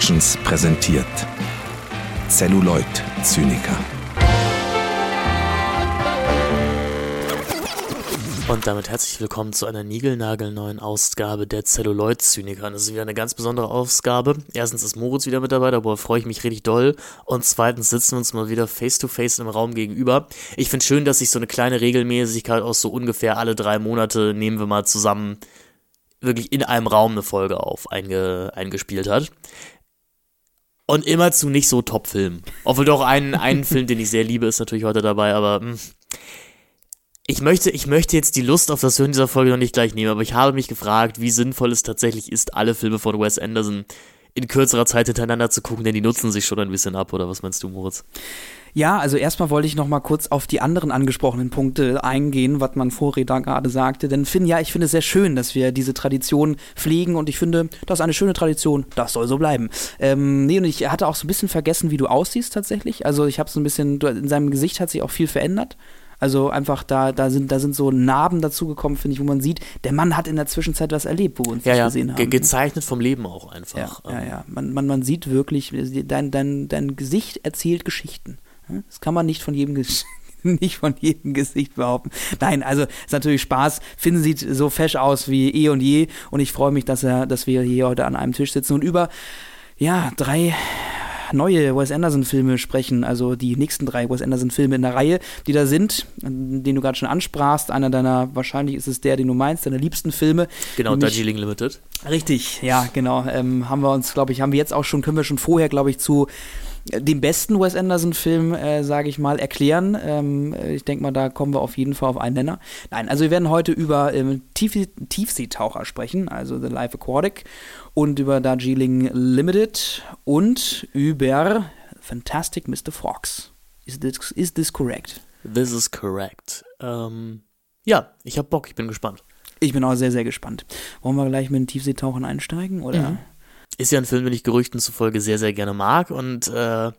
Productions präsentiert Celluloid Zyniker. Und damit herzlich willkommen zu einer niegelnagelneuen Ausgabe der Celluloid-Zyniker. Das ist wieder eine ganz besondere Ausgabe. Erstens ist Moritz wieder mit dabei, darüber freue ich mich richtig doll. Und zweitens sitzen wir uns mal wieder face-to-face -face im Raum gegenüber. Ich finde schön, dass sich so eine kleine Regelmäßigkeit aus so ungefähr alle drei Monate nehmen wir mal zusammen wirklich in einem Raum eine Folge auf einge eingespielt hat. Und immerzu nicht so Top-Film. Obwohl doch ein, ein Film, den ich sehr liebe, ist natürlich heute dabei, aber mh. Hm, ich möchte, ich möchte jetzt die Lust auf das Hören dieser Folge noch nicht gleich nehmen, aber ich habe mich gefragt, wie sinnvoll es tatsächlich ist, alle Filme von Wes Anderson in kürzerer Zeit hintereinander zu gucken, denn die nutzen sich schon ein bisschen ab, oder was meinst du, Moritz? Ja, also erstmal wollte ich noch mal kurz auf die anderen angesprochenen Punkte eingehen, was mein Vorredner gerade sagte. Denn Finn, ja, ich finde es sehr schön, dass wir diese Tradition pflegen und ich finde, das ist eine schöne Tradition, das soll so bleiben. Ähm, nee, und ich hatte auch so ein bisschen vergessen, wie du aussiehst tatsächlich. Also ich habe so ein bisschen, in seinem Gesicht hat sich auch viel verändert. Also einfach da, da sind, da sind so Narben dazugekommen, finde ich, wo man sieht, der Mann hat in der Zwischenzeit was erlebt, wo wir uns ja, ja. gesehen haben. Ge gezeichnet vom Leben auch einfach. Ja, ja, ja. Man, man, man sieht wirklich, dein, dein, dein Gesicht erzählt Geschichten. Das kann man nicht von jedem nicht von jedem Gesicht behaupten. Nein, also ist natürlich Spaß. Finn sieht so fesch aus wie eh und je und ich freue mich, dass er, dass wir hier heute an einem Tisch sitzen und über ja drei neue Wes Anderson-Filme sprechen, also die nächsten drei Wes Anderson-Filme in der Reihe, die da sind, den du gerade schon ansprachst. Einer deiner, wahrscheinlich ist es der, den du meinst, deiner liebsten Filme. Genau, Darjeeling Limited. Richtig, ja, genau. Ähm, haben wir uns, glaube ich, haben wir jetzt auch schon, können wir schon vorher, glaube ich, zu den besten Wes Anderson-Film, äh, sage ich mal, erklären. Ähm, ich denke mal, da kommen wir auf jeden Fall auf einen Nenner. Nein, also wir werden heute über ähm, Tief Tiefseetaucher sprechen, also The Life Aquatic, und über Darjeeling Limited und über Fantastic Mr. Fox. Is this, is this correct? This is correct. Ähm, ja, ich habe Bock, ich bin gespannt. Ich bin auch sehr, sehr gespannt. Wollen wir gleich mit den Tiefseetauchern einsteigen? Oder? Mhm. Ist ja ein Film, den ich Gerüchten zufolge sehr, sehr gerne mag. Und äh,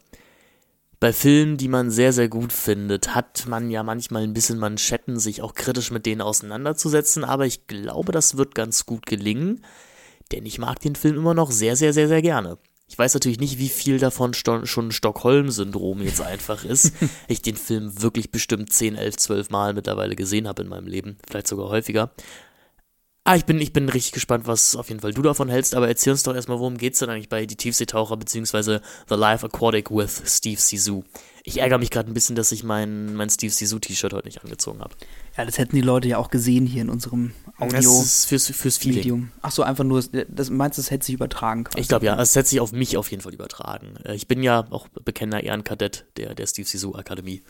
bei Filmen, die man sehr, sehr gut findet, hat man ja manchmal ein bisschen Manschetten, sich auch kritisch mit denen auseinanderzusetzen. Aber ich glaube, das wird ganz gut gelingen. Denn ich mag den Film immer noch sehr, sehr, sehr, sehr gerne. Ich weiß natürlich nicht, wie viel davon schon Stockholm-Syndrom jetzt einfach ist. ich den Film wirklich bestimmt 10, 11, 12 Mal mittlerweile gesehen habe in meinem Leben. Vielleicht sogar häufiger. Ah, ich bin, ich bin richtig gespannt, was auf jeden Fall du davon hältst, aber erzähl uns doch erstmal, worum geht's denn eigentlich bei Die Tiefseetaucher bzw. The Life Aquatic with Steve Sisu? Ich ärgere mich gerade ein bisschen, dass ich mein, mein Steve Sisu-T-Shirt heute nicht angezogen habe. Ja, das hätten die Leute ja auch gesehen hier in unserem Audio. Das ist fürs, fürs Feeling. Medium. Ach so, einfach nur, das meinst du, das hätte sich übertragen quasi? Ich glaube ja, es hätte sich auf mich auf jeden Fall übertragen. Äh, ich bin ja auch bekennender Ehrenkadett der, der Steve Sisu Akademie.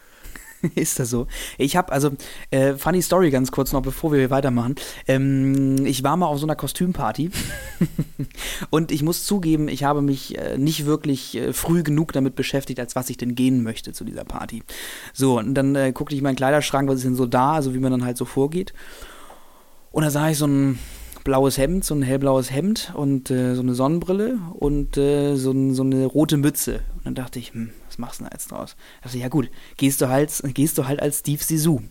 ist das so? Ich habe also, äh, funny Story ganz kurz noch, bevor wir weitermachen. Ähm, ich war mal auf so einer Kostümparty und ich muss zugeben, ich habe mich äh, nicht wirklich äh, früh genug damit beschäftigt, als was ich denn gehen möchte zu dieser Party. So, und dann äh, guckte ich in meinen Kleiderschrank, was ist denn so da, also wie man dann halt so vorgeht. Und da sah ich so ein blaues Hemd, so ein hellblaues Hemd und äh, so eine Sonnenbrille und äh, so, so, eine rote Mütze. Und dann dachte ich, hm, was machst du denn jetzt draus? Da dachte ich, ja gut, gehst du halt, gehst du halt als Steve Sisu.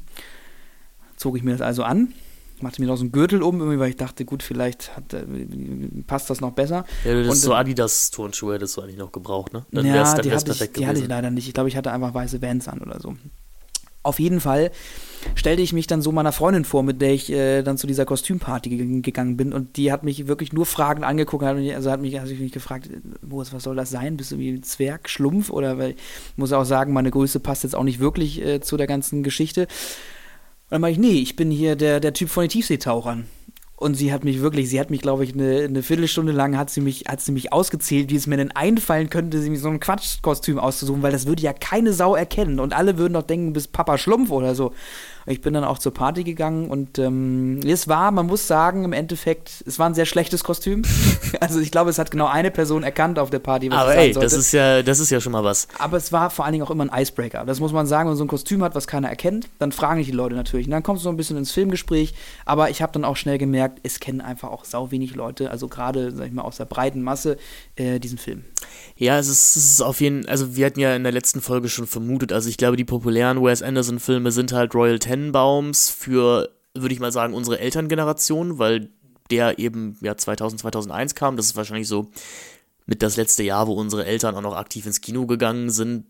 Zog ich mir das also an, machte mir noch so einen Gürtel um, weil ich dachte, gut, vielleicht hat, äh, passt das noch besser. Ja, das und, so Adidas-Turnschuhe hättest du eigentlich noch gebraucht, ne? Dann ja, die, hatte ich, die hatte ich leider nicht. Ich glaube, ich hatte einfach weiße Vans an oder so. Auf jeden Fall stellte ich mich dann so meiner Freundin vor, mit der ich äh, dann zu dieser Kostümparty gegangen bin und die hat mich wirklich nur Fragen angeguckt, hat also hat mich, hat mich gefragt, Boris, was soll das sein? Bist du wie ein Zwerg, Schlumpf oder weil ich muss auch sagen, meine Größe passt jetzt auch nicht wirklich äh, zu der ganzen Geschichte. Und dann meinte ich, nee, ich bin hier der, der Typ von den Tiefseetauchern. Und sie hat mich wirklich, sie hat mich, glaube ich, eine, eine Viertelstunde lang hat sie mich, hat sie mich ausgezählt, wie es mir denn einfallen könnte, sie mir so ein Quatschkostüm auszusuchen, weil das würde ja keine Sau erkennen. Und alle würden doch denken, bist Papa Schlumpf oder so. Ich bin dann auch zur Party gegangen und ähm, es war, man muss sagen, im Endeffekt, es war ein sehr schlechtes Kostüm. also ich glaube, es hat genau eine Person erkannt auf der Party. Was Aber ey, das ist ja, das ist ja schon mal was. Aber es war vor allen Dingen auch immer ein Icebreaker. Das muss man sagen, wenn man so ein Kostüm hat, was keiner erkennt, dann fragen dich die Leute natürlich. Und dann kommst du so ein bisschen ins Filmgespräch. Aber ich habe dann auch schnell gemerkt, es kennen einfach auch sau wenig Leute, also gerade, sag ich mal, aus der breiten Masse, äh, diesen Film. Ja, es ist, es ist auf jeden Fall, also wir hatten ja in der letzten Folge schon vermutet, also ich glaube, die populären Wes Anderson-Filme sind halt Royal Tenenbaums für, würde ich mal sagen, unsere Elterngeneration, weil der eben ja 2000, 2001 kam. Das ist wahrscheinlich so mit das letzte Jahr, wo unsere Eltern auch noch aktiv ins Kino gegangen sind.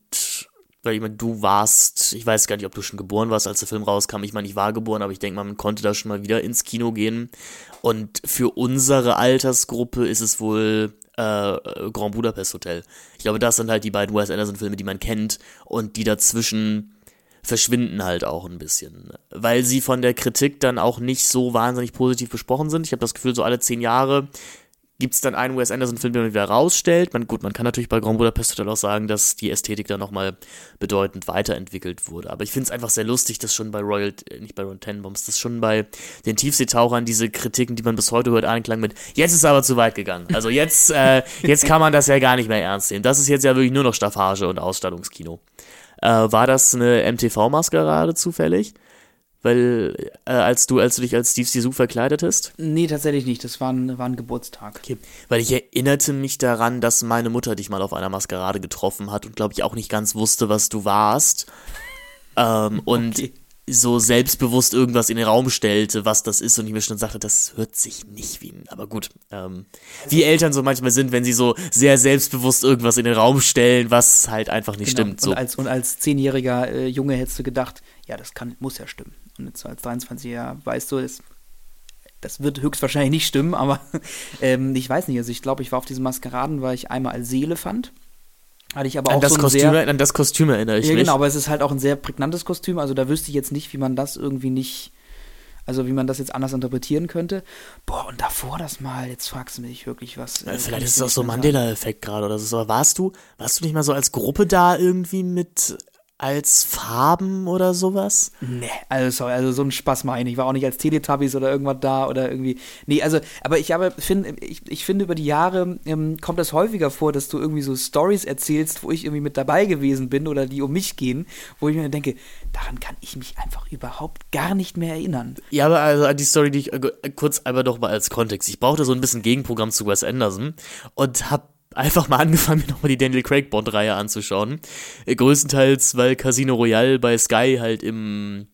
Weil ich meine, du warst, ich weiß gar nicht, ob du schon geboren warst, als der Film rauskam. Ich meine, ich war geboren, aber ich denke mal, man konnte da schon mal wieder ins Kino gehen. Und für unsere Altersgruppe ist es wohl äh, Grand Budapest Hotel. Ich glaube, das sind halt die beiden Wes Anderson-Filme, die man kennt und die dazwischen verschwinden halt auch ein bisschen, weil sie von der Kritik dann auch nicht so wahnsinnig positiv besprochen sind. Ich habe das Gefühl, so alle zehn Jahre gibt es dann einen Wes Anderson-Film, den man wieder rausstellt. Man, gut, man kann natürlich bei Grand Budapest Hotel auch sagen, dass die Ästhetik da nochmal bedeutend weiterentwickelt wurde. Aber ich finde es einfach sehr lustig, dass schon bei Royal, äh, nicht bei Royal Tenenbaums, dass schon bei den Tiefseetauchern diese Kritiken, die man bis heute hört, anklang mit, jetzt ist aber zu weit gegangen. Also jetzt, äh, jetzt kann man das ja gar nicht mehr ernst nehmen. Das ist jetzt ja wirklich nur noch Staffage und Ausstattungskino. Äh, war das eine MTV-Maskerade zufällig? Weil, äh, als du, als du dich als Steve Sisu verkleidet hast? Nee, tatsächlich nicht. Das war ein, war ein Geburtstag. Okay. Weil ich erinnerte mich daran, dass meine Mutter dich mal auf einer Maskerade getroffen hat und glaube ich auch nicht ganz wusste, was du warst. Ähm, und okay so selbstbewusst irgendwas in den Raum stellte, was das ist und ich mir schon sagte, das hört sich nicht wie ein, aber gut, ähm, wie Eltern so manchmal sind, wenn sie so sehr selbstbewusst irgendwas in den Raum stellen, was halt einfach nicht genau. stimmt. So. Und als, und als zehnjähriger äh, Junge hättest du gedacht, ja, das kann, muss ja stimmen. Und jetzt als 23-Jähriger weißt du, es, das wird höchstwahrscheinlich nicht stimmen, aber ähm, ich weiß nicht, also ich glaube, ich war auf diesen Maskeraden, weil ich einmal als Seele fand hatte ich aber an auch das so Kostüm, sehr, an das Kostüm erinnere ich ja, mich. genau, aber es ist halt auch ein sehr prägnantes Kostüm. Also da wüsste ich jetzt nicht, wie man das irgendwie nicht, also wie man das jetzt anders interpretieren könnte. Boah, und davor das mal, jetzt fragst du mich wirklich was. Ja, äh, vielleicht ist es auch so Mandela-Effekt gerade oder so. Aber warst du, warst du nicht mal so als Gruppe da irgendwie mit als Farben oder sowas? Nee, also sorry, also so ein Spaß meine ich. Ich war auch nicht als Teletubbies oder irgendwas da oder irgendwie. Nee, also, aber ich habe, find, ich, ich finde über die Jahre ähm, kommt das häufiger vor, dass du irgendwie so Stories erzählst, wo ich irgendwie mit dabei gewesen bin oder die um mich gehen, wo ich mir denke, daran kann ich mich einfach überhaupt gar nicht mehr erinnern. Ja, aber also an die Story, die ich äh, kurz einmal noch mal als Kontext. Ich brauchte so ein bisschen Gegenprogramm zu Wes Anderson und habe einfach mal angefangen, mir nochmal die Daniel Craig Bond-Reihe anzuschauen. Äh, größtenteils, weil Casino Royale bei Sky halt im,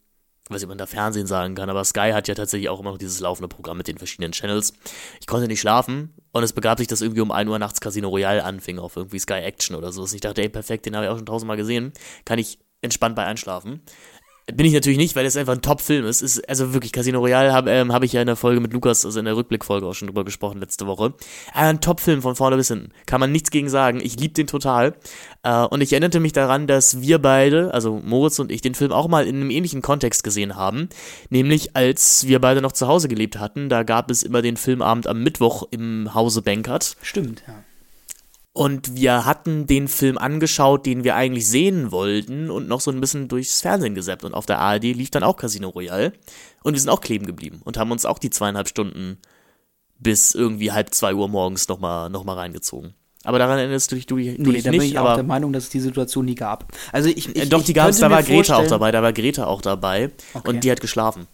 weiß ich, man da Fernsehen sagen kann, aber Sky hat ja tatsächlich auch immer noch dieses laufende Programm mit den verschiedenen Channels. Ich konnte nicht schlafen und es begab sich, dass irgendwie um 1 Uhr nachts Casino Royale anfing auf irgendwie Sky Action oder so. Und ich dachte, ey, perfekt, den habe ich auch schon tausendmal gesehen. Kann ich entspannt bei einschlafen. Bin ich natürlich nicht, weil es einfach ein Top-Film ist. ist. Also wirklich, Casino Royale habe ähm, hab ich ja in der Folge mit Lukas, also in der Rückblickfolge auch schon drüber gesprochen letzte Woche. Aber ein Top-Film von vorne bis hinten. Kann man nichts gegen sagen. Ich liebe den total. Äh, und ich erinnerte mich daran, dass wir beide, also Moritz und ich, den Film auch mal in einem ähnlichen Kontext gesehen haben. Nämlich als wir beide noch zu Hause gelebt hatten. Da gab es immer den Filmabend am Mittwoch im Hause Bankert. Stimmt, ja. Und wir hatten den Film angeschaut, den wir eigentlich sehen wollten und noch so ein bisschen durchs Fernsehen gesäppt. Und auf der ARD lief dann auch Casino Royale. Und wir sind auch kleben geblieben und haben uns auch die zweieinhalb Stunden bis irgendwie halb zwei Uhr morgens nochmal noch mal reingezogen. Aber daran erinnerst du dich, du, du nee, dich da nicht. bin ich aber auch der Meinung, dass es die Situation nie gab. Also ich, ich Doch, die gab es, da war Greta auch dabei, da war Greta auch dabei okay. und die hat geschlafen.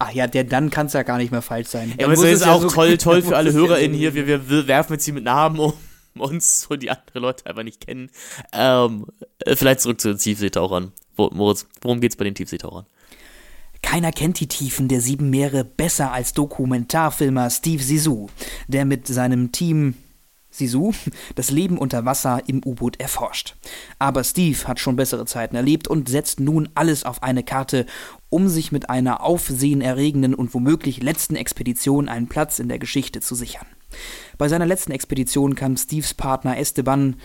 Ach ja, der, dann kann es ja gar nicht mehr falsch sein. Ja, aber es ist auch so toll, toll für alle HörerInnen hier. Wir, wir werfen jetzt hier mit Namen um uns und die andere Leute einfach nicht kennen. Ähm, äh, vielleicht zurück zu den Tiefseetauchern. Moritz, worum geht's bei den Tiefseetauchern? Keiner kennt die Tiefen der sieben Meere besser als Dokumentarfilmer Steve Sisu, der mit seinem Team Sisu das Leben unter Wasser im U-Boot erforscht. Aber Steve hat schon bessere Zeiten erlebt und setzt nun alles auf eine Karte, um sich mit einer aufsehenerregenden und womöglich letzten Expedition einen Platz in der Geschichte zu sichern. Bei seiner letzten Expedition kam Steves Partner Esteban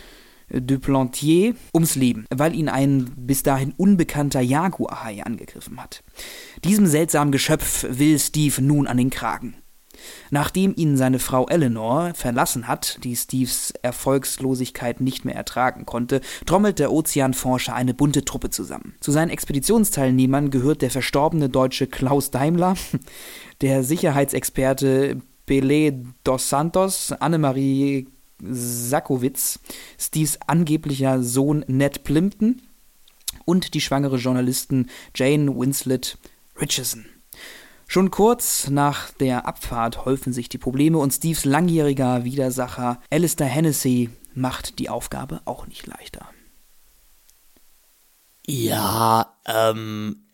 Duplantier ums Leben, weil ihn ein bis dahin unbekannter Jaguarhai angegriffen hat. Diesem seltsamen Geschöpf will Steve nun an den Kragen. Nachdem ihn seine Frau Eleanor verlassen hat, die Steves Erfolgslosigkeit nicht mehr ertragen konnte, trommelt der Ozeanforscher eine bunte Truppe zusammen. Zu seinen Expeditionsteilnehmern gehört der verstorbene Deutsche Klaus Daimler, der Sicherheitsexperte Pelé dos Santos, Annemarie Sakowitz, Steves angeblicher Sohn Ned Plimpton und die schwangere Journalistin Jane Winslet Richardson. Schon kurz nach der Abfahrt häufen sich die Probleme und Steves langjähriger Widersacher Alistair Hennessy macht die Aufgabe auch nicht leichter. Ja, ähm,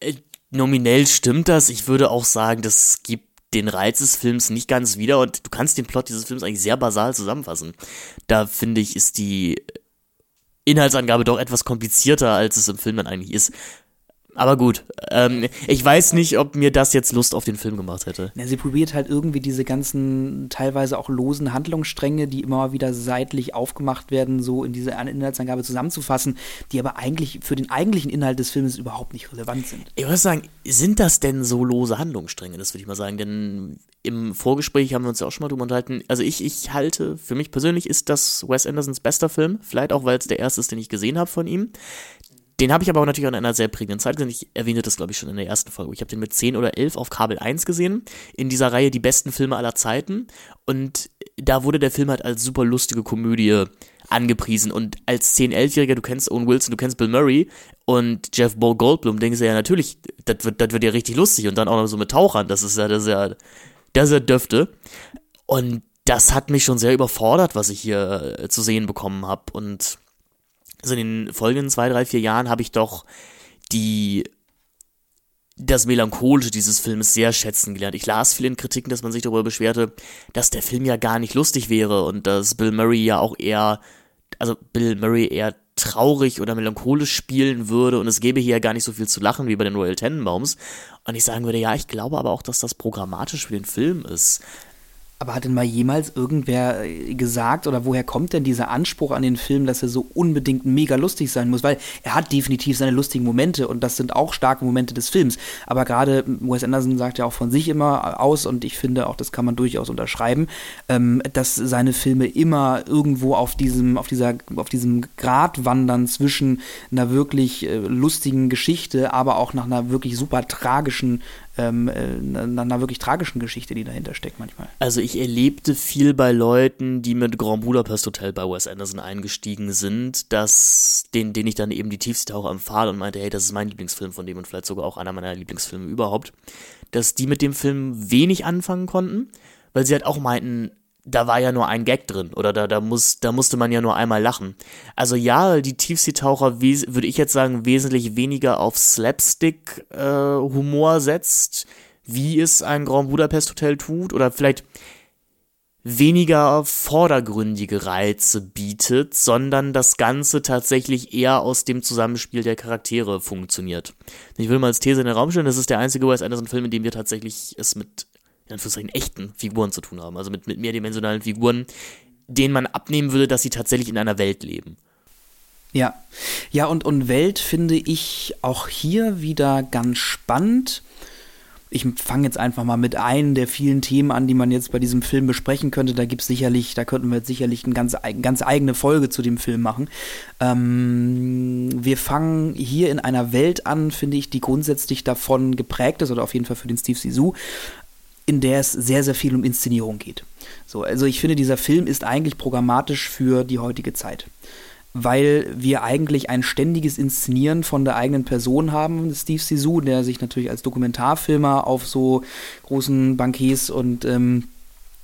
äh, nominell stimmt das. Ich würde auch sagen, das gibt den Reiz des Films nicht ganz wieder und du kannst den Plot dieses Films eigentlich sehr basal zusammenfassen. Da finde ich, ist die Inhaltsangabe doch etwas komplizierter, als es im Film dann eigentlich ist. Aber gut, ähm, ich weiß nicht, ob mir das jetzt Lust auf den Film gemacht hätte. Ja, sie probiert halt irgendwie diese ganzen teilweise auch losen Handlungsstränge, die immer wieder seitlich aufgemacht werden, so in diese Inhaltsangabe zusammenzufassen, die aber eigentlich für den eigentlichen Inhalt des Films überhaupt nicht relevant sind. Ich muss sagen, sind das denn so lose Handlungsstränge? Das würde ich mal sagen, denn im Vorgespräch haben wir uns ja auch schon mal drüber unterhalten. Also ich, ich halte, für mich persönlich ist das Wes Andersons bester Film, vielleicht auch, weil es der erste ist, den ich gesehen habe von ihm. Den habe ich aber auch natürlich auch in einer sehr prägenden Zeit gesehen. Ich erwähnte das, glaube ich, schon in der ersten Folge. Ich habe den mit 10 oder 11 auf Kabel 1 gesehen, in dieser Reihe Die besten Filme aller Zeiten. Und da wurde der Film halt als super lustige Komödie angepriesen. Und als 10-, 11-Jähriger, du kennst Owen Wilson, du kennst Bill Murray und Jeff Ball Goldblum, denkst du ja natürlich, das wird, das wird ja richtig lustig. Und dann auch noch so mit Tauchern, das ist ja, das ist ja, das ist ja Döfte. Und das hat mich schon sehr überfordert, was ich hier äh, zu sehen bekommen habe. Und also in den folgenden zwei, drei, vier Jahren habe ich doch die das Melancholische dieses Films sehr schätzen gelernt. Ich las viel in Kritiken, dass man sich darüber beschwerte, dass der Film ja gar nicht lustig wäre und dass Bill Murray ja auch eher, also Bill Murray eher traurig oder melancholisch spielen würde und es gäbe hier ja gar nicht so viel zu lachen wie bei den Royal Tenenbaums. Und ich sagen würde, ja, ich glaube aber auch, dass das programmatisch für den Film ist. Aber hat denn mal jemals irgendwer äh, gesagt oder woher kommt denn dieser Anspruch an den Film, dass er so unbedingt mega lustig sein muss? Weil er hat definitiv seine lustigen Momente und das sind auch starke Momente des Films. Aber gerade Wes Anderson sagt ja auch von sich immer aus und ich finde auch, das kann man durchaus unterschreiben, ähm, dass seine Filme immer irgendwo auf diesem, auf dieser, auf diesem Grad wandern zwischen einer wirklich äh, lustigen Geschichte, aber auch nach einer wirklich super tragischen ähm, äh, einer wirklich tragischen Geschichte, die dahinter steckt manchmal. Also ich erlebte viel bei Leuten, die mit Grand Budapest Hotel bei Wes Anderson eingestiegen sind, dass den, den ich dann eben die Tiefseetaucher empfahl und meinte, hey, das ist mein Lieblingsfilm von dem und vielleicht sogar auch einer meiner Lieblingsfilme überhaupt, dass die mit dem Film wenig anfangen konnten, weil sie halt auch meinten, da war ja nur ein Gag drin oder da, da, muss, da musste man ja nur einmal lachen. Also ja, die Tiefseetaucher, würde ich jetzt sagen, wesentlich weniger auf Slapstick-Humor äh, setzt, wie es ein Grand Budapest Hotel tut oder vielleicht weniger vordergründige Reize bietet, sondern das Ganze tatsächlich eher aus dem Zusammenspiel der Charaktere funktioniert. Ich will mal als These in den Raum stellen, das ist der einzige Wes Anderson-Film, in dem wir tatsächlich es mit in Anführungszeichen echten Figuren zu tun haben. Also mit, mit mehrdimensionalen Figuren, denen man abnehmen würde, dass sie tatsächlich in einer Welt leben. Ja. Ja, und, und Welt finde ich auch hier wieder ganz spannend. Ich fange jetzt einfach mal mit einem der vielen Themen an, die man jetzt bei diesem Film besprechen könnte. Da gibt es sicherlich, da könnten wir jetzt sicherlich eine ganz, ganz eigene Folge zu dem Film machen. Ähm, wir fangen hier in einer Welt an, finde ich, die grundsätzlich davon geprägt ist, oder auf jeden Fall für den Steve Sisu, in der es sehr, sehr viel um Inszenierung geht. So, also ich finde, dieser Film ist eigentlich programmatisch für die heutige Zeit. Weil wir eigentlich ein ständiges Inszenieren von der eigenen Person haben, Steve Sisu, der sich natürlich als Dokumentarfilmer auf so großen Bankiers und ähm,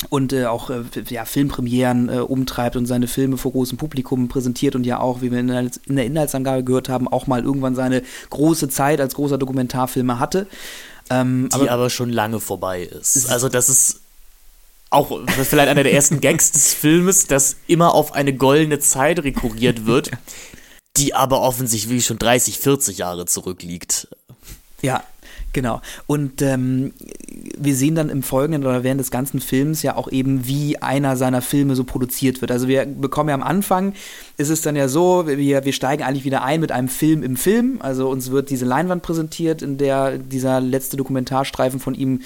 und äh, auch äh, ja, Filmpremieren äh, umtreibt und seine Filme vor großem Publikum präsentiert und ja auch, wie wir in der, in der Inhaltsangabe gehört haben, auch mal irgendwann seine große Zeit als großer Dokumentarfilmer hatte. Ähm, die aber, aber, schon lange vorbei ist. Also das ist auch vielleicht einer der ersten Gags des Filmes, dass immer auf eine goldene Zeit rekurriert wird, die aber offensichtlich schon 30, 40 Jahre zurückliegt. Ja, Genau. Und ähm, wir sehen dann im Folgenden oder während des ganzen Films ja auch eben, wie einer seiner Filme so produziert wird. Also wir bekommen ja am Anfang, ist es dann ja so, wir, wir steigen eigentlich wieder ein mit einem Film im Film. Also uns wird diese Leinwand präsentiert, in der dieser letzte Dokumentarstreifen von ihm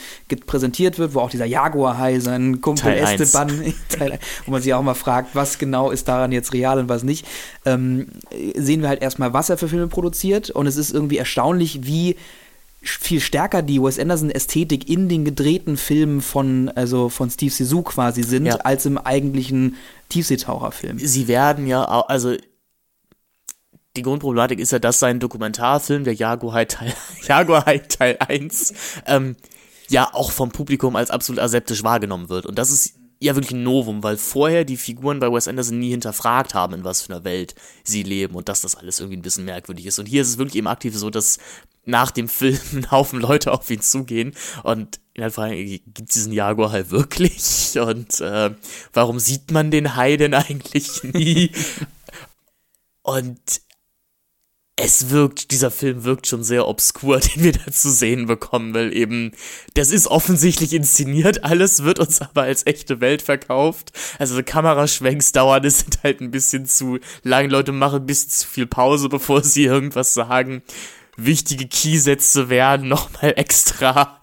präsentiert wird, wo auch dieser Jaguar-Hai, sein Kumpel Teil Esteban, wo man sich auch mal fragt, was genau ist daran jetzt real und was nicht, ähm, sehen wir halt erstmal, was er für Filme produziert. Und es ist irgendwie erstaunlich, wie viel stärker die Wes Anderson-Ästhetik in den gedrehten Filmen von, also von Steve Sisu quasi sind, ja. als im eigentlichen Tiefseetaucherfilm. Sie werden ja, also die Grundproblematik ist ja, dass sein Dokumentarfilm, der Jaguar Teil, Jaguar Teil 1, ähm, ja auch vom Publikum als absolut aseptisch wahrgenommen wird. Und das ist ja wirklich ein Novum, weil vorher die Figuren bei Wes Anderson nie hinterfragt haben, in was für einer Welt sie leben und dass das alles irgendwie ein bisschen merkwürdig ist. Und hier ist es wirklich eben aktiv so, dass nach dem Film ein Haufen Leute auf ihn zugehen und ihn halt fragen, gibt es diesen Jaguar halt wirklich? Und äh, warum sieht man den Hai denn eigentlich nie? und es wirkt, dieser Film wirkt schon sehr obskur, den wir da zu sehen bekommen, weil eben, das ist offensichtlich inszeniert, alles wird uns aber als echte Welt verkauft. Also Kameraschwenks dauern, es sind halt ein bisschen zu lang, Leute machen ein bisschen zu viel Pause, bevor sie irgendwas sagen. Wichtige Keysätze werden nochmal extra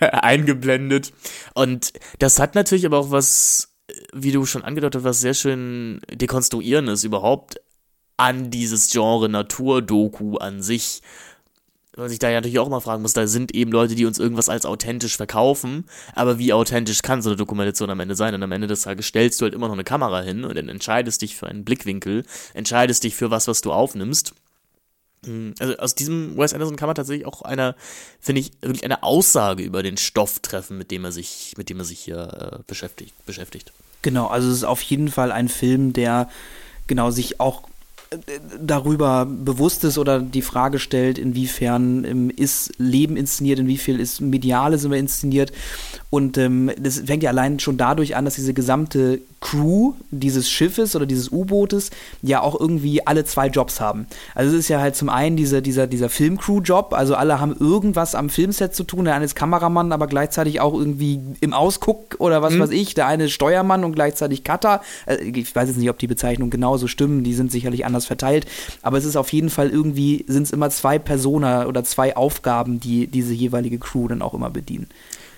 eingeblendet. Und das hat natürlich aber auch was, wie du schon angedeutet hast, was sehr schön dekonstruierendes überhaupt an dieses Genre Naturdoku an sich. Man sich da ja natürlich auch mal fragen muss, da sind eben Leute, die uns irgendwas als authentisch verkaufen, aber wie authentisch kann so eine Dokumentation am Ende sein? Und am Ende des Tages stellst du halt immer noch eine Kamera hin und dann entscheidest dich für einen Blickwinkel, entscheidest dich für was, was du aufnimmst. Hm, also aus diesem Wes Anderson kann man tatsächlich auch eine, finde ich, wirklich eine Aussage über den Stoff treffen, mit dem er sich, mit dem er sich hier äh, beschäftigt, beschäftigt. Genau, also es ist auf jeden Fall ein Film, der genau sich auch darüber bewusst ist oder die Frage stellt, inwiefern ähm, ist Leben inszeniert, inwiefern ist Mediales immer inszeniert. Und ähm, das fängt ja allein schon dadurch an, dass diese gesamte Crew dieses Schiffes oder dieses U-Bootes ja auch irgendwie alle zwei Jobs haben. Also es ist ja halt zum einen dieser, dieser, dieser Filmcrew-Job, also alle haben irgendwas am Filmset zu tun, der eine ist Kameramann, aber gleichzeitig auch irgendwie im Ausguck oder was mhm. weiß ich, der eine ist Steuermann und gleichzeitig Cutter. Also ich weiß jetzt nicht, ob die Bezeichnungen genauso stimmen, die sind sicherlich anders verteilt, aber es ist auf jeden Fall irgendwie, sind es immer zwei Personen oder zwei Aufgaben, die diese jeweilige Crew dann auch immer bedienen.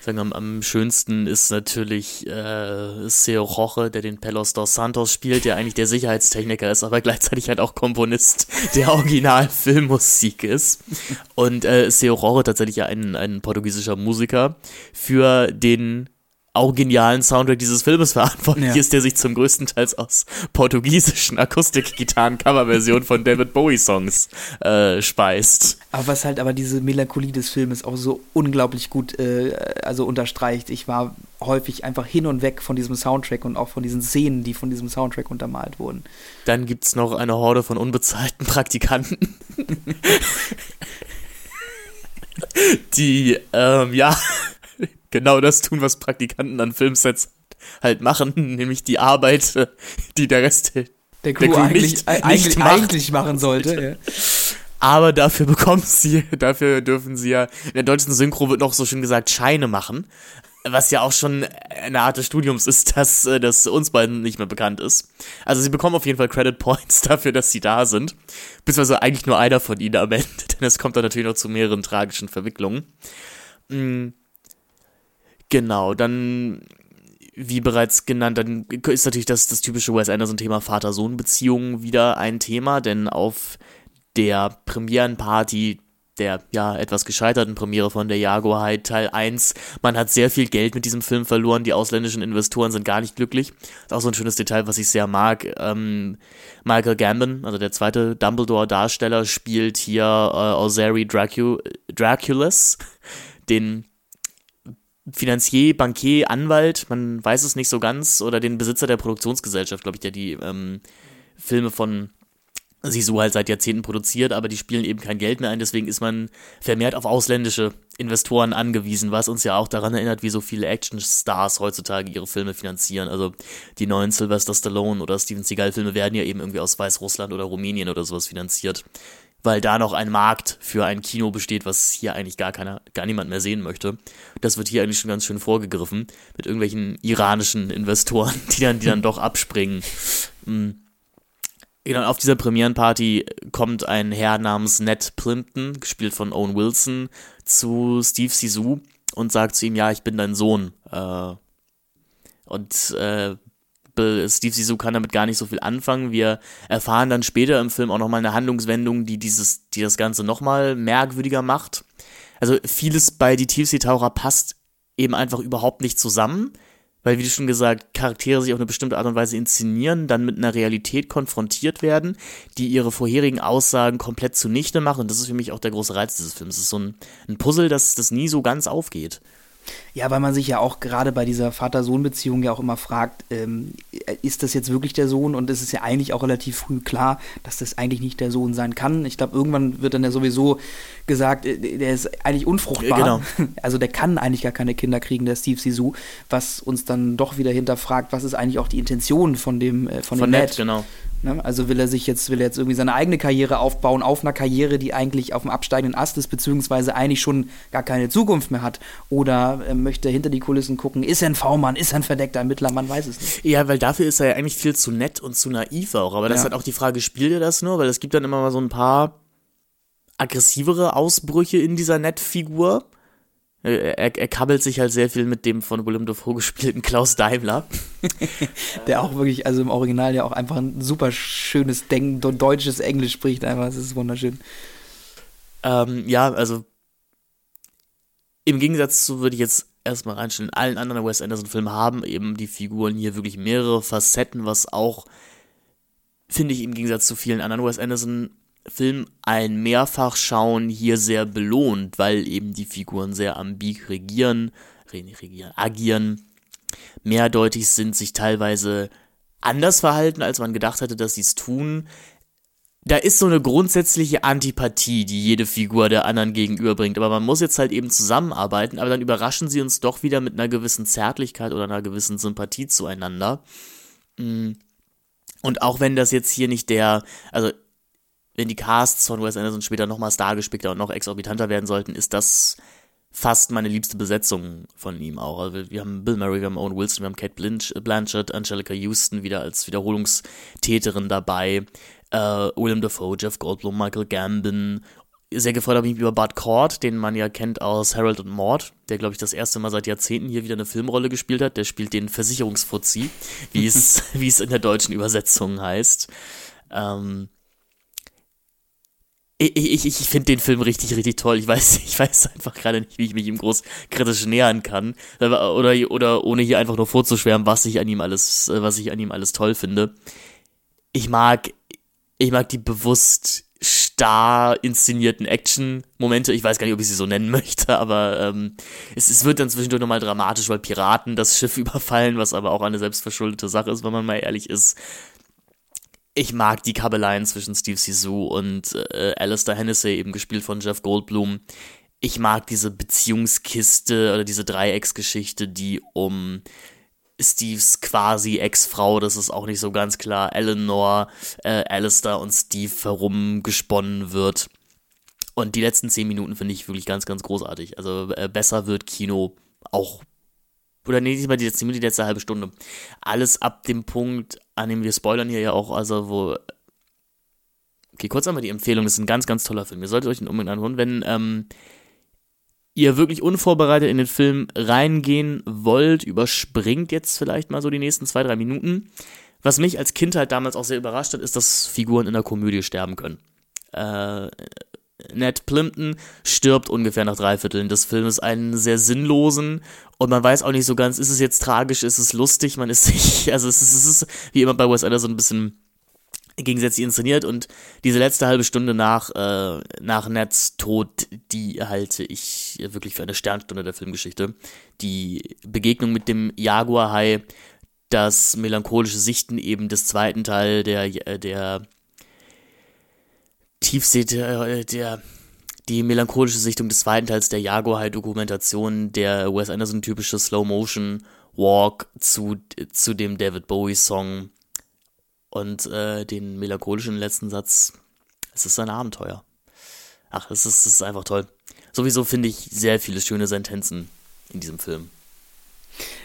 Sagen, am, am schönsten ist natürlich äh, Seo Roche, der den Pelos dos Santos spielt, der eigentlich der Sicherheitstechniker ist, aber gleichzeitig halt auch Komponist der Original-Filmmusik ist. Und äh, Seo Roche tatsächlich ja ein, ein portugiesischer Musiker. Für den auch genialen Soundtrack dieses Filmes verantwortlich ja. ist, der sich zum größten Teil aus portugiesischen Akustikgitarren-Coverversionen von David Bowie-Songs äh, speist. Aber was halt aber diese Melancholie des Filmes auch so unglaublich gut äh, also unterstreicht. Ich war häufig einfach hin und weg von diesem Soundtrack und auch von diesen Szenen, die von diesem Soundtrack untermalt wurden. Dann gibt es noch eine Horde von unbezahlten Praktikanten. die, ähm, ja, genau das tun, was Praktikanten an Filmsets halt machen, nämlich die Arbeit, die der Rest der Crew, der Crew eigentlich, nicht, eigentlich, nicht eigentlich machen sollte. Ja. Aber dafür bekommen sie, dafür dürfen sie ja, in der deutschen Synchro wird noch so schön gesagt, Scheine machen. Was ja auch schon eine Art des Studiums ist, dass äh, das uns beiden nicht mehr bekannt ist. Also sie bekommen auf jeden Fall Credit Points dafür, dass sie da sind. Beziehungsweise eigentlich nur einer von ihnen am Ende, denn es kommt dann natürlich noch zu mehreren tragischen Verwicklungen. Mhm Genau, dann, wie bereits genannt, dann ist natürlich das, das typische Wes Anderson-Thema Vater-Sohn-Beziehungen wieder ein Thema, denn auf der Premierenparty der ja etwas gescheiterten Premiere von der Jaguar High Teil 1. Man hat sehr viel Geld mit diesem Film verloren, die ausländischen Investoren sind gar nicht glücklich. Ist auch so ein schönes Detail, was ich sehr mag. Ähm, Michael Gambon, also der zweite Dumbledore-Darsteller, spielt hier äh, Osari Dracu Draculus, den Finanzier, Bankier, Anwalt, man weiß es nicht so ganz, oder den Besitzer der Produktionsgesellschaft, glaube ich, der die ähm, Filme von Sisu halt seit Jahrzehnten produziert, aber die spielen eben kein Geld mehr ein, deswegen ist man vermehrt auf ausländische Investoren angewiesen, was uns ja auch daran erinnert, wie so viele Actionstars heutzutage ihre Filme finanzieren. Also die neuen Sylvester Stallone oder Steven Seagal Filme werden ja eben irgendwie aus Weißrussland oder Rumänien oder sowas finanziert weil da noch ein Markt für ein Kino besteht, was hier eigentlich gar keiner, gar niemand mehr sehen möchte. Das wird hier eigentlich schon ganz schön vorgegriffen mit irgendwelchen iranischen Investoren, die dann, die dann doch abspringen. Mhm. Genau, auf dieser Premierenparty kommt ein Herr namens Ned Plimpton, gespielt von Owen Wilson, zu Steve Sisu und sagt zu ihm, ja, ich bin dein Sohn. Äh, und äh, Steve Sisu kann damit gar nicht so viel anfangen. Wir erfahren dann später im Film auch nochmal eine Handlungswendung, die dieses, die das Ganze nochmal merkwürdiger macht. Also vieles bei Die Tiefseetaucher passt eben einfach überhaupt nicht zusammen, weil, wie du schon gesagt, Charaktere sich auf eine bestimmte Art und Weise inszenieren, dann mit einer Realität konfrontiert werden, die ihre vorherigen Aussagen komplett zunichte machen. Und das ist für mich auch der große Reiz dieses Films. Es ist so ein, ein Puzzle, das, das nie so ganz aufgeht. Ja, weil man sich ja auch gerade bei dieser Vater-Sohn-Beziehung ja auch immer fragt, ähm, ist das jetzt wirklich der Sohn? Und es ist ja eigentlich auch relativ früh klar, dass das eigentlich nicht der Sohn sein kann. Ich glaube, irgendwann wird dann ja sowieso gesagt, äh, der ist eigentlich unfruchtbar. Genau. Also der kann eigentlich gar keine Kinder kriegen, der Steve Sisu, was uns dann doch wieder hinterfragt, was ist eigentlich auch die Intention von dem, äh, von, von dem Ned. genau. Ne? Also will er sich jetzt, will er jetzt irgendwie seine eigene Karriere aufbauen, auf einer Karriere, die eigentlich auf dem absteigenden Ast ist, beziehungsweise eigentlich schon gar keine Zukunft mehr hat. Oder äh, möchte er hinter die Kulissen gucken, ist er ein V-Mann, ist er ein verdeckter Ermittler, man weiß es nicht. Ja, weil dafür ist er ja eigentlich viel zu nett und zu naiv auch. Aber das ja. ist halt auch die Frage, spielt er das nur? Weil es gibt dann immer mal so ein paar aggressivere Ausbrüche in dieser Nett-Figur. Er, er, kabbelt sich halt sehr viel mit dem von Willem Dafoe gespielten Klaus Daimler. Der auch wirklich, also im Original ja auch einfach ein super schönes Denk deutsches Englisch spricht, einfach, das ist wunderschön. Ähm, ja, also im Gegensatz zu, würde ich jetzt erstmal reinstellen, allen anderen Wes Anderson-Filmen haben eben die Figuren hier wirklich mehrere Facetten, was auch, finde ich, im Gegensatz zu vielen anderen Wes Anderson Film ein Mehrfachschauen hier sehr belohnt, weil eben die Figuren sehr ambig regieren, regieren, agieren, mehrdeutig sind, sich teilweise anders verhalten, als man gedacht hatte, dass sie es tun. Da ist so eine grundsätzliche Antipathie, die jede Figur der anderen gegenüberbringt. Aber man muss jetzt halt eben zusammenarbeiten, aber dann überraschen sie uns doch wieder mit einer gewissen Zärtlichkeit oder einer gewissen Sympathie zueinander. Mm. Und auch wenn das jetzt hier nicht der, also wenn die Casts von Wes Anderson später noch mal stargespickter und noch exorbitanter werden sollten, ist das fast meine liebste Besetzung von ihm auch. Also wir haben Bill Murray, wir haben Owen Wilson, wir haben Kate Blanchett, Angelica Houston wieder als Wiederholungstäterin dabei, äh, William Dafoe, Jeff Goldblum, Michael Gambon. Sehr gefreut habe ich mich über Bud Cord, den man ja kennt aus Harold und Maud, der, glaube ich, das erste Mal seit Jahrzehnten hier wieder eine Filmrolle gespielt hat. Der spielt den Versicherungsfuzzi, wie es in der deutschen Übersetzung heißt. Ähm, ich, ich, ich finde den Film richtig, richtig toll. Ich weiß, ich weiß einfach gerade nicht, wie ich mich ihm groß kritisch nähern kann. Oder, oder ohne hier einfach nur vorzuschwärmen, was ich an ihm alles, was ich an ihm alles toll finde. Ich mag, ich mag die bewusst starr inszenierten Action-Momente. Ich weiß gar nicht, ob ich sie so nennen möchte, aber ähm, es, es wird dann zwischendurch nochmal dramatisch, weil Piraten das Schiff überfallen, was aber auch eine selbstverschuldete Sache ist, wenn man mal ehrlich ist ich mag die Kabeleien zwischen Steve Sisu und äh, Alistair Hennessy, eben gespielt von Jeff Goldblum. Ich mag diese Beziehungskiste oder diese Dreiecksgeschichte, die um Steves quasi Ex-Frau, das ist auch nicht so ganz klar, Eleanor, äh, Alistair und Steve herumgesponnen wird. Und die letzten zehn Minuten finde ich wirklich ganz, ganz großartig. Also äh, besser wird Kino auch oder nee, nicht mal die letzte die letzte halbe Stunde. Alles ab dem Punkt, an dem wir spoilern hier ja auch, also wo. Okay, kurz einmal die Empfehlung, das ist ein ganz, ganz toller Film. Ihr solltet euch den unbedingt anhören, wenn ähm, ihr wirklich unvorbereitet in den Film reingehen wollt, überspringt jetzt vielleicht mal so die nächsten zwei, drei Minuten. Was mich als Kind halt damals auch sehr überrascht hat, ist, dass Figuren in der Komödie sterben können. Äh, Ned Plimpton stirbt ungefähr nach drei Vierteln des Filmes einen sehr sinnlosen und man weiß auch nicht so ganz, ist es jetzt tragisch, ist es lustig, man ist sich, also es ist, es ist wie immer bei Wes Anderson ein bisschen gegensätzlich inszeniert und diese letzte halbe Stunde nach, äh, nach Neds Tod, die halte ich wirklich für eine Sternstunde der Filmgeschichte. Die Begegnung mit dem Jaguar-Hai, das melancholische Sichten eben des zweiten Teil der, der Tiefsee, der, äh, der, die melancholische Sichtung des zweiten Teils der Jaguar-Dokumentation, der Wes Anderson-typische Slow-Motion-Walk zu, zu dem David Bowie-Song und äh, den melancholischen letzten Satz. Es ist ein Abenteuer. Ach, es ist, es ist einfach toll. Sowieso finde ich sehr viele schöne Sentenzen in diesem Film.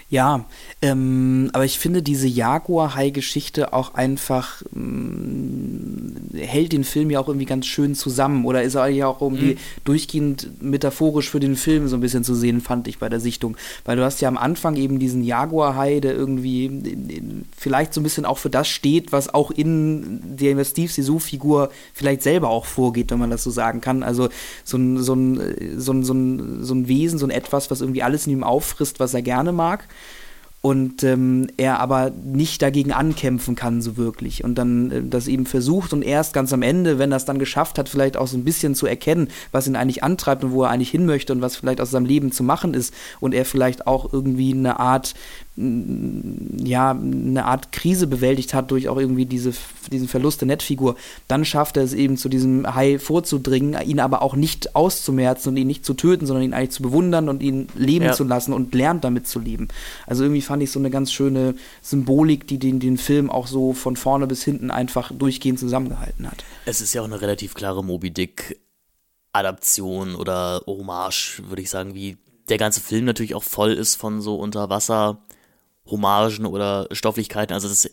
Ja, ähm, aber ich finde diese Jaguar-Hai-Geschichte auch einfach ähm, hält den Film ja auch irgendwie ganz schön zusammen oder ist ja auch irgendwie mhm. durchgehend metaphorisch für den Film so ein bisschen zu sehen, fand ich bei der Sichtung. Weil du hast ja am Anfang eben diesen Jaguar-Hai, der irgendwie in, in, vielleicht so ein bisschen auch für das steht, was auch in der Steve Sisu-Figur vielleicht selber auch vorgeht, wenn man das so sagen kann. Also so ein, so ein, so ein, so ein, so ein Wesen, so ein Etwas, was irgendwie alles in ihm auffrisst, was er gerne mag. Und ähm, er aber nicht dagegen ankämpfen kann so wirklich. Und dann äh, das eben versucht und erst ganz am Ende, wenn er es dann geschafft hat, vielleicht auch so ein bisschen zu erkennen, was ihn eigentlich antreibt und wo er eigentlich hin möchte und was vielleicht aus seinem Leben zu machen ist. Und er vielleicht auch irgendwie eine Art ja, eine Art Krise bewältigt hat durch auch irgendwie diese, diesen Verlust der Nettfigur, dann schafft er es eben zu diesem Hai vorzudringen, ihn aber auch nicht auszumerzen und ihn nicht zu töten, sondern ihn eigentlich zu bewundern und ihn leben ja. zu lassen und lernt damit zu leben. Also irgendwie fand ich so eine ganz schöne Symbolik, die den, den Film auch so von vorne bis hinten einfach durchgehend zusammengehalten hat. Es ist ja auch eine relativ klare Moby Dick Adaption oder Hommage, würde ich sagen, wie der ganze Film natürlich auch voll ist von so Unterwasser- Hommagen oder Stofflichkeiten. Also das,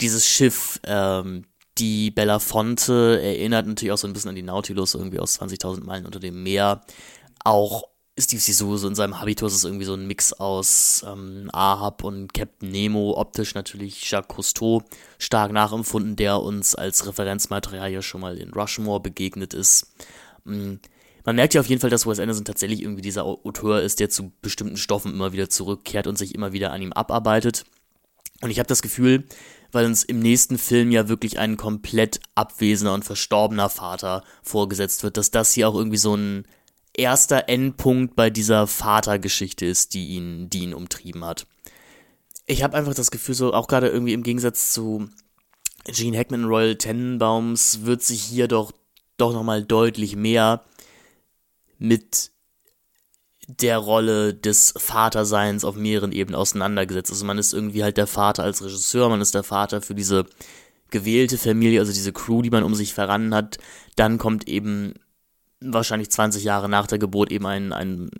dieses Schiff, ähm, die Belafonte erinnert natürlich auch so ein bisschen an die Nautilus, irgendwie aus 20.000 Meilen unter dem Meer. Auch Steve Zissou, so in seinem Habitus ist irgendwie so ein Mix aus ähm, Ahab und Captain Nemo, optisch natürlich Jacques Cousteau stark nachempfunden, der uns als Referenzmaterial ja schon mal in Rushmore begegnet ist. Man merkt ja auf jeden Fall, dass Wes Anderson tatsächlich irgendwie dieser Autor ist, der zu bestimmten Stoffen immer wieder zurückkehrt und sich immer wieder an ihm abarbeitet. Und ich habe das Gefühl, weil uns im nächsten Film ja wirklich ein komplett abwesender und verstorbener Vater vorgesetzt wird, dass das hier auch irgendwie so ein erster Endpunkt bei dieser Vatergeschichte ist, die ihn, die ihn umtrieben hat. Ich habe einfach das Gefühl, so auch gerade irgendwie im Gegensatz zu Gene Hackman und Royal Tenenbaums wird sich hier doch doch nochmal deutlich mehr mit der Rolle des Vaterseins auf mehreren Ebenen auseinandergesetzt. Also man ist irgendwie halt der Vater als Regisseur, man ist der Vater für diese gewählte Familie, also diese Crew, die man um sich verrannen hat. Dann kommt eben wahrscheinlich 20 Jahre nach der Geburt eben ein, ein,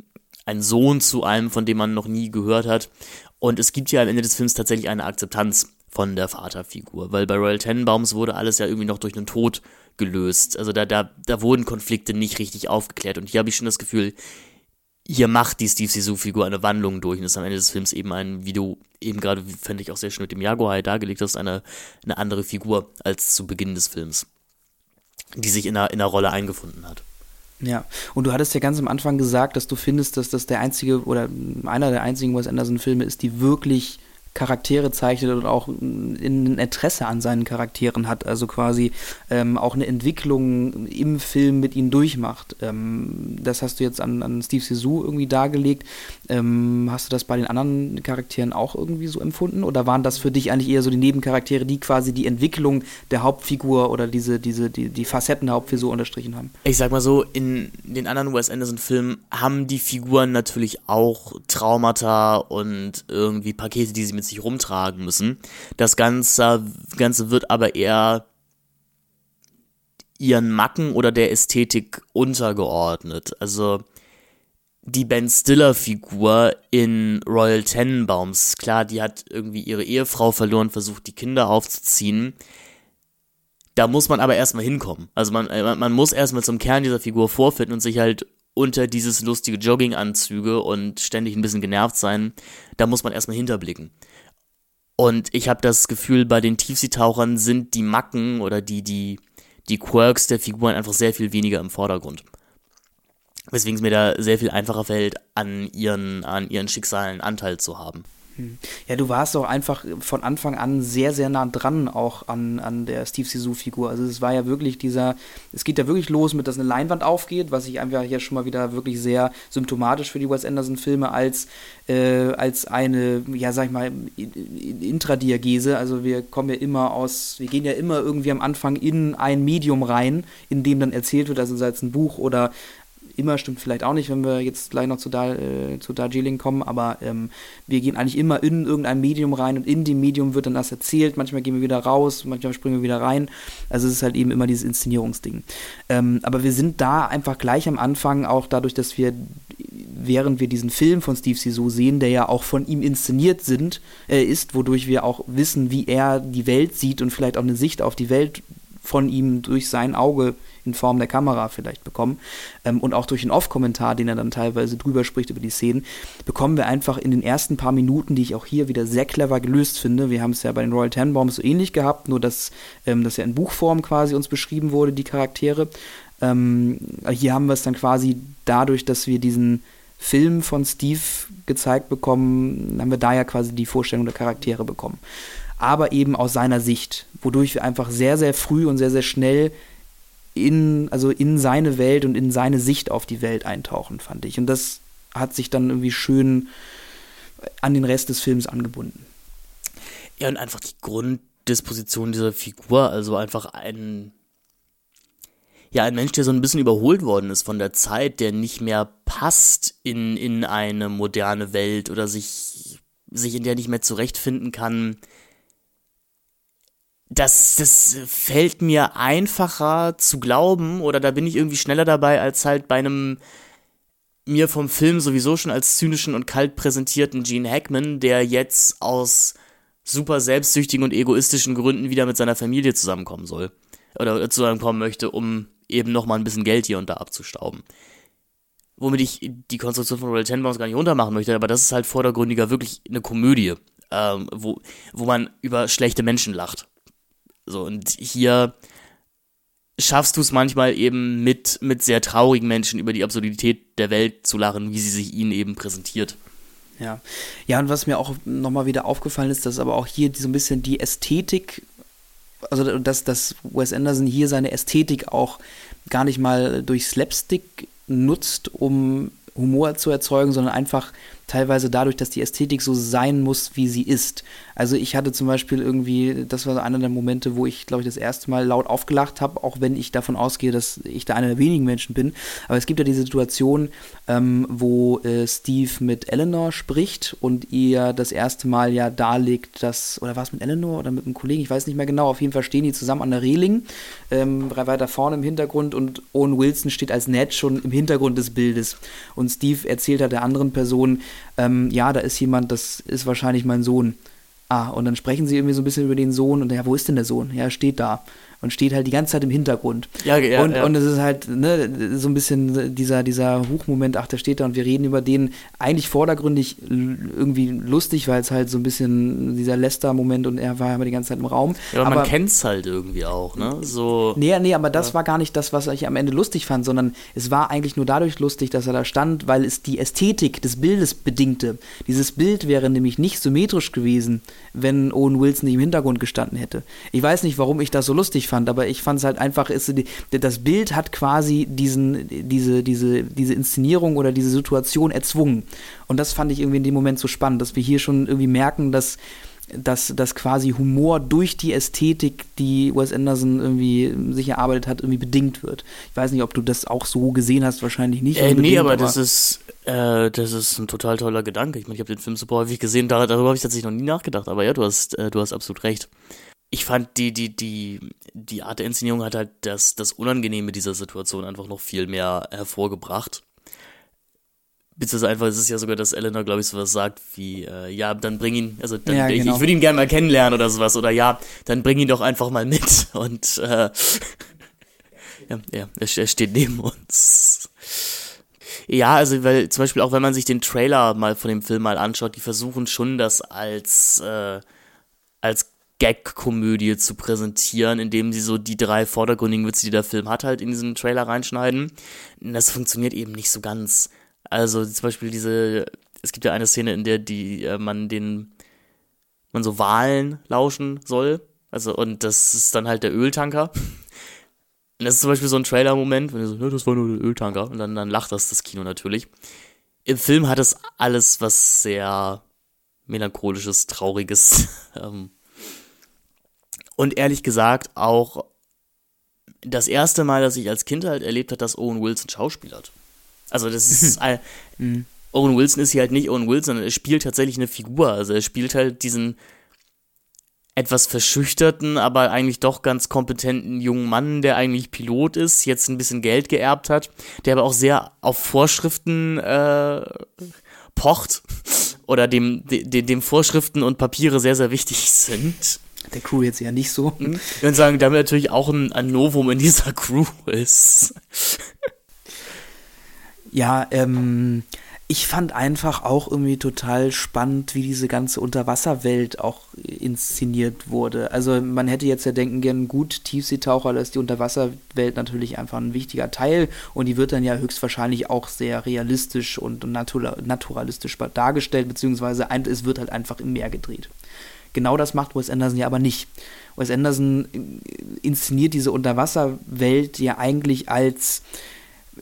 ein Sohn zu einem, von dem man noch nie gehört hat. Und es gibt ja am Ende des Films tatsächlich eine Akzeptanz von der Vaterfigur, weil bei Royal Tenenbaums wurde alles ja irgendwie noch durch einen Tod gelöst. Also da, da, da wurden Konflikte nicht richtig aufgeklärt. Und hier habe ich schon das Gefühl, hier macht die Steve Sisu-Figur eine Wandlung durch und ist am Ende des Films eben ein, wie du eben gerade, fände ich auch sehr schön mit dem Jaguar dargelegt hast, eine, eine andere Figur als zu Beginn des Films, die sich in einer, in einer Rolle eingefunden hat. Ja, und du hattest ja ganz am Anfang gesagt, dass du findest, dass das der einzige oder einer der einzigen Wes Anderson-Filme ist, die wirklich Charaktere zeichnet und auch ein Interesse an seinen Charakteren hat, also quasi ähm, auch eine Entwicklung im Film mit ihnen durchmacht. Ähm, das hast du jetzt an, an Steve Sisu irgendwie dargelegt. Ähm, hast du das bei den anderen Charakteren auch irgendwie so empfunden? Oder waren das für dich eigentlich eher so die Nebencharaktere, die quasi die Entwicklung der Hauptfigur oder diese, diese, die, die Facetten der Hauptfigur unterstrichen haben? Ich sag mal so, in den anderen Wes Anderson-Filmen haben die Figuren natürlich auch Traumata und irgendwie Pakete, die sie mit mit sich rumtragen müssen. Das Ganze, Ganze wird aber eher ihren Macken oder der Ästhetik untergeordnet. Also die Ben Stiller-Figur in Royal Tenenbaums, klar, die hat irgendwie ihre Ehefrau verloren, versucht die Kinder aufzuziehen. Da muss man aber erstmal hinkommen. Also man, man muss erstmal zum Kern dieser Figur vorfinden und sich halt unter dieses lustige Jogginganzüge und ständig ein bisschen genervt sein, da muss man erstmal hinterblicken. Und ich habe das Gefühl, bei den Tiefseetauchern sind die Macken oder die, die, die Quirks der Figuren einfach sehr viel weniger im Vordergrund. Weswegen es mir da sehr viel einfacher fällt, an ihren, an ihren Schicksalen Anteil zu haben. Hm. Ja, du warst auch einfach von Anfang an sehr, sehr nah dran auch an, an der Steve Sisu-Figur. Also es war ja wirklich dieser, es geht ja wirklich los mit, dass eine Leinwand aufgeht, was ich einfach hier schon mal wieder wirklich sehr symptomatisch für die Wes Anderson-Filme als, äh, als eine, ja, sag ich mal, Intradiagese. Also wir kommen ja immer aus, wir gehen ja immer irgendwie am Anfang in ein Medium rein, in dem dann erzählt wird, also sei es ein Buch oder immer stimmt vielleicht auch nicht, wenn wir jetzt gleich noch zu, da, äh, zu Darjeeling kommen, aber ähm, wir gehen eigentlich immer in irgendein Medium rein und in dem Medium wird dann das erzählt. Manchmal gehen wir wieder raus, manchmal springen wir wieder rein. Also es ist halt eben immer dieses Inszenierungsding. Ähm, aber wir sind da einfach gleich am Anfang, auch dadurch, dass wir während wir diesen Film von Steve Sisu sehen, der ja auch von ihm inszeniert sind, äh, ist, wodurch wir auch wissen, wie er die Welt sieht und vielleicht auch eine Sicht auf die Welt von ihm durch sein Auge in Form der Kamera vielleicht bekommen ähm, und auch durch den Off-Kommentar, den er dann teilweise drüber spricht über die Szenen, bekommen wir einfach in den ersten paar Minuten, die ich auch hier wieder sehr clever gelöst finde. Wir haben es ja bei den Royal Tenenbaums so ähnlich gehabt, nur dass ähm, das ja in Buchform quasi uns beschrieben wurde, die Charaktere. Ähm, hier haben wir es dann quasi dadurch, dass wir diesen Film von Steve gezeigt bekommen, haben wir da ja quasi die Vorstellung der Charaktere bekommen. Aber eben aus seiner Sicht, wodurch wir einfach sehr, sehr früh und sehr, sehr schnell in, also in seine Welt und in seine Sicht auf die Welt eintauchen, fand ich. Und das hat sich dann irgendwie schön an den Rest des Films angebunden. Ja, und einfach die Grunddisposition dieser Figur, also einfach ein ja, ein Mensch, der so ein bisschen überholt worden ist von der Zeit, der nicht mehr passt in, in eine moderne Welt oder sich, sich in der nicht mehr zurechtfinden kann. Das, das fällt mir einfacher zu glauben oder da bin ich irgendwie schneller dabei als halt bei einem mir vom Film sowieso schon als zynischen und kalt präsentierten Gene Hackman, der jetzt aus super selbstsüchtigen und egoistischen Gründen wieder mit seiner Familie zusammenkommen soll. Oder zusammenkommen möchte, um eben nochmal ein bisschen Geld hier und da abzustauben. Womit ich die Konstruktion von Royal Tenenbaums gar nicht runtermachen möchte, aber das ist halt vordergründiger wirklich eine Komödie, ähm, wo, wo man über schlechte Menschen lacht. So, und hier schaffst du es manchmal eben mit, mit sehr traurigen Menschen über die Absurdität der Welt zu lachen, wie sie sich ihnen eben präsentiert. Ja. Ja, und was mir auch nochmal wieder aufgefallen ist, dass aber auch hier so ein bisschen die Ästhetik also dass, dass Wes Anderson hier seine Ästhetik auch gar nicht mal durch Slapstick nutzt, um Humor zu erzeugen, sondern einfach teilweise dadurch, dass die Ästhetik so sein muss, wie sie ist. Also ich hatte zum Beispiel irgendwie, das war einer der Momente, wo ich, glaube ich, das erste Mal laut aufgelacht habe, auch wenn ich davon ausgehe, dass ich da einer der wenigen Menschen bin. Aber es gibt ja diese Situation, ähm, wo äh, Steve mit Eleanor spricht und ihr das erste Mal ja darlegt, dass, oder war es mit Eleanor oder mit einem Kollegen, ich weiß nicht mehr genau, auf jeden Fall stehen die zusammen an der Reling, ähm, weiter vorne im Hintergrund und Owen Wilson steht als Ned schon im Hintergrund des Bildes. Und Steve erzählt halt der anderen Person, ähm, ja, da ist jemand, das ist wahrscheinlich mein Sohn. Ah, und dann sprechen sie irgendwie so ein bisschen über den Sohn und ja, wo ist denn der Sohn? Ja, er steht da und steht halt die ganze Zeit im Hintergrund. Ja, ja, und, ja. und es ist halt ne, so ein bisschen dieser, dieser Huchmoment, ach, der steht da und wir reden über den eigentlich vordergründig irgendwie lustig, weil es halt so ein bisschen dieser Lester-Moment und er war ja immer die ganze Zeit im Raum. Ja, aber man kennt es halt irgendwie auch, ne? So. Nee, nee, aber das war gar nicht das, was ich am Ende lustig fand, sondern es war eigentlich nur dadurch lustig, dass er da stand, weil es die Ästhetik des Bildes bedingte. Dieses Bild wäre nämlich nicht symmetrisch gewesen, wenn Owen Wilson nicht im Hintergrund gestanden hätte. Ich weiß nicht, warum ich das so lustig fand, aber ich fand es halt einfach, ist, das Bild hat quasi diesen, diese, diese, diese Inszenierung oder diese Situation erzwungen. Und das fand ich irgendwie in dem Moment so spannend, dass wir hier schon irgendwie merken, dass dass, dass quasi Humor durch die Ästhetik, die Wes Anderson irgendwie sich erarbeitet hat, irgendwie bedingt wird. Ich weiß nicht, ob du das auch so gesehen hast, wahrscheinlich nicht. Äh, nee, aber, aber das ist äh, das ist ein total toller Gedanke. Ich meine, ich habe den Film super häufig gesehen, darüber habe ich tatsächlich noch nie nachgedacht, aber ja, du hast, äh, du hast absolut recht ich fand die, die, die, die Art der Inszenierung hat halt das, das Unangenehme dieser Situation einfach noch viel mehr hervorgebracht. Beziehungsweise einfach, es ist ja sogar, dass Eleanor, glaube ich, sowas sagt wie, äh, ja, dann bring ihn, also dann, ja, genau. ich, ich würde ihn gerne mal kennenlernen oder sowas, oder ja, dann bring ihn doch einfach mal mit. Und äh, ja, ja, er, er steht neben uns. Ja, also weil zum Beispiel auch wenn man sich den Trailer mal von dem Film mal anschaut, die versuchen schon das als äh, als Gag-Komödie zu präsentieren, indem sie so die drei vordergründigen Witze, die der Film hat, halt in diesen Trailer reinschneiden. Das funktioniert eben nicht so ganz. Also zum Beispiel diese, es gibt ja eine Szene, in der die äh, man den, man so Wahlen lauschen soll. Also, und das ist dann halt der Öltanker. Und das ist zum Beispiel so ein Trailer-Moment, wenn ihr so, ja, das war nur der Öltanker. Und dann, dann lacht das das Kino natürlich. Im Film hat es alles was sehr melancholisches, trauriges. Ähm, und ehrlich gesagt auch das erste Mal, dass ich als Kind halt erlebt habe, dass Owen Wilson schauspielert. Also das ist mhm. Owen Wilson ist hier halt nicht Owen Wilson, sondern er spielt tatsächlich eine Figur. Also er spielt halt diesen etwas verschüchterten, aber eigentlich doch ganz kompetenten jungen Mann, der eigentlich Pilot ist, jetzt ein bisschen Geld geerbt hat, der aber auch sehr auf Vorschriften äh, pocht oder dem, de, dem Vorschriften und Papiere sehr, sehr wichtig sind der Crew jetzt ja nicht so. Mhm. Ich würde sagen, damit natürlich auch ein, ein Novum in dieser Crew ist. ja, ähm, ich fand einfach auch irgendwie total spannend, wie diese ganze Unterwasserwelt auch inszeniert wurde. Also man hätte jetzt ja denken gern, gut, Tiefseetaucher, da ist die Unterwasserwelt natürlich einfach ein wichtiger Teil und die wird dann ja höchstwahrscheinlich auch sehr realistisch und naturalistisch dargestellt, beziehungsweise es wird halt einfach im Meer gedreht. Genau das macht Wes Anderson ja aber nicht. Wes Anderson inszeniert diese Unterwasserwelt ja eigentlich als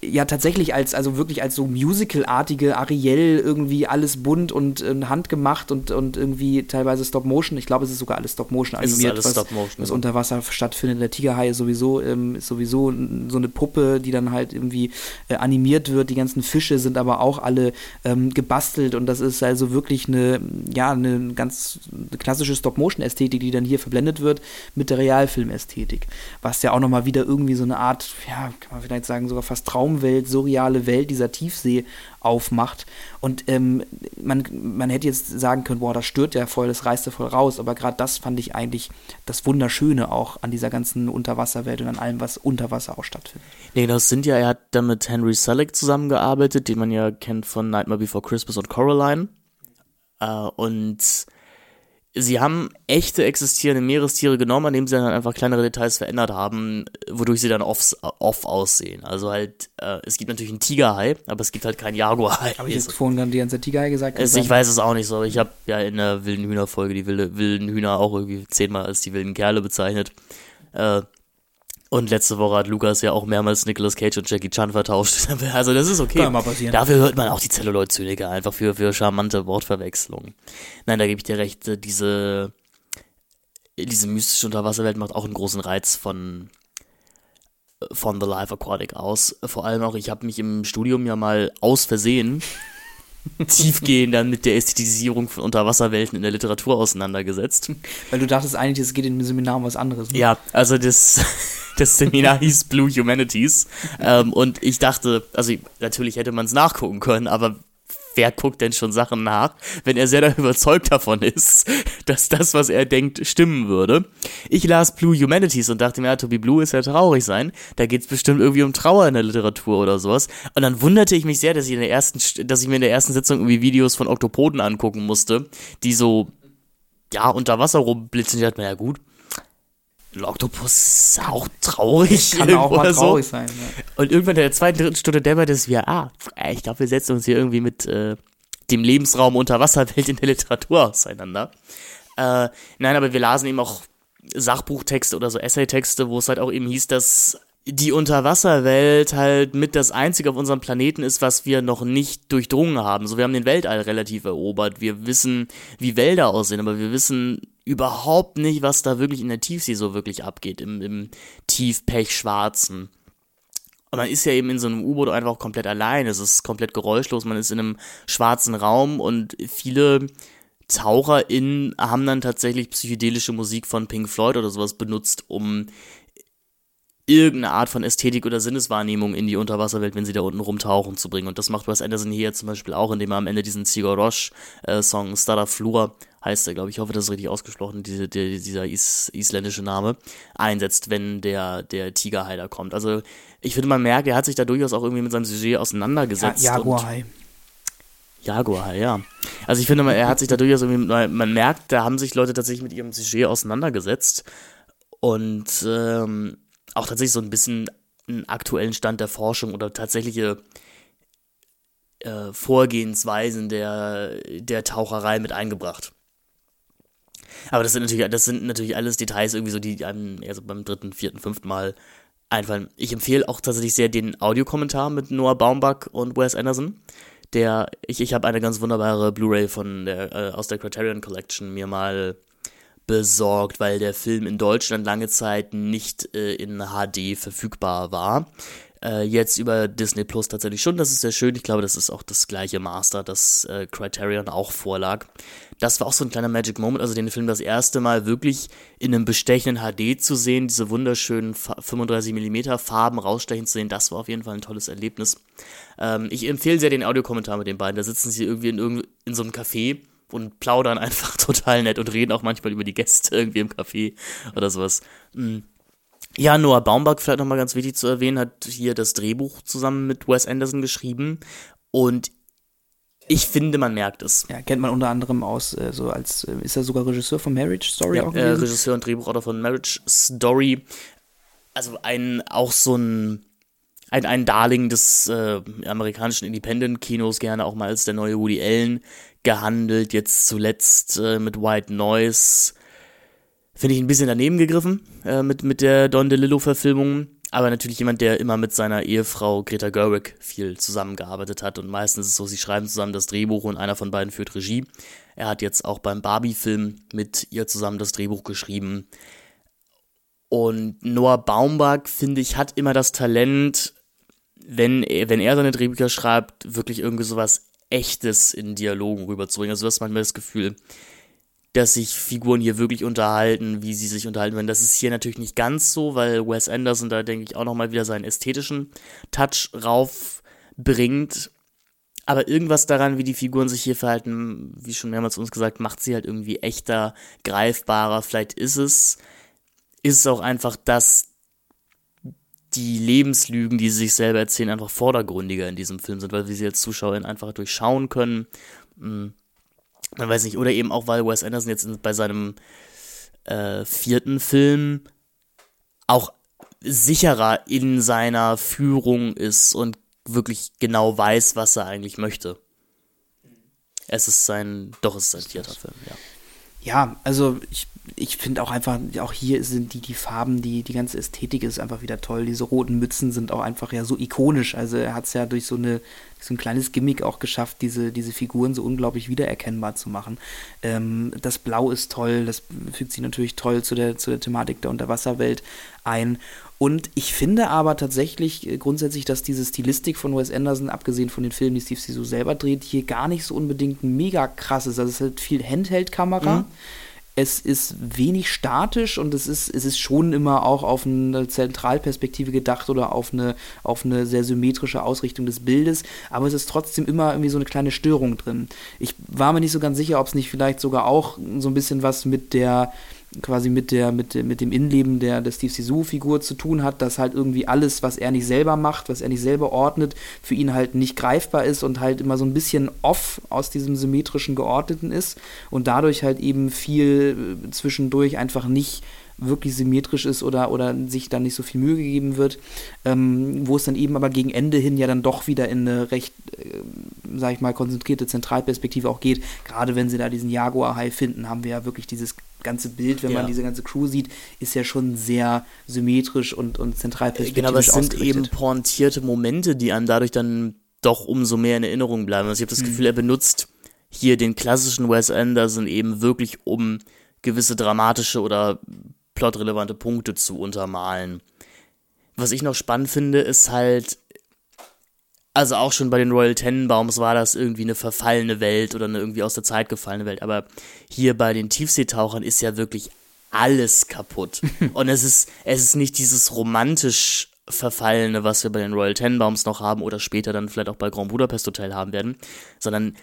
ja tatsächlich als, also wirklich als so Musical-artige Ariel irgendwie alles bunt und äh, handgemacht und, und irgendwie teilweise Stop-Motion. Ich glaube, es ist sogar alles Stop-Motion animiert, was, Stop was ja. unter Wasser stattfindet. Der Tigerhai ist sowieso, ähm, ist sowieso so eine Puppe, die dann halt irgendwie äh, animiert wird. Die ganzen Fische sind aber auch alle ähm, gebastelt und das ist also wirklich eine, ja, eine ganz klassische Stop-Motion-Ästhetik, die dann hier verblendet wird mit der Realfilm-Ästhetik. Was ja auch nochmal wieder irgendwie so eine Art, ja, kann man vielleicht sagen, sogar fast Traum Traumwelt, surreale Welt dieser Tiefsee aufmacht. Und ähm, man, man hätte jetzt sagen können, boah, das stört ja voll, das reißt ja voll raus. Aber gerade das fand ich eigentlich das Wunderschöne auch an dieser ganzen Unterwasserwelt und an allem, was unter Wasser auch stattfindet. Nee, das sind ja, er hat da mit Henry Selick zusammengearbeitet, den man ja kennt von Nightmare Before Christmas und Coraline. Äh, und sie haben echte existierende Meerestiere genommen, an dem sie dann einfach kleinere Details verändert haben, wodurch sie dann off, off aussehen. Also halt, äh, es gibt natürlich einen Tigerhai, aber es gibt halt keinen Jaguarhai. Habe ich jetzt vorhin die ganze Tigerhai gesagt? Es, ich weiß es auch nicht so. Ich habe ja in der wilden Hühnerfolge die wilde, wilden Hühner auch irgendwie zehnmal als die wilden Kerle bezeichnet. Äh, und letzte Woche hat Lukas ja auch mehrmals Nicolas Cage und Jackie Chan vertauscht. Also das ist okay. Kann mal passieren. Dafür hört man auch die Celluloid-Zyniker einfach für, für charmante Wortverwechslungen. Nein, da gebe ich dir recht. Diese, diese mystische Unterwasserwelt macht auch einen großen Reiz von, von The Life Aquatic aus. Vor allem auch, ich habe mich im Studium ja mal aus Versehen tiefgehend dann mit der Ästhetisierung von Unterwasserwelten in der Literatur auseinandergesetzt. Weil du dachtest eigentlich, es geht in dem Seminar um was anderes. Ne? Ja, also das, das Seminar hieß Blue Humanities. ähm, und ich dachte, also natürlich hätte man es nachgucken können, aber wer guckt denn schon Sachen nach, wenn er sehr überzeugt davon ist, dass das, was er denkt, stimmen würde. Ich las Blue Humanities und dachte mir, ja, To Blue ist ja traurig sein. Da geht es bestimmt irgendwie um Trauer in der Literatur oder sowas. Und dann wunderte ich mich sehr, dass ich in der ersten, dass ich mir in der ersten Sitzung irgendwie Videos von Oktopoden angucken musste, die so, ja, unter Wasser rumblitzen. Ich dachte mir, ja gut, ein Oktopus ist auch traurig. Kann auch mal traurig so. sein. Ja. Und irgendwann in der zweiten, dritten Stunde dämmert es wir, ah, ich glaube, wir setzen uns hier irgendwie mit äh, dem Lebensraum Unterwasserwelt in der Literatur auseinander. Äh, nein, aber wir lasen eben auch Sachbuchtexte oder so Essaytexte, wo es halt auch eben hieß, dass die Unterwasserwelt halt mit das einzige auf unserem Planeten ist, was wir noch nicht durchdrungen haben. So, wir haben den Weltall relativ erobert. Wir wissen, wie Wälder aussehen, aber wir wissen überhaupt nicht, was da wirklich in der Tiefsee so wirklich abgeht, im, im Tiefpechschwarzen. Und man ist ja eben in so einem U-Boot einfach komplett allein. Es ist komplett geräuschlos. Man ist in einem schwarzen Raum und viele TaucherInnen haben dann tatsächlich psychedelische Musik von Pink Floyd oder sowas benutzt, um irgendeine Art von Ästhetik oder Sinneswahrnehmung in die Unterwasserwelt, wenn sie da unten rumtauchen, zu bringen. Und das macht Wes Anderson hier zum Beispiel auch, indem er am Ende diesen Sigur Roche-Song äh, Stada Flur, heißt er, glaube ich, ich hoffe, das ist richtig ausgesprochen, diese, der, dieser is, isländische Name, einsetzt, wenn der, der Tigerhai kommt. Also ich finde, man merkt, er hat sich da durchaus auch irgendwie mit seinem Sujet auseinandergesetzt. Ja, Jaguarhai. Jaguar, ja. Also ich finde, er hat sich da durchaus irgendwie, man merkt, da haben sich Leute tatsächlich mit ihrem Sujet auseinandergesetzt. Und ähm, auch tatsächlich so ein bisschen einen aktuellen Stand der Forschung oder tatsächliche äh, Vorgehensweisen der, der Taucherei mit eingebracht. Aber das sind natürlich, das sind natürlich alles Details irgendwie so, die einem eher so beim dritten, vierten, fünften Mal einfallen. Ich empfehle auch tatsächlich sehr den Audiokommentar mit Noah Baumbach und Wes Anderson. Der, ich, ich habe eine ganz wunderbare Blu-ray von der, äh, aus der Criterion Collection mir mal besorgt, weil der Film in Deutschland lange Zeit nicht äh, in HD verfügbar war. Äh, jetzt über Disney Plus tatsächlich schon, das ist sehr schön. Ich glaube, das ist auch das gleiche Master, das äh, Criterion auch vorlag. Das war auch so ein kleiner Magic Moment, also den Film das erste Mal wirklich in einem bestechenden HD zu sehen, diese wunderschönen 35mm Farben rausstechen zu sehen, das war auf jeden Fall ein tolles Erlebnis. Ähm, ich empfehle sehr den Audiokommentar mit den beiden, da sitzen sie irgendwie in, in so einem Café und plaudern einfach total nett und reden auch manchmal über die Gäste irgendwie im Café oder sowas. Hm. Ja, Noah Baumbach, vielleicht nochmal ganz wichtig zu erwähnen, hat hier das Drehbuch zusammen mit Wes Anderson geschrieben und Ich finde, man merkt es. Ja, kennt man unter anderem aus, äh, so als, äh, ist er sogar Regisseur von Marriage Story ja, auch gewesen? Äh, Regisseur und Drehbuchautor von Marriage Story. Also ein, auch so ein, ein, ein Darling des äh, amerikanischen Independent-Kinos, gerne auch mal als der neue Woody Allen gehandelt. Jetzt zuletzt äh, mit White Noise. Finde ich ein bisschen daneben gegriffen äh, mit, mit der Don DeLillo-Verfilmung aber natürlich jemand, der immer mit seiner Ehefrau Greta Gerwig viel zusammengearbeitet hat und meistens ist es so, sie schreiben zusammen das Drehbuch und einer von beiden führt Regie. Er hat jetzt auch beim Barbie-Film mit ihr zusammen das Drehbuch geschrieben. Und Noah Baumbach, finde ich, hat immer das Talent, wenn wenn er seine Drehbücher schreibt, wirklich irgendwie sowas Echtes in Dialogen rüberzubringen. Also du hast manchmal das Gefühl, dass sich Figuren hier wirklich unterhalten, wie sie sich unterhalten werden. Das ist hier natürlich nicht ganz so, weil Wes Anderson da, denke ich, auch nochmal wieder seinen ästhetischen Touch raufbringt. Aber irgendwas daran, wie die Figuren sich hier verhalten, wie schon mehrmals uns gesagt, macht sie halt irgendwie echter, greifbarer. Vielleicht ist es, ist es auch einfach, dass die Lebenslügen, die sie sich selber erzählen, einfach vordergründiger in diesem Film sind, weil wir sie als Zuschauerin einfach durchschauen können. Hm man weiß nicht, oder eben auch, weil Wes Anderson jetzt bei seinem äh, vierten Film auch sicherer in seiner Führung ist und wirklich genau weiß, was er eigentlich möchte. Es ist sein, doch, es ist sein vierter Film, ja. Ja, also ich, ich finde auch einfach, auch hier sind die, die Farben, die, die ganze Ästhetik ist einfach wieder toll. Diese roten Mützen sind auch einfach ja so ikonisch. Also er hat es ja durch so eine so ein kleines Gimmick auch geschafft, diese, diese Figuren so unglaublich wiedererkennbar zu machen. Ähm, das Blau ist toll, das fügt sich natürlich toll zu der, zu der Thematik der Unterwasserwelt ein. Und ich finde aber tatsächlich äh, grundsätzlich, dass diese Stilistik von Wes Anderson, abgesehen von den Filmen, die Steve Sisu selber dreht, hier gar nicht so unbedingt mega krass ist. Also es ist halt viel Handheld-Kamera. Mhm es ist wenig statisch und es ist, es ist schon immer auch auf eine Zentralperspektive gedacht oder auf eine, auf eine sehr symmetrische Ausrichtung des Bildes, aber es ist trotzdem immer irgendwie so eine kleine Störung drin. Ich war mir nicht so ganz sicher, ob es nicht vielleicht sogar auch so ein bisschen was mit der quasi mit der, mit, mit dem Innenleben der, der Steve Sisu-Figur zu tun hat, dass halt irgendwie alles, was er nicht selber macht, was er nicht selber ordnet, für ihn halt nicht greifbar ist und halt immer so ein bisschen off aus diesem symmetrischen Geordneten ist und dadurch halt eben viel äh, zwischendurch einfach nicht wirklich symmetrisch ist oder, oder sich da nicht so viel Mühe gegeben wird, ähm, wo es dann eben aber gegen Ende hin ja dann doch wieder in eine recht, äh, sag ich mal, konzentrierte Zentralperspektive auch geht. Gerade wenn sie da diesen Jaguar-Hai finden, haben wir ja wirklich dieses ganze Bild, wenn ja. man diese ganze Crew sieht, ist ja schon sehr symmetrisch und, und zentralperspektivisch Genau, aber es sind eben pointierte Momente, die einem dadurch dann doch umso mehr in Erinnerung bleiben. Also ich habe das mhm. Gefühl, er benutzt hier den klassischen Wes Anderson eben wirklich, um gewisse dramatische oder plotrelevante Punkte zu untermalen. Was ich noch spannend finde, ist halt, also auch schon bei den Royal Tenenbaums war das irgendwie eine verfallene Welt oder eine irgendwie aus der Zeit gefallene Welt, aber hier bei den Tiefseetauchern ist ja wirklich alles kaputt. Und es ist, es ist nicht dieses romantisch verfallene, was wir bei den Royal Tenenbaums noch haben oder später dann vielleicht auch bei Grand Budapest Hotel haben werden, sondern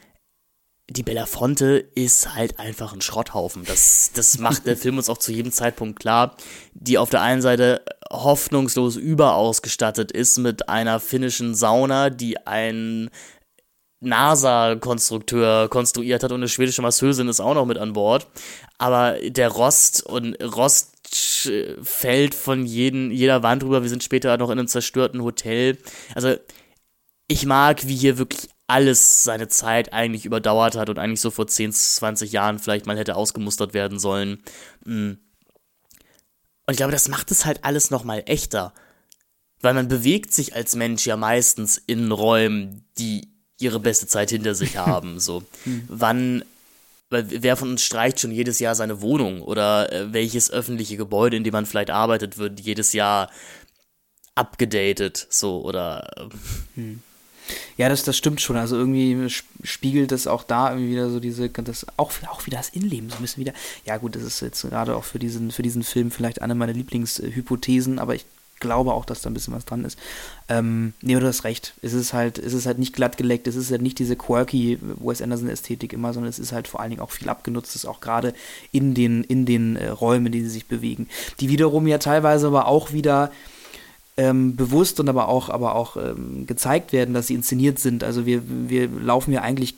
die Belafonte ist halt einfach ein Schrotthaufen. Das, das macht der Film uns auch zu jedem Zeitpunkt klar. Die auf der einen Seite hoffnungslos überausgestattet ist mit einer finnischen Sauna, die ein NASA-Konstrukteur konstruiert hat und eine schwedische Masseusin ist auch noch mit an Bord. Aber der Rost und Rost fällt von jeden, jeder Wand rüber. Wir sind später noch in einem zerstörten Hotel. Also ich mag, wie hier wirklich alles seine Zeit eigentlich überdauert hat und eigentlich so vor 10, 20 Jahren vielleicht mal hätte ausgemustert werden sollen. Mm. Und ich glaube, das macht es halt alles nochmal echter. Weil man bewegt sich als Mensch ja meistens in Räumen, die ihre beste Zeit hinter sich haben. So. Hm. Wann, weil wer von uns streicht schon jedes Jahr seine Wohnung? Oder äh, welches öffentliche Gebäude, in dem man vielleicht arbeitet, wird jedes Jahr abgedatet? So, oder. Äh, hm. Ja, das, das stimmt schon. Also irgendwie spiegelt das auch da irgendwie wieder so diese, das, auch, auch wieder das Innenleben so ein bisschen wieder. Ja, gut, das ist jetzt gerade auch für diesen, für diesen Film vielleicht eine meiner Lieblingshypothesen, aber ich glaube auch, dass da ein bisschen was dran ist. Ähm, nee, du hast recht. Es ist halt, es ist halt nicht glatt geleckt, es ist halt nicht diese quirky Wes Anderson-Ästhetik immer, sondern es ist halt vor allen Dingen auch viel abgenutztes, auch gerade in den, in den äh, Räumen, in denen sie sich bewegen. Die wiederum ja teilweise aber auch wieder ähm, bewusst und aber auch, aber auch ähm, gezeigt werden, dass sie inszeniert sind. Also wir, wir laufen ja eigentlich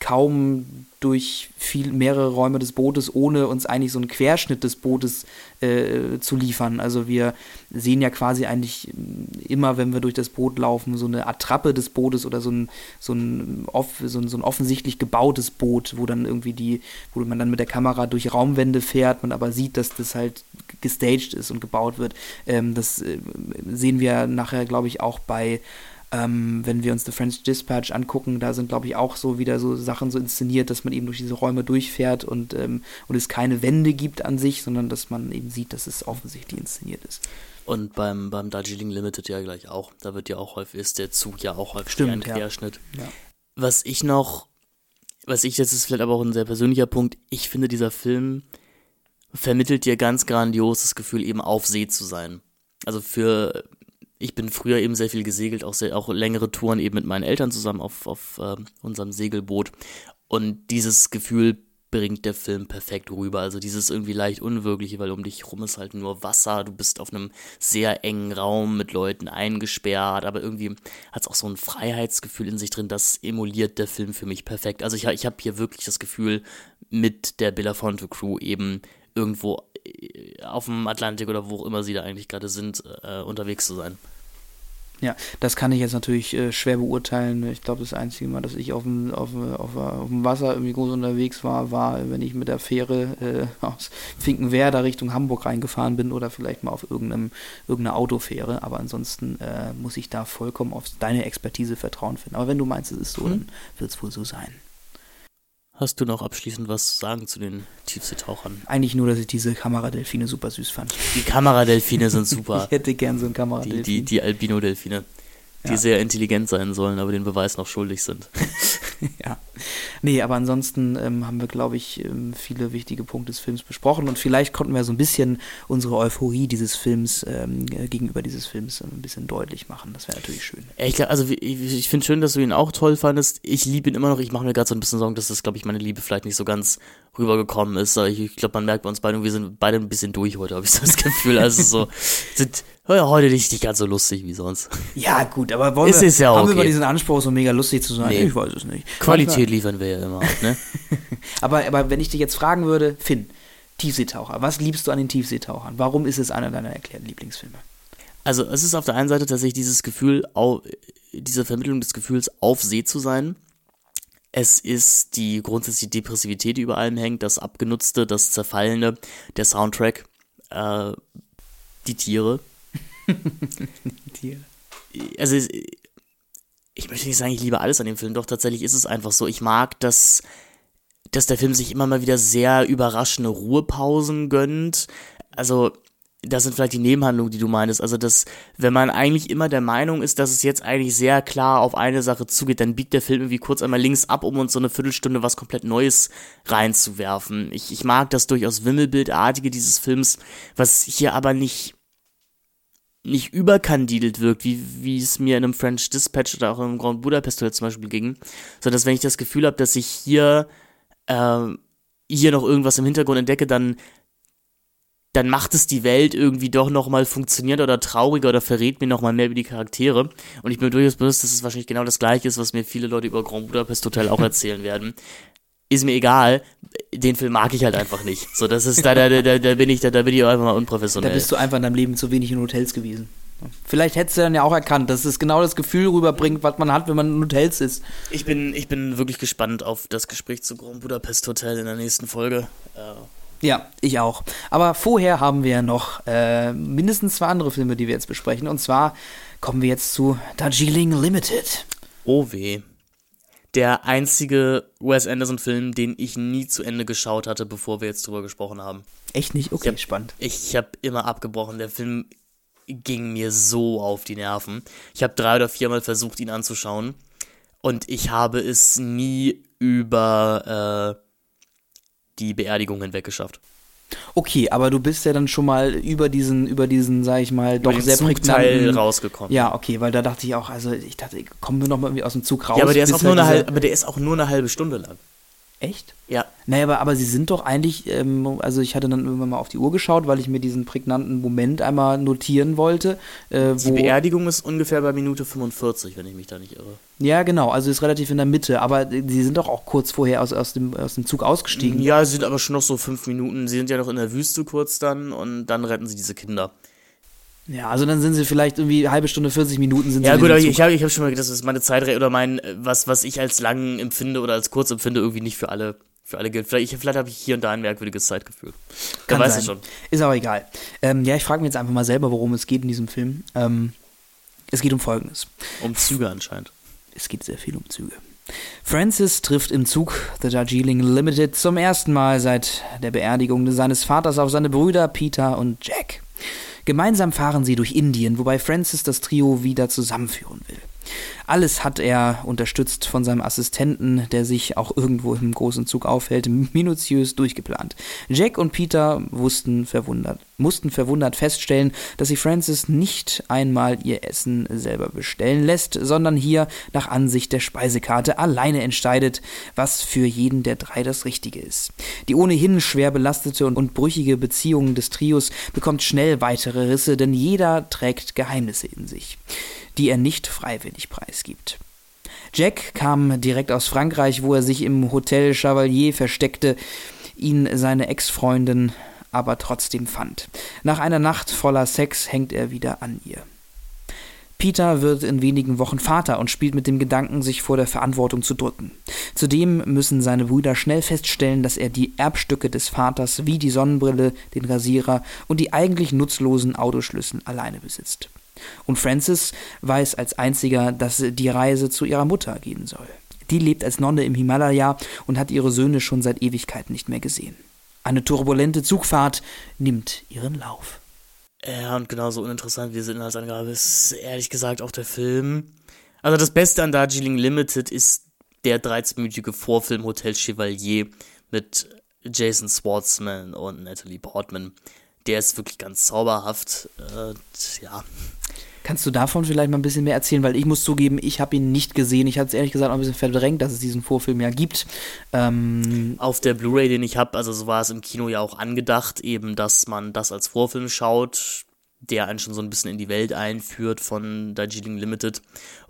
kaum durch viel mehrere Räume des Bootes, ohne uns eigentlich so einen Querschnitt des Bootes äh, zu liefern. Also wir sehen ja quasi eigentlich immer, wenn wir durch das Boot laufen, so eine Attrappe des Bootes oder so ein, so ein, off, so ein, so ein offensichtlich gebautes Boot, wo dann irgendwie die, wo man dann mit der Kamera durch Raumwände fährt, man aber sieht, dass das halt gestaged ist und gebaut wird. Ähm, das äh, sehen wir nachher, glaube ich, auch bei ähm, wenn wir uns The French Dispatch angucken, da sind, glaube ich, auch so wieder so Sachen so inszeniert, dass man eben durch diese Räume durchfährt und, ähm, und es keine Wände gibt an sich, sondern dass man eben sieht, dass es offensichtlich inszeniert ist. Und beim, beim Darjeeling Limited ja gleich auch. Da wird ja auch häufig, ist der Zug ja auch häufig Stimmt, ein Querschnitt. Ja. Ja. Was ich noch, was ich, das ist vielleicht aber auch ein sehr persönlicher Punkt, ich finde, dieser Film vermittelt dir ganz grandios das Gefühl, eben auf See zu sein. Also für ich bin früher eben sehr viel gesegelt, auch, sehr, auch längere Touren eben mit meinen Eltern zusammen auf, auf äh, unserem Segelboot. Und dieses Gefühl bringt der Film perfekt rüber. Also dieses irgendwie leicht Unwirkliche, weil um dich rum ist halt nur Wasser. Du bist auf einem sehr engen Raum mit Leuten eingesperrt, aber irgendwie hat es auch so ein Freiheitsgefühl in sich drin. Das emuliert der Film für mich perfekt. Also ich, ich habe hier wirklich das Gefühl, mit der Belafonte Crew eben irgendwo auf dem Atlantik oder wo auch immer sie da eigentlich gerade sind, äh, unterwegs zu sein. Ja, das kann ich jetzt natürlich äh, schwer beurteilen. Ich glaube, das einzige Mal, dass ich auf dem, auf, auf, auf dem Wasser irgendwie groß unterwegs war, war, wenn ich mit der Fähre äh, aus Finkenwerder Richtung Hamburg reingefahren bin oder vielleicht mal auf irgendeinem, irgendeiner Autofähre. Aber ansonsten äh, muss ich da vollkommen auf deine Expertise Vertrauen finden. Aber wenn du meinst, es ist so, hm. dann wird es wohl so sein. Hast du noch abschließend was zu sagen zu den Tiefseetauchern? Eigentlich nur, dass ich diese Kameradelfine super süß fand. Die Kameradelfine sind super. ich hätte gern so einen Kameradelfin. Die, die, die Albino-Delfine die ja. sehr intelligent sein sollen, aber den Beweis noch schuldig sind. ja. Nee, aber ansonsten ähm, haben wir, glaube ich, ähm, viele wichtige Punkte des Films besprochen und vielleicht konnten wir so ein bisschen unsere Euphorie dieses Films ähm, gegenüber dieses Films ein bisschen deutlich machen. Das wäre natürlich schön. Ich also ich, ich finde schön, dass du ihn auch toll fandest. Ich liebe ihn immer noch. Ich mache mir gerade so ein bisschen Sorgen, dass das, glaube ich, meine Liebe vielleicht nicht so ganz rübergekommen ist. Ich, glaube, man merkt bei uns beiden, wir sind beide ein bisschen durch heute, habe ich so das Gefühl. Also so sind ja, heute nicht, nicht ganz so lustig wie sonst. Ja, gut, aber wollen wir, ja haben okay. wir diesen Anspruch, so mega lustig zu sein? Nee. Ich weiß es nicht. Qualität liefern wir ja immer, ne? aber, aber wenn ich dich jetzt fragen würde, Finn, Tiefseetaucher, was liebst du an den Tiefseetauchern? Warum ist es einer deiner erklärten Lieblingsfilme? Also, es ist auf der einen Seite tatsächlich dieses Gefühl, diese Vermittlung des Gefühls, auf See zu sein. Es ist die grundsätzliche Depressivität, die über allem hängt, das Abgenutzte, das Zerfallene, der Soundtrack, äh, die Tiere, Tiere. Also, ich möchte nicht sagen, ich liebe alles an dem Film, doch tatsächlich ist es einfach so. Ich mag, dass, dass der Film sich immer mal wieder sehr überraschende Ruhepausen gönnt. Also, das sind vielleicht die Nebenhandlungen, die du meinst. Also, dass, wenn man eigentlich immer der Meinung ist, dass es jetzt eigentlich sehr klar auf eine Sache zugeht, dann biegt der Film irgendwie kurz einmal links ab, um uns so eine Viertelstunde was komplett Neues reinzuwerfen. Ich, ich mag das durchaus Wimmelbildartige dieses Films, was hier aber nicht nicht überkandidelt wirkt, wie, wie es mir in einem French Dispatch oder auch im Grand Budapest zum Beispiel ging, sondern dass wenn ich das Gefühl habe, dass ich hier, äh, hier noch irgendwas im Hintergrund entdecke, dann, dann macht es die Welt irgendwie doch nochmal funktioniert oder trauriger oder verrät mir nochmal mehr über die Charaktere. Und ich bin durchaus bewusst, dass es wahrscheinlich genau das gleiche ist, was mir viele Leute über Grand Budapest Hotel auch erzählen werden ist mir egal, den Film mag ich halt einfach nicht. So, das ist, da, da, da, da bin ich, da, da bin ich einfach mal unprofessionell. Da bist du einfach in deinem Leben zu wenig in Hotels gewesen. Vielleicht hättest du dann ja auch erkannt, dass es genau das Gefühl rüberbringt, was man hat, wenn man in Hotels ist. Ich bin, ich bin wirklich gespannt auf das Gespräch zu Grand Budapest Hotel in der nächsten Folge. Äh. Ja, ich auch. Aber vorher haben wir noch äh, mindestens zwei andere Filme, die wir jetzt besprechen. Und zwar kommen wir jetzt zu Darjeeling Limited. Oh weh der einzige Wes Anderson-Film, den ich nie zu Ende geschaut hatte, bevor wir jetzt drüber gesprochen haben. Echt nicht? Okay, ich hab, spannend. Ich habe immer abgebrochen. Der Film ging mir so auf die Nerven. Ich habe drei oder viermal versucht, ihn anzuschauen. Und ich habe es nie über äh, die Beerdigung hinweg geschafft. Okay, aber du bist ja dann schon mal über diesen, über diesen, sag ich mal, doch sehr prägnanten rausgekommen. Ja, okay, weil da dachte ich auch, also ich dachte, kommen wir noch mal aus dem Zug raus. Ja, aber der ist auch nur eine halbe, aber der ist auch nur eine halbe Stunde lang. Echt? Ja. Naja, aber, aber sie sind doch eigentlich, ähm, also ich hatte dann irgendwann mal auf die Uhr geschaut, weil ich mir diesen prägnanten Moment einmal notieren wollte. Äh, die Beerdigung ist ungefähr bei Minute 45, wenn ich mich da nicht irre. Ja, genau, also ist relativ in der Mitte, aber sie sind doch auch kurz vorher aus, aus, dem, aus dem Zug ausgestiegen. Ja, sie sind aber schon noch so fünf Minuten. Sie sind ja noch in der Wüste kurz dann und dann retten sie diese Kinder. Ja, also dann sind sie vielleicht irgendwie eine halbe Stunde, 40 Minuten sind ja, sie. Ja, gut, aber ich habe ich hab schon mal gedacht, das ist meine Zeit oder mein, was, was ich als lang empfinde oder als kurz empfinde, irgendwie nicht für alle, für alle gilt. Vielleicht, vielleicht habe ich hier und da ein merkwürdiges Zeitgefühl. Kann weiß sein. schon. Ist aber egal. Ähm, ja, ich frage mich jetzt einfach mal selber, worum es geht in diesem Film. Ähm, es geht um Folgendes. Um Züge anscheinend. Es geht sehr viel um Züge. Francis trifft im Zug The Darjeeling Limited zum ersten Mal seit der Beerdigung seines Vaters auf seine Brüder Peter und Jack. Gemeinsam fahren sie durch Indien, wobei Francis das Trio wieder zusammenführen will. Alles hat er, unterstützt von seinem Assistenten, der sich auch irgendwo im großen Zug aufhält, minutiös durchgeplant. Jack und Peter wussten verwundert, mussten verwundert feststellen, dass sie Francis nicht einmal ihr Essen selber bestellen lässt, sondern hier nach Ansicht der Speisekarte alleine entscheidet, was für jeden der drei das Richtige ist. Die ohnehin schwer belastete und brüchige Beziehung des Trios bekommt schnell weitere Risse, denn jeder trägt Geheimnisse in sich die er nicht freiwillig preisgibt. Jack kam direkt aus Frankreich, wo er sich im Hotel Chevalier versteckte, ihn seine Ex-Freundin aber trotzdem fand. Nach einer Nacht voller Sex hängt er wieder an ihr. Peter wird in wenigen Wochen Vater und spielt mit dem Gedanken, sich vor der Verantwortung zu drücken. Zudem müssen seine Brüder schnell feststellen, dass er die Erbstücke des Vaters wie die Sonnenbrille, den Rasierer und die eigentlich nutzlosen Autoschlüssel alleine besitzt. Und Francis weiß als einziger, dass die Reise zu ihrer Mutter gehen soll. Die lebt als Nonne im Himalaya und hat ihre Söhne schon seit Ewigkeiten nicht mehr gesehen. Eine turbulente Zugfahrt nimmt ihren Lauf. Ja, und genauso uninteressant wie diese Inhaltsangabe ist ehrlich gesagt auch der Film. Also das Beste an Darjeeling Limited ist der 13-minütige Vorfilm Hotel Chevalier mit Jason Schwartzman und Natalie Portman. Der ist wirklich ganz zauberhaft. Äh, ja, Kannst du davon vielleicht mal ein bisschen mehr erzählen? Weil ich muss zugeben, ich habe ihn nicht gesehen. Ich hatte es ehrlich gesagt auch ein bisschen verdrängt, dass es diesen Vorfilm ja gibt. Ähm Auf der Blu-ray, den ich habe, also so war es im Kino ja auch angedacht, eben, dass man das als Vorfilm schaut, der einen schon so ein bisschen in die Welt einführt von Darjeeling Limited.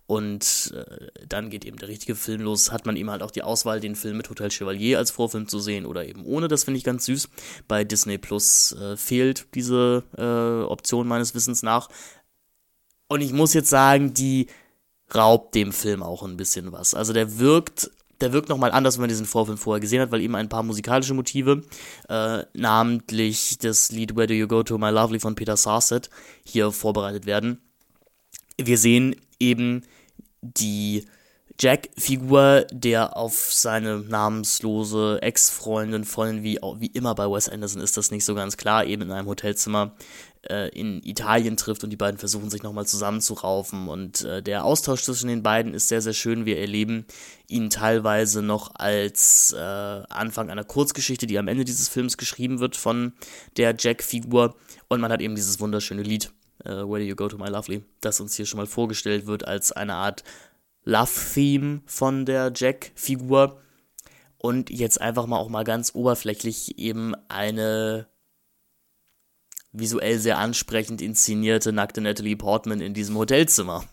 Und äh, dann geht eben der richtige Film los. Hat man eben halt auch die Auswahl, den Film mit Hotel Chevalier als Vorfilm zu sehen oder eben ohne. Das finde ich ganz süß. Bei Disney Plus äh, fehlt diese äh, Option meines Wissens nach. Und ich muss jetzt sagen, die raubt dem Film auch ein bisschen was. Also der wirkt, der wirkt nochmal anders, wenn man diesen Vorfilm vorher gesehen hat, weil eben ein paar musikalische Motive, äh, namentlich das Lied Where Do You Go To My Lovely von Peter Sarset, hier vorbereitet werden. Wir sehen eben die Jack-Figur, der auf seine namenslose Ex-Freundin, Freundin, wie, wie immer bei Wes Anderson ist das nicht so ganz klar, eben in einem Hotelzimmer äh, in Italien trifft und die beiden versuchen sich nochmal zusammenzuraufen. Und äh, der Austausch zwischen den beiden ist sehr, sehr schön. Wir erleben ihn teilweise noch als äh, Anfang einer Kurzgeschichte, die am Ende dieses Films geschrieben wird von der Jack-Figur. Und man hat eben dieses wunderschöne Lied, äh, Where Do You Go To My Lovely, das uns hier schon mal vorgestellt wird als eine Art Love-Theme von der Jack-Figur. Und jetzt einfach mal auch mal ganz oberflächlich eben eine visuell sehr ansprechend inszenierte nackte Natalie Portman in diesem Hotelzimmer.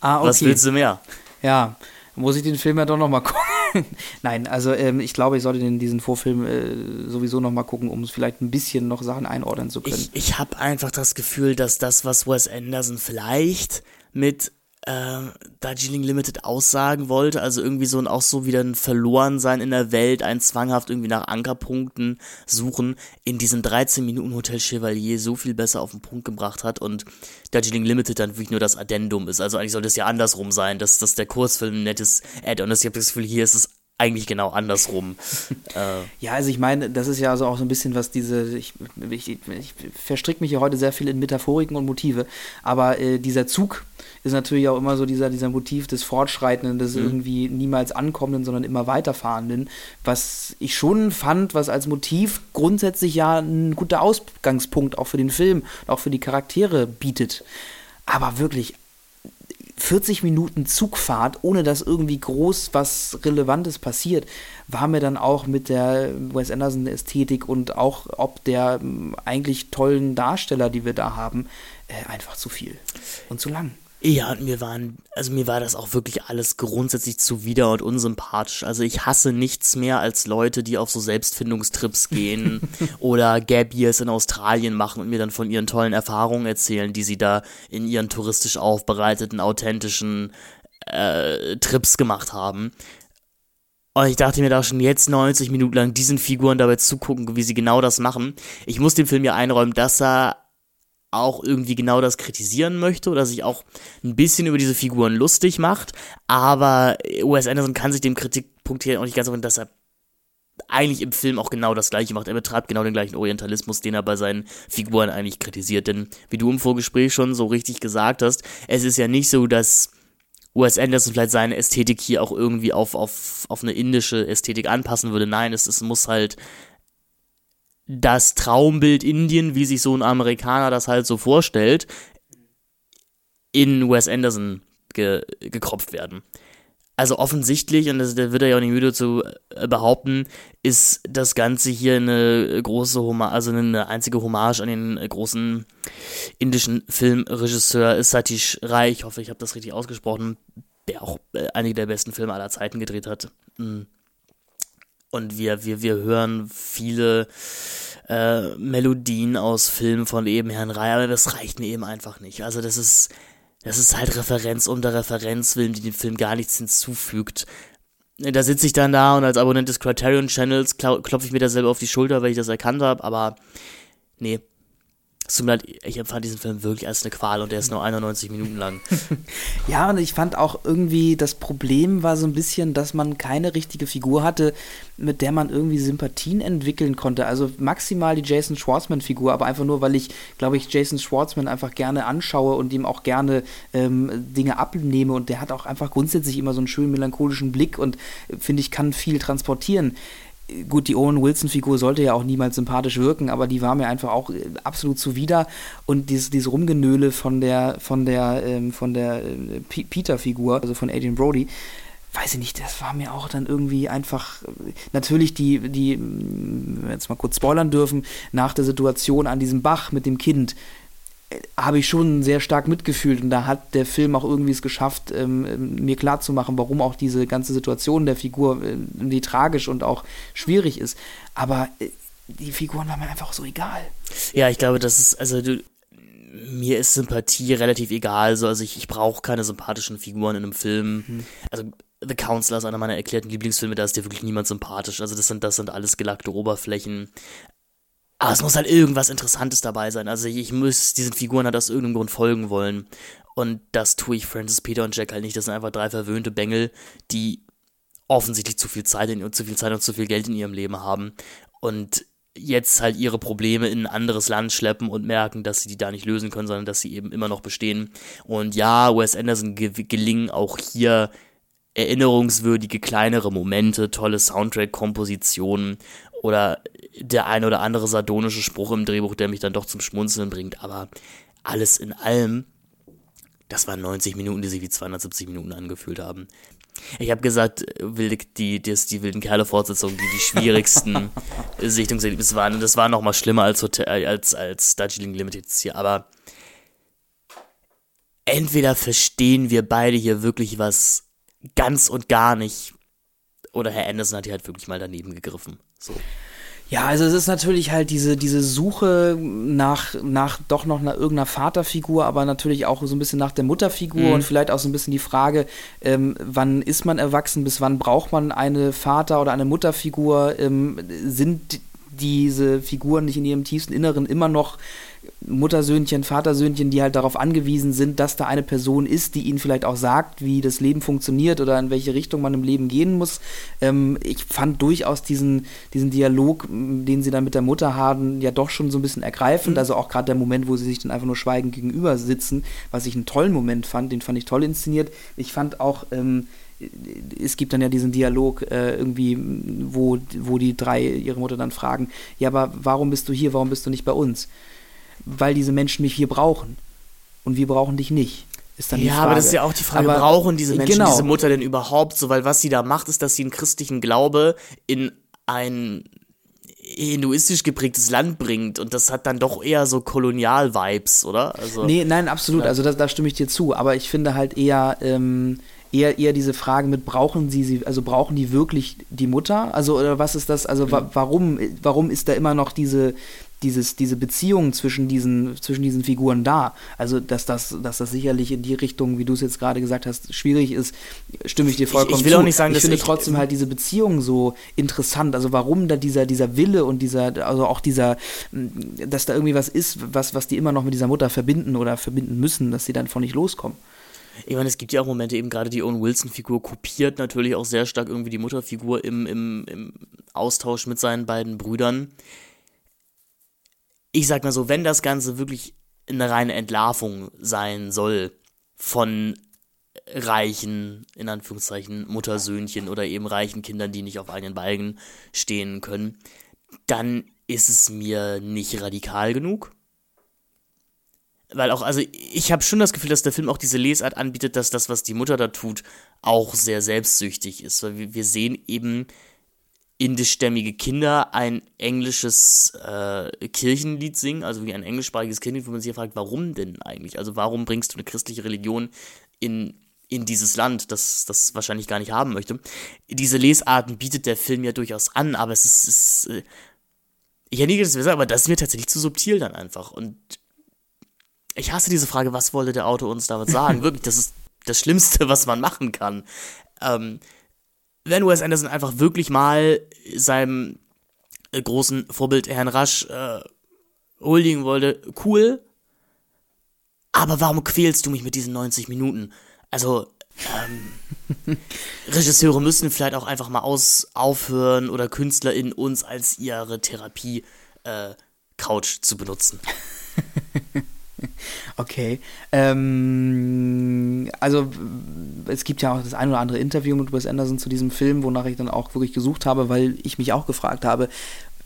Ah, okay. Was willst du mehr? Ja, muss ich den Film ja doch nochmal gucken. Nein, also ähm, ich glaube, ich sollte den, diesen Vorfilm äh, sowieso nochmal gucken, um vielleicht ein bisschen noch Sachen einordnen zu können. Ich, ich habe einfach das Gefühl, dass das, was Wes Anderson vielleicht mit äh, Darjeeling Limited aussagen wollte. Also irgendwie so ein auch so wieder ein Verlorensein in der Welt, ein zwanghaft irgendwie nach Ankerpunkten suchen, in diesem 13 Minuten Hotel Chevalier so viel besser auf den Punkt gebracht hat und Darjeeling Limited dann wirklich nur das Addendum ist. Also eigentlich sollte es ja andersrum sein, dass, dass der Kurzfilm ein nettes Add-on ist. Ich habe das Gefühl, hier ist es eigentlich genau andersrum. äh. Ja, also ich meine, das ist ja also auch so ein bisschen was diese, ich, ich, ich verstricke mich ja heute sehr viel in Metaphoriken und Motive, aber äh, dieser Zug ist natürlich auch immer so dieser, dieser Motiv des Fortschreitenden, des mhm. irgendwie niemals Ankommenden, sondern immer weiterfahrenden, was ich schon fand, was als Motiv grundsätzlich ja ein guter Ausgangspunkt auch für den Film, auch für die Charaktere bietet. Aber wirklich 40 Minuten Zugfahrt, ohne dass irgendwie groß was Relevantes passiert, war mir dann auch mit der Wes Anderson Ästhetik und auch ob der ähm, eigentlich tollen Darsteller, die wir da haben, äh, einfach zu viel und zu lang. Ja, und mir waren, also mir war das auch wirklich alles grundsätzlich zuwider und unsympathisch. Also ich hasse nichts mehr als Leute, die auf so Selbstfindungstrips gehen oder Gap Years in Australien machen und mir dann von ihren tollen Erfahrungen erzählen, die sie da in ihren touristisch aufbereiteten, authentischen äh, Trips gemacht haben. Und ich dachte mir da schon jetzt 90 Minuten lang diesen Figuren dabei zugucken, wie sie genau das machen. Ich muss dem Film ja einräumen, dass er auch irgendwie genau das kritisieren möchte oder sich auch ein bisschen über diese Figuren lustig macht. Aber Wes Anderson kann sich dem Kritikpunkt hier auch nicht ganz erinnern, dass er eigentlich im Film auch genau das gleiche macht. Er betreibt genau den gleichen Orientalismus, den er bei seinen Figuren eigentlich kritisiert. Denn wie du im Vorgespräch schon so richtig gesagt hast, es ist ja nicht so, dass Wes Anderson vielleicht seine Ästhetik hier auch irgendwie auf, auf, auf eine indische Ästhetik anpassen würde. Nein, es, es muss halt das Traumbild Indien, wie sich so ein Amerikaner das halt so vorstellt, in Wes Anderson ge gekropft werden. Also offensichtlich, und das, wird er ja auch nicht müde zu äh, behaupten, ist das Ganze hier eine große Hommage, also eine einzige Hommage an den großen indischen Filmregisseur Satish Rai. Ich hoffe, ich habe das richtig ausgesprochen, der auch äh, einige der besten Filme aller Zeiten gedreht hat. Mhm. Und wir, wir, wir hören viele äh, Melodien aus Filmen von eben Herrn Rai, aber das reicht mir eben einfach nicht. Also das ist, das ist halt Referenz der Referenz willen, die dem Film gar nichts hinzufügt. Da sitze ich dann da und als Abonnent des Criterion Channels klopfe ich mir da selber auf die Schulter, weil ich das erkannt habe, aber nee, es tut mir leid, ich empfand diesen Film wirklich als eine Qual und der ist nur 91 Minuten lang. ja, und ich fand auch irgendwie, das Problem war so ein bisschen, dass man keine richtige Figur hatte, mit der man irgendwie Sympathien entwickeln konnte. Also maximal die Jason Schwartzman-Figur, aber einfach nur, weil ich, glaube ich, Jason Schwartzman einfach gerne anschaue und ihm auch gerne ähm, Dinge abnehme und der hat auch einfach grundsätzlich immer so einen schönen melancholischen Blick und äh, finde ich, kann viel transportieren gut, die Owen Wilson-Figur sollte ja auch niemals sympathisch wirken, aber die war mir einfach auch äh, absolut zuwider. Und dieses, dieses Rumgenöle von der, von der, ähm, von der äh, Peter-Figur, also von Adrian Brody, weiß ich nicht, das war mir auch dann irgendwie einfach, äh, natürlich die, die, wir jetzt mal kurz spoilern dürfen, nach der Situation an diesem Bach mit dem Kind, habe ich schon sehr stark mitgefühlt und da hat der Film auch irgendwie es geschafft, ähm, mir klarzumachen, warum auch diese ganze Situation der Figur äh, die tragisch und auch schwierig ist. Aber äh, die Figuren waren mir einfach so egal. Ja, ich glaube, das ist, also du, mir ist Sympathie relativ egal. So, also ich, ich brauche keine sympathischen Figuren in einem Film. Mhm. Also The Counselor ist einer meiner erklärten Lieblingsfilme, da ist dir wirklich niemand sympathisch. Also das sind, das sind alles gelackte Oberflächen. Aber es muss halt irgendwas Interessantes dabei sein. Also ich muss diesen Figuren halt aus irgendeinem Grund folgen wollen. Und das tue ich Francis, Peter und Jack halt nicht. Das sind einfach drei verwöhnte Bengel, die offensichtlich zu viel Zeit in, zu viel Zeit und zu viel Geld in ihrem Leben haben. Und jetzt halt ihre Probleme in ein anderes Land schleppen und merken, dass sie die da nicht lösen können, sondern dass sie eben immer noch bestehen. Und ja, Wes Anderson ge gelingen auch hier erinnerungswürdige kleinere Momente, tolle Soundtrack-Kompositionen oder der ein oder andere sardonische Spruch im Drehbuch, der mich dann doch zum Schmunzeln bringt. Aber alles in allem, das waren 90 Minuten, die sich wie 270 Minuten angefühlt haben. Ich habe gesagt, wilde, die, die, die wilden Kerle-Fortsetzungen, die die schwierigsten Sichtungserlebnisse waren. Und das war noch mal schlimmer als, Hotel, als, als Darjeeling Limited hier. Aber entweder verstehen wir beide hier wirklich was ganz und gar nicht. Oder Herr Anderson hat hier halt wirklich mal daneben gegriffen. So. Ja, also es ist natürlich halt diese, diese Suche nach, nach doch noch einer irgendeiner Vaterfigur, aber natürlich auch so ein bisschen nach der Mutterfigur mhm. und vielleicht auch so ein bisschen die Frage, ähm, wann ist man erwachsen, bis wann braucht man eine Vater- oder eine Mutterfigur? Ähm, sind diese Figuren nicht in ihrem tiefsten Inneren immer noch Muttersöhnchen, Vatersöhnchen, die halt darauf angewiesen sind, dass da eine Person ist, die ihnen vielleicht auch sagt, wie das Leben funktioniert oder in welche Richtung man im Leben gehen muss. Ähm, ich fand durchaus diesen, diesen Dialog, den sie dann mit der Mutter haben, ja doch schon so ein bisschen ergreifend. Mhm. Also auch gerade der Moment, wo sie sich dann einfach nur schweigend gegenüber sitzen, was ich einen tollen Moment fand, den fand ich toll inszeniert. Ich fand auch, ähm, es gibt dann ja diesen Dialog äh, irgendwie, wo, wo die drei ihre Mutter dann fragen, ja, aber warum bist du hier, warum bist du nicht bei uns? Weil diese Menschen mich hier brauchen. Und wir brauchen dich nicht. ist dann die ja, Frage. aber das ist ja auch die Frage, Aber- brauchen diese Menschen genau. diese Mutter denn überhaupt so? Weil was sie da macht, ist, dass sie einen christlichen Glaube in ein hinduistisch geprägtes Land bringt und das hat dann doch eher so Kolonial-Vibes, oder? Also, Nee, nein, absolut. Ja. Also da, stimme ich dir zu. Aber ich finde halt eher, ähm, eher, eher diese Frage mit, brauchen sie sie, also brauchen die wirklich die Mutter? Also, oder was ist das, also wa warum, warum ist da immer noch diese, dieses, diese Beziehung zwischen diesen, zwischen diesen Figuren da? Also, dass das, dass das sicherlich in die Richtung, wie du es jetzt gerade gesagt hast, schwierig ist, stimme ich dir vollkommen ich will zu. auch nicht sagen, ich dass finde ich- trotzdem halt diese Beziehung so interessant. Also warum da dieser, dieser Wille und dieser, also auch dieser, mh, dass da irgendwie was ist, was, was die immer noch mit dieser Mutter verbinden oder verbinden müssen, dass sie dann von nicht loskommen. Ich meine, es gibt ja auch Momente, eben gerade die Owen Wilson-Figur kopiert natürlich auch sehr stark irgendwie die Mutterfigur im, im, im Austausch mit seinen beiden Brüdern. Ich sag mal so, wenn das Ganze wirklich eine reine Entlarvung sein soll von reichen, in Anführungszeichen, Muttersöhnchen oder eben reichen Kindern, die nicht auf eigenen Beinen stehen können, dann ist es mir nicht radikal genug. Weil auch, also ich habe schon das Gefühl, dass der Film auch diese Lesart anbietet, dass das, was die Mutter da tut, auch sehr selbstsüchtig ist. Weil wir sehen eben indischstämmige Kinder ein englisches äh, Kirchenlied singen, also wie ein englischsprachiges Kirchenlied, wo man sich ja fragt, warum denn eigentlich? Also warum bringst du eine christliche Religion in, in dieses Land, das das wahrscheinlich gar nicht haben möchte? Diese Lesarten bietet der Film ja durchaus an, aber es ist, es ist äh, ich hätte nie gedacht, das aber das ist mir tatsächlich zu subtil dann einfach. Und ich hasse diese Frage, was wollte der Autor uns damit sagen? Wirklich, das ist das Schlimmste, was man machen kann. Ähm, wenn Wes Anderson einfach wirklich mal seinem äh, großen Vorbild Herrn Rasch äh, huldigen wollte, cool. Aber warum quälst du mich mit diesen 90 Minuten? Also, ähm, Regisseure müssen vielleicht auch einfach mal aus, aufhören oder KünstlerInnen uns als ihre Therapie äh, Couch zu benutzen. Okay. Ähm, also es gibt ja auch das ein oder andere Interview mit Wes Anderson zu diesem Film, wonach ich dann auch wirklich gesucht habe, weil ich mich auch gefragt habe,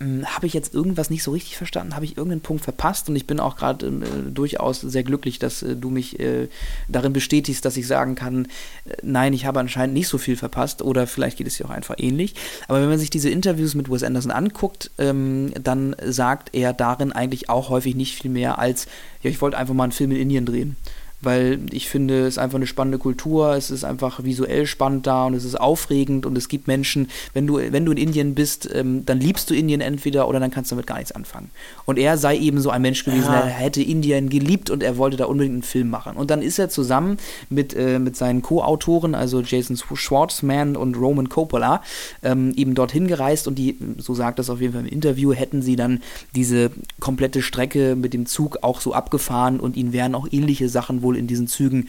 habe ich jetzt irgendwas nicht so richtig verstanden? Habe ich irgendeinen Punkt verpasst? Und ich bin auch gerade äh, durchaus sehr glücklich, dass äh, du mich äh, darin bestätigst, dass ich sagen kann, äh, nein, ich habe anscheinend nicht so viel verpasst oder vielleicht geht es dir auch einfach ähnlich. Aber wenn man sich diese Interviews mit Wes Anderson anguckt, ähm, dann sagt er darin eigentlich auch häufig nicht viel mehr als, ja, ich wollte einfach mal einen Film in Indien drehen. Weil ich finde, es ist einfach eine spannende Kultur, es ist einfach visuell spannend da und es ist aufregend und es gibt Menschen, wenn du, wenn du in Indien bist, ähm, dann liebst du Indien entweder oder dann kannst du damit gar nichts anfangen. Und er sei eben so ein Mensch gewesen, Ja. er hätte Indien geliebt und er wollte da unbedingt einen Film machen. Und dann ist er zusammen mit, äh, mit seinen Co-Autoren, also Jason Schwartzman und Roman Coppola, ähm, eben dorthin gereist und die, so sagt das auf jeden Fall im Interview, hätten sie dann diese komplette Strecke mit dem Zug auch so abgefahren und ihnen wären auch ähnliche Sachen wohl in diesen Zügen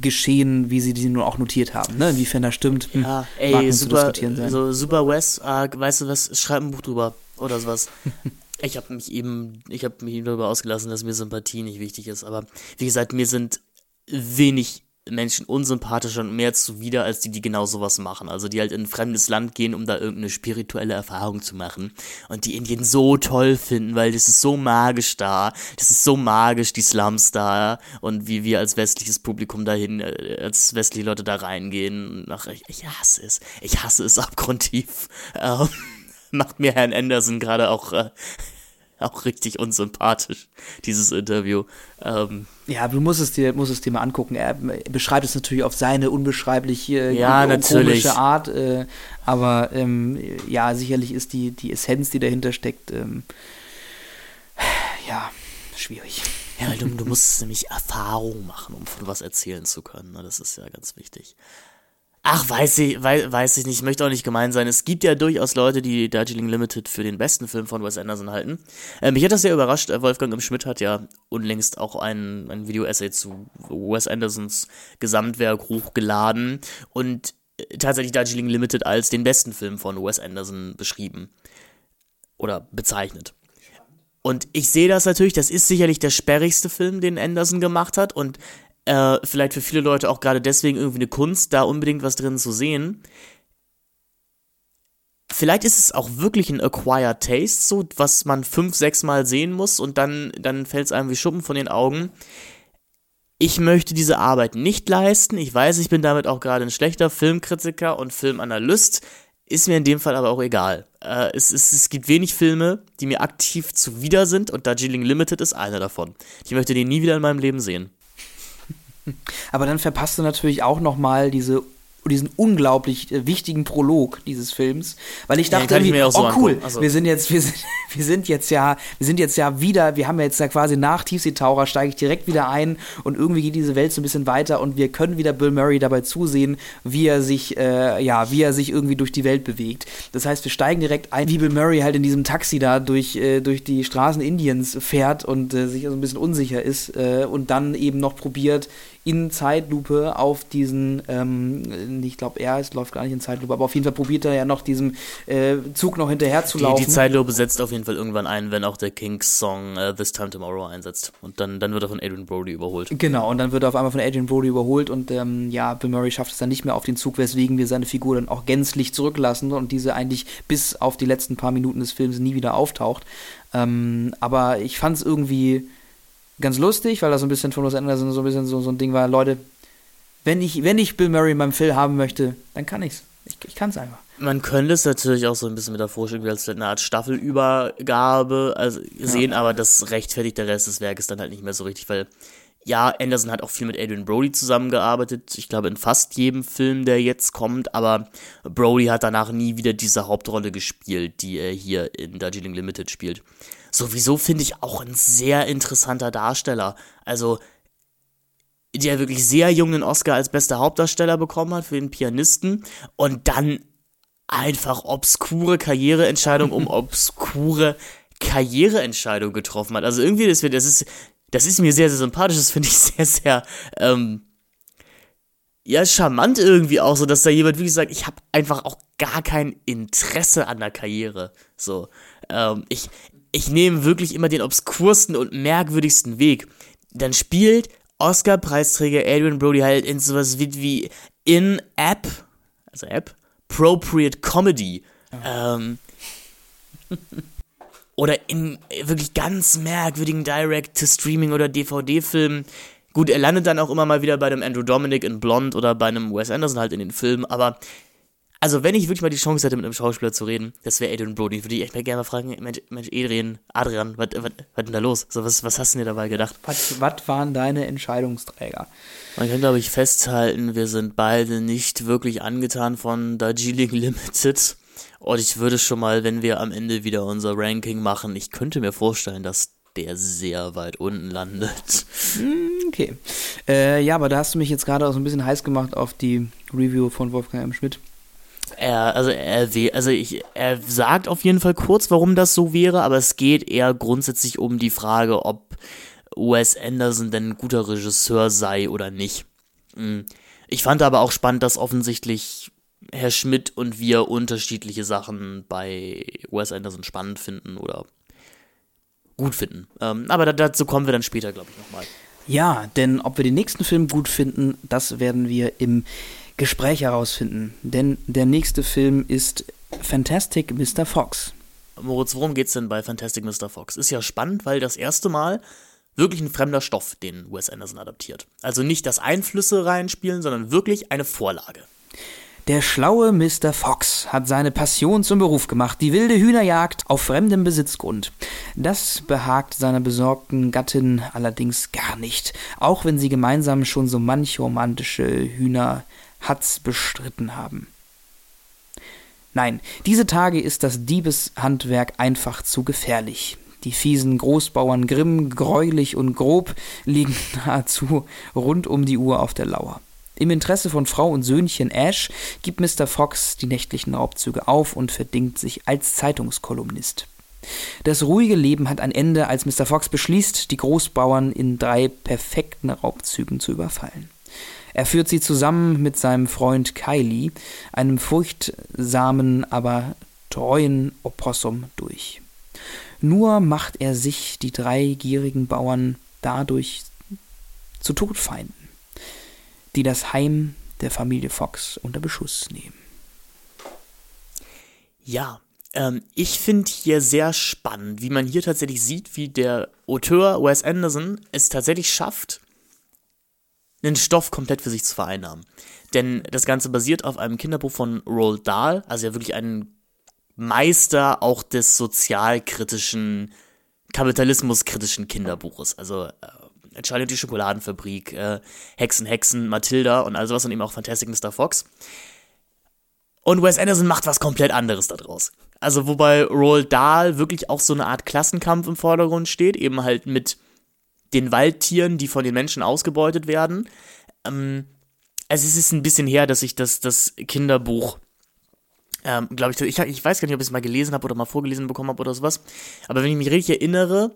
geschehen, wie sie die nun auch notiert haben. Ne? Inwiefern das stimmt, hm, Ja, ey, super, diskutieren sein. so super Wes, äh, weißt du was, schreib ein Buch drüber oder sowas. ich habe mich eben, ich habe mich eben darüber ausgelassen, dass mir Sympathie nicht wichtig ist, aber wie gesagt, mir sind wenig Menschen unsympathischer und mehr zuwider, als die, die genau sowas machen. Also die halt in ein fremdes Land gehen, um da irgendeine spirituelle Erfahrung zu machen. Und die Indien so toll finden, weil das ist so magisch da. Das ist so magisch, die Slums da. Und wie wir als westliches Publikum dahin, äh, als westliche Leute da reingehen. Ach, ich, ich hasse es. Ich hasse es abgrundtief. Ähm, macht mir Herrn Anderson gerade auch, äh, auch richtig unsympathisch, dieses Interview. Ähm, Ja, du musst es dir, musst es dir mal angucken. Er beschreibt es natürlich auf seine unbeschreiblich äh, Ja, komische. Art, äh, aber ähm, ja, sicherlich ist die, die Essenz, die dahinter steckt, ähm, ja, schwierig. Ja, du, du musst nämlich Erfahrung machen, um von was erzählen zu können. ne? Das ist ja ganz wichtig. Ach, weiß ich, weiß, weiß ich nicht, ich möchte auch nicht gemein sein. Es gibt ja durchaus Leute, die Darjeeling Limited für den besten Film von Wes Anderson halten. Äh, mich hat das sehr überrascht. Äh, Wolfgang M. Schmidt hat ja unlängst auch ein, ein Video-Essay zu Wes Andersons Gesamtwerk hochgeladen und äh, tatsächlich Darjeeling Limited als den besten Film von Wes Anderson beschrieben. Oder bezeichnet. Und ich sehe das natürlich, das ist sicherlich der sperrigste Film, den Anderson gemacht hat und äh, vielleicht für viele Leute auch gerade deswegen irgendwie eine Kunst, da unbedingt was drin zu sehen. Vielleicht ist es auch wirklich ein acquired taste, so was man fünf, sechs Mal sehen muss und dann, dann fällt es einem wie Schuppen von den Augen. ich möchte diese Arbeit nicht leisten. Ich weiß, ich bin damit auch gerade ein schlechter Filmkritiker und Filmanalyst. Ist mir in dem Fall aber auch egal. Äh, es, es, es gibt wenig Filme, die mir aktiv zuwider sind und Darjeeling Limited ist einer davon. Ich möchte den nie wieder in meinem Leben sehen. Aber dann verpasst du natürlich auch nochmal diese diesen unglaublich äh, wichtigen Prolog dieses Films, weil ich dachte, ja, ich so oh cool, also. wir sind jetzt, wir sind, wir sind jetzt ja, wir sind jetzt ja wieder, wir haben ja jetzt ja quasi nach Tiefseetaucher steige ich direkt wieder ein und irgendwie geht diese Welt so ein bisschen weiter und wir können wieder Bill Murray dabei zusehen, wie er sich, äh, ja, wie er sich irgendwie durch die Welt bewegt. Das heißt, wir steigen direkt ein, wie Bill Murray halt in diesem Taxi da durch, äh, durch die Straßen Indiens fährt und äh, sich so ein bisschen unsicher ist äh, und dann eben noch probiert, in Zeitlupe auf diesen, ähm, ich glaube, er ist, läuft gar nicht in Zeitlupe, aber auf jeden Fall probiert er ja noch diesem äh, Zug noch hinterher zu laufen. Die, die Zeitlupe setzt auf jeden Fall irgendwann ein, wenn auch der Kings-Song uh, This Time Tomorrow einsetzt. Und dann, dann wird er von Adrian Brody überholt. Genau, und dann wird er auf einmal von Adrian Brody überholt und ähm, ja, Bill Murray schafft es dann nicht mehr auf den Zug, weswegen wir seine Figur dann auch gänzlich zurücklassen und diese eigentlich bis auf die letzten paar Minuten des Films nie wieder auftaucht. Ähm, aber ich fand es irgendwie ganz lustig, weil das so ein bisschen von Los Anderson so ein bisschen so, so ein Ding war, Leute, wenn ich, wenn ich Bill Murray in meinem Film haben möchte, dann kann ich's. Ich, ich kann es einfach. Man könnte es natürlich auch so ein bisschen mit der Vorstellung als eine Art Staffelübergabe also sehen, ja. aber das rechtfertigt der Rest des Werkes dann halt nicht mehr so richtig, weil ja, Anderson hat auch viel mit Adrian Brody zusammengearbeitet. Ich glaube, in fast jedem Film, der jetzt kommt. Aber Brody hat danach nie wieder diese Hauptrolle gespielt, die er hier in Darjeeling Limited spielt. Sowieso finde ich auch ein sehr interessanter Darsteller. Also, der wirklich sehr jungen Oscar als bester Hauptdarsteller bekommen hat für den Pianisten. Und dann einfach obskure Karriereentscheidung um obskure Karriereentscheidung getroffen hat. Also irgendwie, das, das ist das ist mir sehr, sehr sympathisch. Das finde ich sehr, sehr, ähm, ja, charmant irgendwie auch so, dass da jemand wirklich sagt, ich habe einfach auch gar kein Interesse an der Karriere. So, ähm, ich, ich nehme wirklich immer den obskursten und merkwürdigsten Weg. Dann spielt Oscar-Preisträger Adrian Brody halt in sowas wie, In-App, also App, Appropriate Comedy. Ja. Ähm, oder in wirklich ganz merkwürdigen Direct-to-Streaming- oder DVD-Filmen. Gut, er landet dann auch immer mal wieder bei einem Andrew Dominic in Blond oder bei einem Wes Anderson halt in den Filmen, aber also wenn ich wirklich mal die Chance hätte, mit einem Schauspieler zu reden, das wäre Adrian Brody. Würde ich echt mal gerne mal fragen, Mensch, Mensch Adrian, Adrian, was ist denn da los? So, was, was hast du dir dabei gedacht? Was, was waren deine Entscheidungsträger? Man kann, glaube ich, festhalten, wir sind beide nicht wirklich angetan von Darjeeling Limited. Und ich würde schon mal, wenn wir am Ende wieder unser Ranking machen, ich könnte mir vorstellen, dass der sehr weit unten landet. Hm, okay. Äh, ja, aber da hast du mich jetzt gerade auch so ein bisschen heiß gemacht auf die Review von Wolfgang M. Schmidt. Er, also er, also ich, er sagt auf jeden Fall kurz, warum das so wäre, aber es geht eher grundsätzlich um die Frage, ob Wes Anderson denn ein guter Regisseur sei oder nicht. Hm. Ich fand aber auch spannend, dass offensichtlich Herr Schmidt und wir unterschiedliche Sachen bei Wes Anderson spannend finden oder gut finden. Ähm, aber da, dazu kommen wir dann später, glaube ich, nochmal. Ja, denn ob wir den nächsten Film gut finden, das werden wir im Gespräch herausfinden. Denn der nächste Film ist Fantastic Mr. Fox. Moritz, worum geht's denn bei Fantastic Mr. Fox? Ist ja spannend, weil das erste Mal wirklich ein fremder Stoff, den Wes Anderson adaptiert. Also nicht, dass Einflüsse reinspielen, sondern wirklich eine Vorlage. Der schlaue Mr. Fox hat seine Passion zum Beruf gemacht, die wilde Hühnerjagd auf fremdem Besitzgrund. Das behagt seiner besorgten Gattin allerdings gar nicht, auch wenn sie gemeinsam schon so manche romantische Hühnerhatz bestritten haben. Nein, diese Tage ist das Diebeshandwerk einfach zu gefährlich. Die fiesen Großbauern Grimm, greulich und grob liegen nahezu rund um die Uhr auf der Lauer. Im Interesse von Frau und Söhnchen Ash gibt Mr. Fox die nächtlichen Raubzüge auf und verdingt sich als Zeitungskolumnist. Das ruhige Leben hat ein Ende, als Mr. Fox beschließt, die Großbauern in drei perfekten Raubzügen zu überfallen. Er führt sie zusammen mit seinem Freund Kylie, einem furchtsamen, aber treuen Opossum, durch. Nur macht er sich die drei gierigen Bauern dadurch zu Todfeinden die das Heim der Familie Fox unter Beschuss nehmen. Ja, ähm, ich finde hier sehr spannend, wie man hier tatsächlich sieht, wie der Auteur Wes Anderson es tatsächlich schafft, einen Stoff komplett für sich zu vereinnahmen. Denn das Ganze basiert auf einem Kinderbuch von Roald Dahl, also ja wirklich ein Meister auch des sozialkritischen, kapitalismuskritischen Kinderbuches. Also äh, Charlie und die Schokoladenfabrik, äh, Hexen, Hexen, Matilda und all sowas und eben auch Fantastic Mr. Fox. Und Wes Anderson macht was komplett anderes daraus. Also wobei Roald Dahl wirklich auch so eine Art Klassenkampf im Vordergrund steht, eben halt mit den Waldtieren, die von den Menschen ausgebeutet werden. Ähm, also es ist ein bisschen her, dass ich das, das Kinderbuch, ähm, glaube ich, ich, ich weiß gar nicht, ob ich es mal gelesen habe oder mal vorgelesen bekommen habe oder sowas. Aber wenn ich mich richtig erinnere,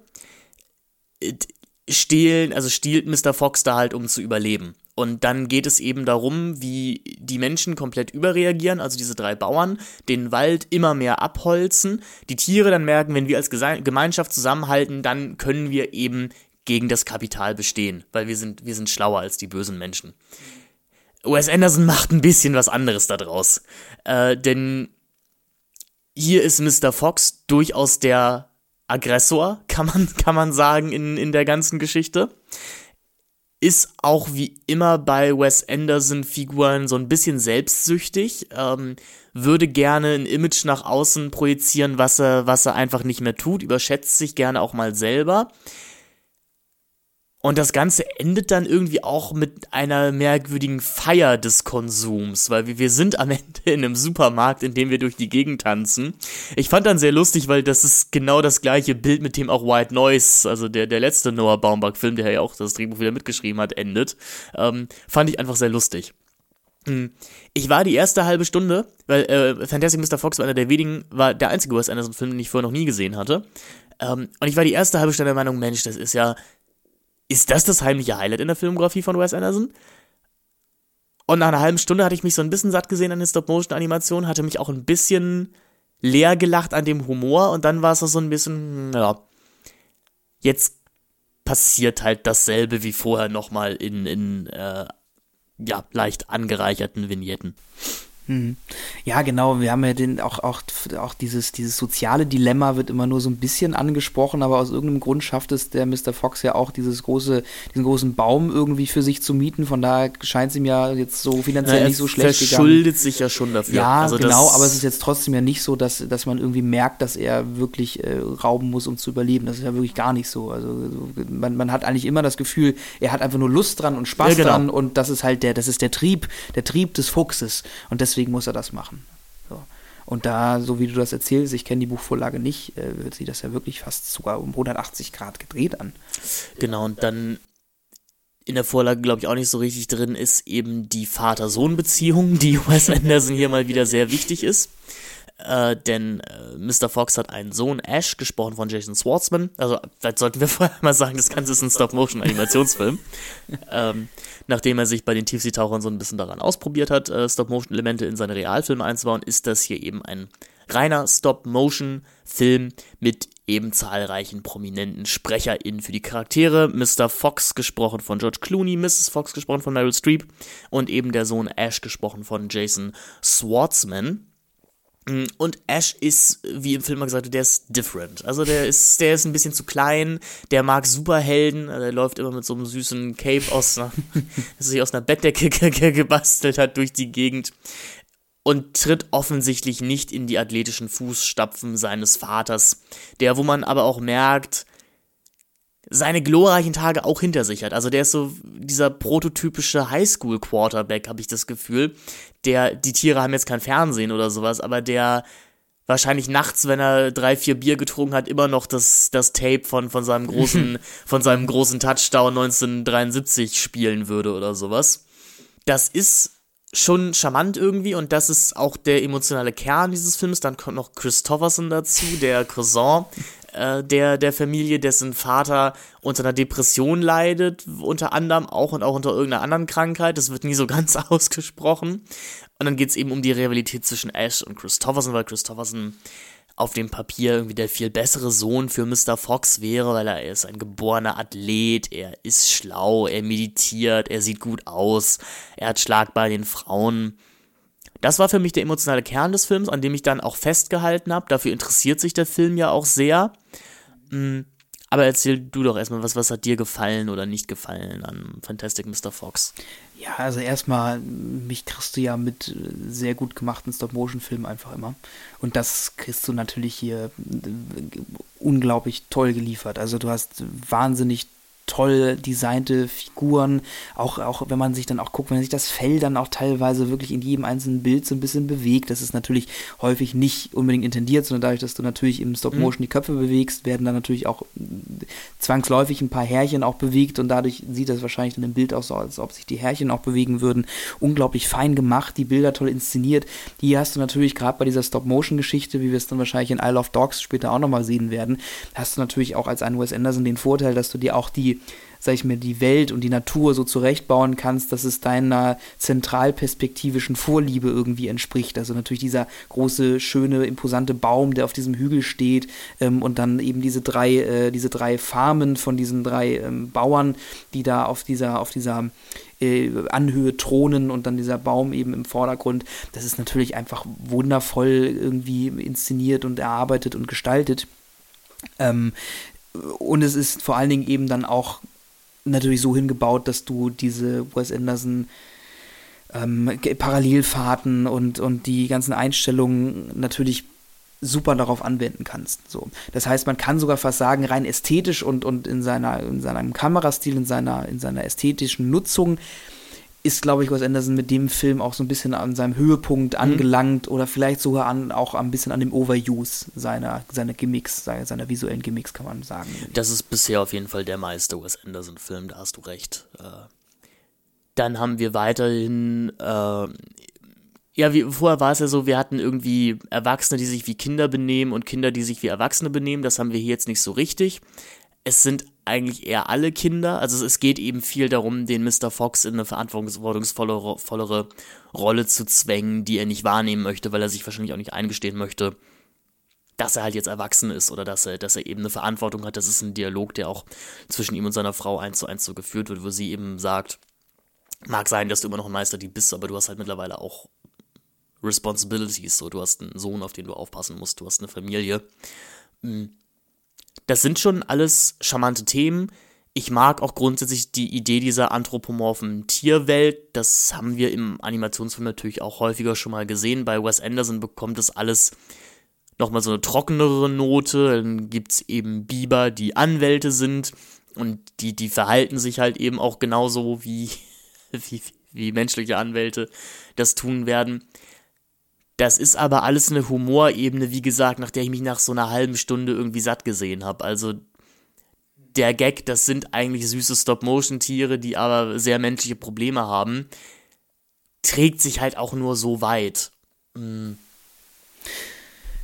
stehlen, also stiehlt Mr. Fox da halt, um zu überleben. Und dann geht es eben darum, wie die Menschen komplett überreagieren, also diese drei Bauern, den Wald immer mehr abholzen, die Tiere dann merken, wenn wir als Gemeinschaft zusammenhalten, dann können wir eben gegen das Kapital bestehen, weil wir sind, wir sind schlauer als die bösen Menschen. Wes Anderson macht ein bisschen was anderes daraus. Äh, denn hier ist Mr. Fox durchaus der Aggressor, kann man, kann man sagen, in, in der ganzen Geschichte. Ist auch wie immer bei Wes Anderson-Figuren so ein bisschen selbstsüchtig, ähm, würde gerne ein Image nach außen projizieren, was er, was er einfach nicht mehr tut, überschätzt sich gerne auch mal selber. Und das Ganze endet dann irgendwie auch mit einer merkwürdigen Feier des Konsums, weil wir, sind am Ende in einem Supermarkt, in dem wir durch die Gegend tanzen. Ich fand dann sehr lustig, weil das ist genau das gleiche Bild, mit dem auch White Noise, also der, der letzte Noah Baumbach-Film, der ja auch das Drehbuch wieder mitgeschrieben hat, endet. Ähm, fand ich einfach sehr lustig. Hm. Ich war die erste halbe Stunde, weil äh, Fantastic Mr. Fox war einer der wenigen, war der einzige Wes Anderson-Film, den ich vorher noch nie gesehen hatte. Ähm, und ich war die erste halbe Stunde der Meinung, Mensch, das ist ja ist das das heimliche Highlight in der Filmografie von Wes Anderson? Und nach einer halben Stunde hatte ich mich so ein bisschen satt gesehen an den Stop-Motion-Animationen, hatte mich auch ein bisschen leer gelacht an dem Humor und dann war es so ein bisschen, ja, jetzt passiert halt dasselbe wie vorher nochmal in, in äh, ja, leicht angereicherten Vignetten. Mhm. Ja, genau. Wir haben ja den auch, auch, auch dieses, dieses soziale Dilemma wird immer nur so ein bisschen angesprochen, aber aus irgendeinem Grund schafft es der Mr. Fox ja auch, dieses große, diesen großen Baum irgendwie für sich zu mieten. Von daher scheint es ihm ja jetzt so finanziell ja, nicht so schlecht gegangen. Er verschuldet sich ja schon dafür. Ja, also genau, aber es ist jetzt trotzdem ja nicht so, dass, dass man irgendwie merkt, dass er wirklich äh, rauben muss, um zu überleben. Das ist ja wirklich gar nicht so. Also man, man hat eigentlich immer das Gefühl, er hat einfach nur Lust dran und Spaß ja, genau. dran und das ist halt der, das ist der Trieb, der Trieb des Fuchses. Und deswegen deswegen muss er das machen. So. Und da, so wie du das erzählst, ich kenne die Buchvorlage nicht, äh, wird sie das ja wirklich fast sogar um 180 Grad gedreht an. Genau, und dann in der Vorlage, glaube ich, auch nicht so richtig drin ist eben die Vater-Sohn-Beziehung, die Wes Anderson hier mal wieder sehr wichtig ist. Äh, denn äh, Mr. Fox hat einen Sohn, Ash, gesprochen von Jason Schwartzman. Also, vielleicht sollten wir vorher mal sagen, das Ganze ist ein Stop-Motion-Animationsfilm. ähm, nachdem er sich bei den Tiefseetauchern so ein bisschen daran ausprobiert hat, äh, Stop-Motion-Elemente in seine Realfilme einzubauen, ist das hier eben ein reiner Stop-Motion-Film mit eben zahlreichen prominenten SprecherInnen für die Charaktere. Mr. Fox gesprochen von George Clooney, Mrs. Fox gesprochen von Meryl Streep und eben der Sohn Ash gesprochen von Jason Schwartzman. Mm, und Ash ist, wie im Film mal gesagt, der ist different. Also der ist, der ist ein bisschen zu klein, der mag Superhelden, also der läuft immer mit so einem süßen Cape aus einer, sich aus einer Bettdecke gebastelt hat durch die Gegend und tritt offensichtlich nicht in die athletischen Fußstapfen seines Vaters, der, wo man aber auch merkt, seine glorreichen Tage auch hinter sich hat. Also der ist so dieser prototypische Highschool-Quarterback, habe ich das Gefühl. Der, die Tiere haben jetzt kein Fernsehen oder sowas, aber der wahrscheinlich nachts, wenn er drei, vier Bier getrunken hat, immer noch das, das Tape von, von seinem großen, von seinem großen Touchdown 1973 spielen würde oder sowas. Das ist schon charmant irgendwie und das ist auch der emotionale Kern dieses Films. Dann kommt noch Christopherson dazu, der Cousin, äh, der, der Familie, dessen Vater unter einer Depression leidet, unter anderem auch und auch unter irgendeiner anderen Krankheit. Das wird nie so ganz ausgesprochen. Und dann geht es eben um die Rivalität zwischen Ash und Christopherson, weil Christopherson auf dem Papier irgendwie der viel bessere Sohn für Mr. Fox wäre, weil er ist ein geborener Athlet, er ist schlau, er meditiert, er sieht gut aus, er hat Schlag bei den Frauen. Das war für mich der emotionale Kern des Films, an dem ich dann auch festgehalten habe. Dafür interessiert sich der Film ja auch sehr. Mm, Aber erzähl du doch erstmal, was, was hat dir gefallen oder nicht gefallen an Fantastic Mr. Fox? Ja, also erstmal, mich kriegst du ja mit sehr gut gemachten Stop-Motion-Filmen einfach immer. Und das kriegst du natürlich hier äh, unglaublich toll geliefert. Also du hast wahnsinnig toll designte Figuren, auch, auch wenn man sich dann auch guckt, wenn sich das Fell dann auch teilweise wirklich in jedem einzelnen Bild so ein bisschen bewegt, das ist natürlich häufig nicht unbedingt intendiert, sondern dadurch, dass du natürlich im Stop-Motion mhm. die Köpfe bewegst, werden dann natürlich auch zwangsläufig ein paar Härchen auch bewegt und dadurch sieht das wahrscheinlich in dem Bild auch so, als ob sich die Härchen auch bewegen würden. Unglaublich fein gemacht, die Bilder toll inszeniert. Hier hast du natürlich gerade bei dieser Stop-Motion-Geschichte, wie wir es dann wahrscheinlich in Isle of Dogs später auch nochmal sehen werden, hast du natürlich auch als ein Wes Anderson den Vorteil, dass du dir auch die sag ich mir, die Welt und die Natur so zurechtbauen kannst, dass es deiner zentralperspektivischen Vorliebe irgendwie entspricht. Also natürlich dieser große, schöne, imposante Baum, der auf diesem Hügel steht ähm, und dann eben diese drei, äh, diese drei Farmen von diesen drei ähm, Bauern, die da auf dieser, auf dieser äh, Anhöhe thronen und dann dieser Baum eben im Vordergrund. Das ist natürlich einfach wundervoll irgendwie inszeniert und erarbeitet und gestaltet. Ähm, und es ist vor allen Dingen eben dann auch natürlich so hingebaut, dass du diese Wes Anderson ähm, Parallelfahrten und, und die ganzen Einstellungen natürlich super darauf anwenden kannst. So. Das heißt, man kann sogar fast sagen, rein ästhetisch und, und in, seiner, in seinem Kamerastil, in seiner, in seiner ästhetischen Nutzung ist, glaube ich, Wes Anderson mit dem Film auch so ein bisschen an seinem Höhepunkt mhm. angelangt oder vielleicht sogar an, auch ein bisschen an dem Overuse seiner, seiner Gimmicks, seiner, seiner visuellen Gimmicks, kann man sagen. Das ist bisher auf jeden Fall der meiste Wes Anderson-Film, da hast du recht. Äh, dann haben wir weiterhin, äh, ja, wie, vorher war es ja so, wir hatten irgendwie Erwachsene, die sich wie Kinder benehmen und Kinder, die sich wie Erwachsene benehmen. Das haben wir hier jetzt nicht so richtig. Es sind eigentlich eher alle Kinder. Also es geht eben viel darum, den Mr. Fox in eine verantwortungsvollere Rolle zu zwängen, die er nicht wahrnehmen möchte, weil er sich wahrscheinlich auch nicht eingestehen möchte, dass er halt jetzt erwachsen ist oder dass er, dass er eben eine Verantwortung hat. Das ist ein Dialog, der auch zwischen ihm und seiner Frau eins zu eins so geführt wird, wo sie eben sagt, mag sein, dass du immer noch ein Meisterdieb bist, aber du hast halt mittlerweile auch Responsibilities, so du hast einen Sohn, auf den du aufpassen musst, du hast eine Familie. Mhm das sind schon alles charmante Themen. Ich mag auch grundsätzlich die Idee dieser anthropomorphen Tierwelt. Das haben wir im Animationsfilm natürlich auch häufiger schon mal gesehen. Bei Wes Anderson bekommt das alles nochmal so eine trockenere Note. Dann gibt es eben Biber, die Anwälte sind und die, die verhalten sich halt eben auch genauso wie, wie, wie menschliche Anwälte das tun werden. Das ist aber alles eine Humorebene, wie gesagt, nach der ich mich nach so einer halben Stunde irgendwie satt gesehen habe. Also der Gag, das sind eigentlich süße Stop-Motion-Tiere, die aber sehr menschliche Probleme haben, trägt sich halt auch nur so weit. Mhm.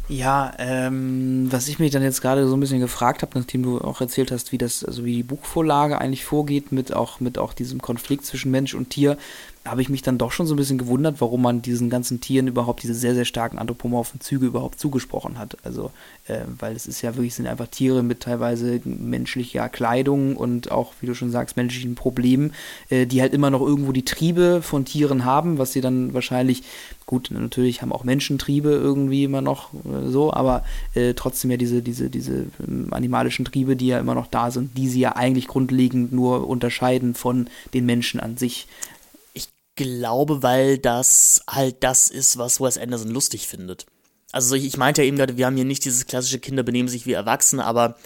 Ja, ähm, was ich mich dann jetzt gerade so ein bisschen gefragt habe, nachdem du auch erzählt hast, wie das, also wie die Buchvorlage eigentlich vorgeht, mit auch, mit auch diesem Konflikt zwischen Mensch und Tier, habe ich mich dann doch schon so ein bisschen gewundert, warum man diesen ganzen Tieren überhaupt diese sehr, sehr starken anthropomorphen Züge überhaupt zugesprochen hat. Also, äh, weil es ist ja wirklich, sind einfach Tiere mit teilweise menschlicher Kleidung und auch, wie du schon sagst, menschlichen Problemen, äh, die halt immer noch irgendwo die Triebe von Tieren haben, was sie dann wahrscheinlich, gut, natürlich haben auch Menschen Triebe irgendwie immer noch äh, so, aber äh, trotzdem ja diese, diese, diese ähm, animalischen Triebe, die ja immer noch da sind, die sie ja eigentlich grundlegend nur unterscheiden von den Menschen an sich glaube, weil das halt das ist, was Wes Anderson lustig findet. Also ich meinte ja eben gerade, wir haben hier nicht dieses klassische Kinder benehmen sich wie Erwachsene, aber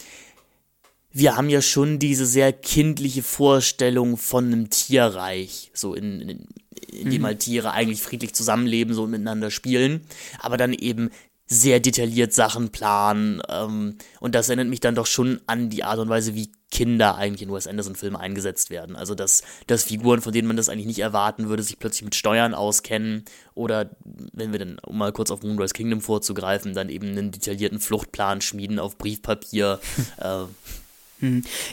wir haben ja schon diese sehr kindliche Vorstellung von einem Tierreich, so in, in, in dem mhm. halt Tiere eigentlich friedlich zusammenleben, so miteinander spielen, aber dann eben sehr detailliert Sachen planen. Ähm, und das erinnert mich dann doch schon an die Art und Weise, wie Kinder eigentlich in Wes Anderson-Filmen eingesetzt werden. Also, dass, dass Figuren, von denen man das eigentlich nicht erwarten würde, sich plötzlich mit Steuern auskennen oder, wenn wir dann, um mal kurz auf Moonrise Kingdom vorzugreifen, dann eben einen detaillierten Fluchtplan schmieden auf Briefpapier. äh.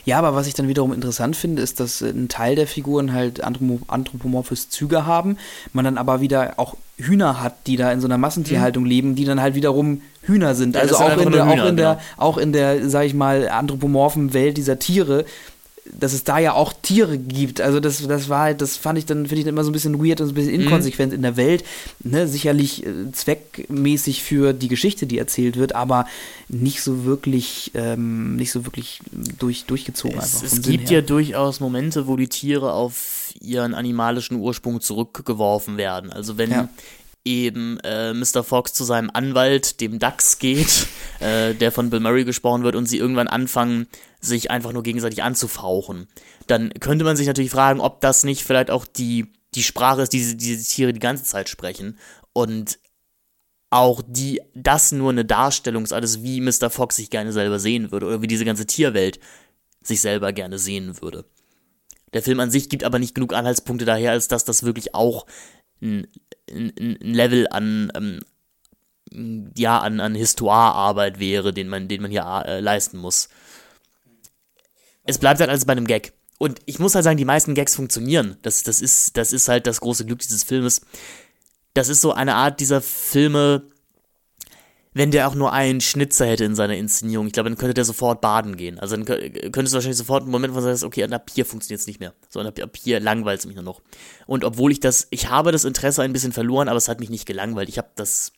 Ja, aber was ich dann wiederum interessant finde, ist, dass ein Teil der Figuren halt anthropomorphes Züge haben, man dann aber wieder auch Hühner hat, die da in so einer Massentierhaltung mhm. leben, die dann halt wiederum Hühner sind. Ja, also auch in, der, auch in der, auch in der, sag ich mal, anthropomorphen Welt dieser Tiere dass es da ja auch Tiere gibt. Also das, das war halt, das fand ich dann, finde ich dann immer so ein bisschen weird und so ein bisschen mhm. inkonsequent mhm. in der Welt. Ne? Sicherlich äh, zweckmäßig für die Geschichte, die erzählt wird, aber nicht so wirklich, ähm, nicht so wirklich durch, durchgezogen. Es, es gibt ja durchaus Momente, wo die Tiere auf ihren animalischen Ursprung zurückgeworfen werden. Also wenn ja eben äh, Mr. Fox zu seinem Anwalt, dem Dax, geht, äh, der von Bill Murray gesprochen wird, und sie irgendwann anfangen, sich einfach nur gegenseitig anzufauchen. Dann könnte man sich natürlich fragen, ob das nicht vielleicht auch die, die Sprache ist, die diese, diese Tiere die ganze Zeit sprechen. Und auch die, das nur eine Darstellung ist, alles wie Mr. Fox sich gerne selber sehen würde oder wie diese ganze Tierwelt sich selber gerne sehen würde. Der Film an sich gibt aber nicht genug Anhaltspunkte daher, als dass das wirklich auch ein, ein, Level an, ähm, ja, an, an Histoirearbeit wäre, den man, den man hier äh, leisten muss. Es bleibt halt alles bei einem Gag. Und ich muss halt sagen, die meisten Gags funktionieren. Das, das, ist, das ist halt das große Glück dieses Filmes. Das ist so eine Art dieser Filme, wenn der auch nur einen Schnitzer hätte in seiner Inszenierung, ich glaube, dann könnte der sofort baden gehen. Also dann könntest du wahrscheinlich sofort einen Moment, wo du sagst, okay, ab hier funktioniert es nicht mehr. So, ab, ab hier langweilt es mich nur noch. Und obwohl ich das, ich habe das Interesse ein bisschen verloren, aber es hat mich nicht gelangweilt. Ich habe das,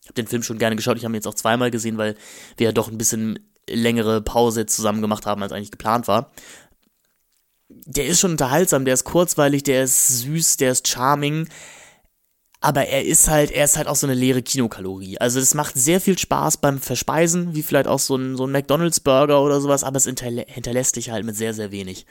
ich habe den Film schon gerne geschaut. Ich habe ihn jetzt auch zweimal gesehen, weil wir ja doch ein bisschen längere Pause zusammen gemacht haben, als eigentlich geplant war. Der ist schon unterhaltsam, der ist kurzweilig, der ist süß, der ist charming aber er ist halt, er ist halt auch so eine leere Kinokalorie. Also es macht sehr viel Spaß beim Verspeisen, wie vielleicht auch so ein, so ein McDonalds-Burger oder sowas, aber es hinterlässt dich halt mit sehr, sehr wenig.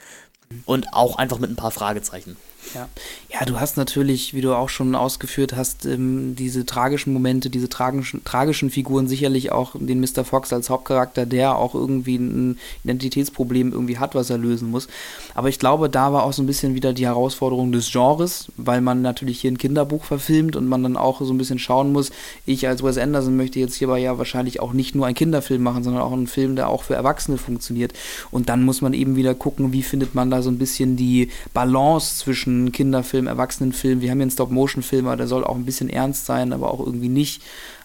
Und auch einfach mit ein paar Fragezeichen. Ja. ja, du hast natürlich, wie du auch schon ausgeführt hast, ähm, diese tragischen Momente, diese tragischen, tragischen Figuren, sicherlich auch den Mr. Fox als Hauptcharakter, der auch irgendwie ein Identitätsproblem irgendwie hat, was er lösen muss. Aber ich glaube, da war auch so ein bisschen wieder die Herausforderung des Genres, weil man natürlich hier ein Kinderbuch verfilmt und man dann auch so ein bisschen schauen muss, ich als Wes Anderson möchte jetzt hierbei ja wahrscheinlich auch nicht nur einen Kinderfilm machen, sondern auch einen Film, der auch für Erwachsene funktioniert. Und dann muss man eben wieder gucken, wie findet man da so ein bisschen die Balance zwischen Kinderfilm, Erwachsenenfilm. Wir haben hier einen Stop-Motion-Film, aber der soll auch ein bisschen ernst sein, aber auch irgendwie nicht.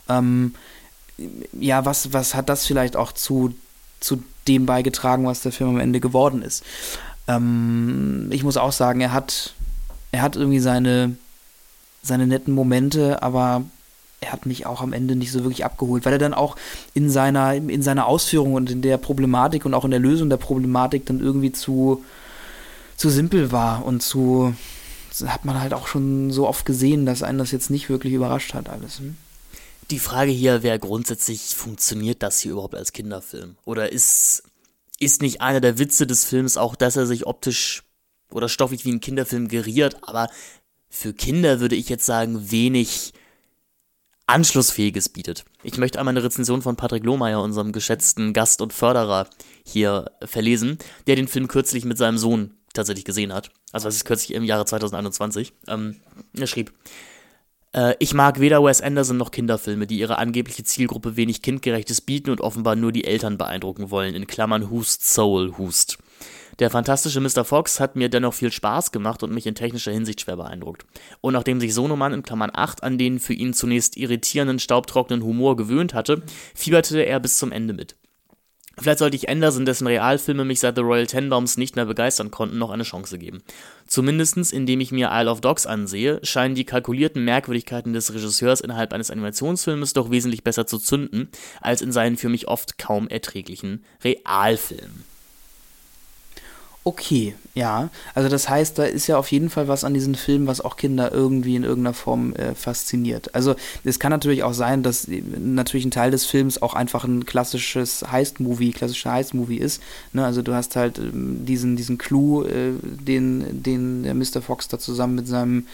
Ähm, ja, was, was hat das vielleicht auch zu, zu dem beigetragen, was der Film am Ende geworden ist? Ähm, ich muss auch sagen, er hat, er hat irgendwie seine, seine netten Momente, aber er hat mich auch am Ende nicht so wirklich abgeholt, weil er dann auch in seiner, in seiner Ausführung und in der Problematik und auch in der Lösung der Problematik dann irgendwie zu, zu simpel war und zu hat man halt auch schon so oft gesehen, dass einen das jetzt nicht wirklich überrascht hat alles. Hm? Die Frage hier wäre grundsätzlich, funktioniert das hier überhaupt als Kinderfilm? Oder ist, ist nicht einer der Witze des Films auch, dass er sich optisch oder stoffig wie ein Kinderfilm geriert, aber für Kinder würde ich jetzt sagen, wenig Anschlussfähiges bietet. Ich möchte einmal eine Rezension von Patrick Lohmeier, unserem geschätzten Gast und Förderer, hier verlesen, der den Film kürzlich mit seinem Sohn tatsächlich gesehen hat. Also das ist kürzlich im Jahre 2021. Ähm, er schrieb, äh, ich mag weder Wes Anderson noch Kinderfilme, die ihre angebliche Zielgruppe wenig kindgerechtes bieten und offenbar nur die Eltern beeindrucken wollen. In Klammern Hust Soul Hust. Der fantastische Mr. Fox hat mir dennoch viel Spaß gemacht und mich in technischer Hinsicht schwer beeindruckt. Und nachdem sich Sonoman in Klammern 8 an den für ihn zunächst irritierenden, staubtrockenen Humor gewöhnt hatte, fieberte er bis zum Ende mit. Vielleicht sollte ich Anderson, dessen Realfilme mich seit The Royal Tenenbaums nicht mehr begeistern konnten, noch eine Chance geben. Zumindestens, indem ich mir Isle of Dogs ansehe, scheinen die kalkulierten Merkwürdigkeiten des Regisseurs innerhalb eines Animationsfilmes doch wesentlich besser zu zünden, als in seinen für mich oft kaum erträglichen Realfilmen. Okay, ja. Also das heißt, da ist ja auf jeden Fall was an diesen Filmen, was auch Kinder irgendwie in irgendeiner Form äh, fasziniert. Also es kann natürlich auch sein, dass äh, natürlich ein Teil des Films auch einfach ein klassisches Heist-Movie, klassischer Heist-Movie ist. Ne? Also du hast halt ähm, diesen, diesen Clou, äh, den, den der Mr. Fox da zusammen mit seinem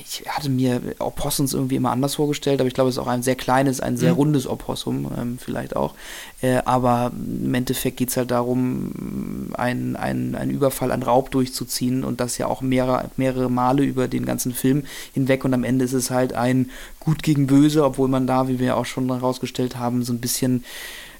ich hatte mir Opossums irgendwie immer anders vorgestellt, aber ich glaube, es ist auch ein sehr kleines, ein sehr mhm. rundes Opossum, ähm, vielleicht auch. Äh, aber im Endeffekt geht es halt darum, einen ein Überfall, einen Raub durchzuziehen und das ja auch mehrere, mehrere Male über den ganzen Film hinweg und am Ende ist es halt ein Gut gegen Böse, obwohl man da, wie wir ja auch schon herausgestellt haben, so ein bisschen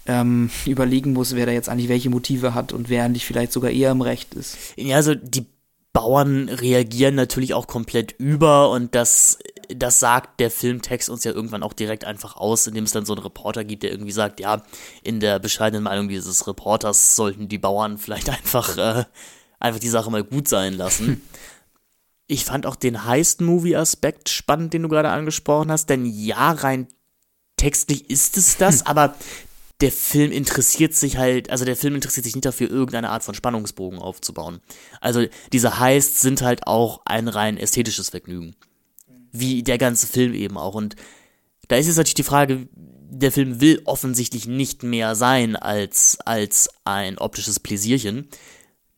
ähm, überlegen muss, wer da jetzt eigentlich welche Motive hat und wer eigentlich vielleicht sogar eher im Recht ist. Ja, also die Bauern reagieren natürlich auch komplett über und das das sagt der Filmtext uns ja irgendwann auch direkt einfach aus, indem es dann so einen Reporter gibt, der irgendwie sagt, ja, in der bescheidenen Meinung dieses Reporters sollten die Bauern vielleicht einfach, äh, einfach die Sache mal gut sein lassen. Ich fand auch den Heist-Movie-Aspekt spannend, den du gerade angesprochen hast, denn ja, rein textlich ist es das, aber der Film interessiert sich halt, also der Film interessiert sich nicht dafür, irgendeine Art von Spannungsbogen aufzubauen. Also diese Heists sind halt auch ein rein ästhetisches Vergnügen. Wie der ganze Film eben auch. Und da ist jetzt natürlich die Frage, der Film will offensichtlich nicht mehr sein als, als ein optisches Pläsierchen.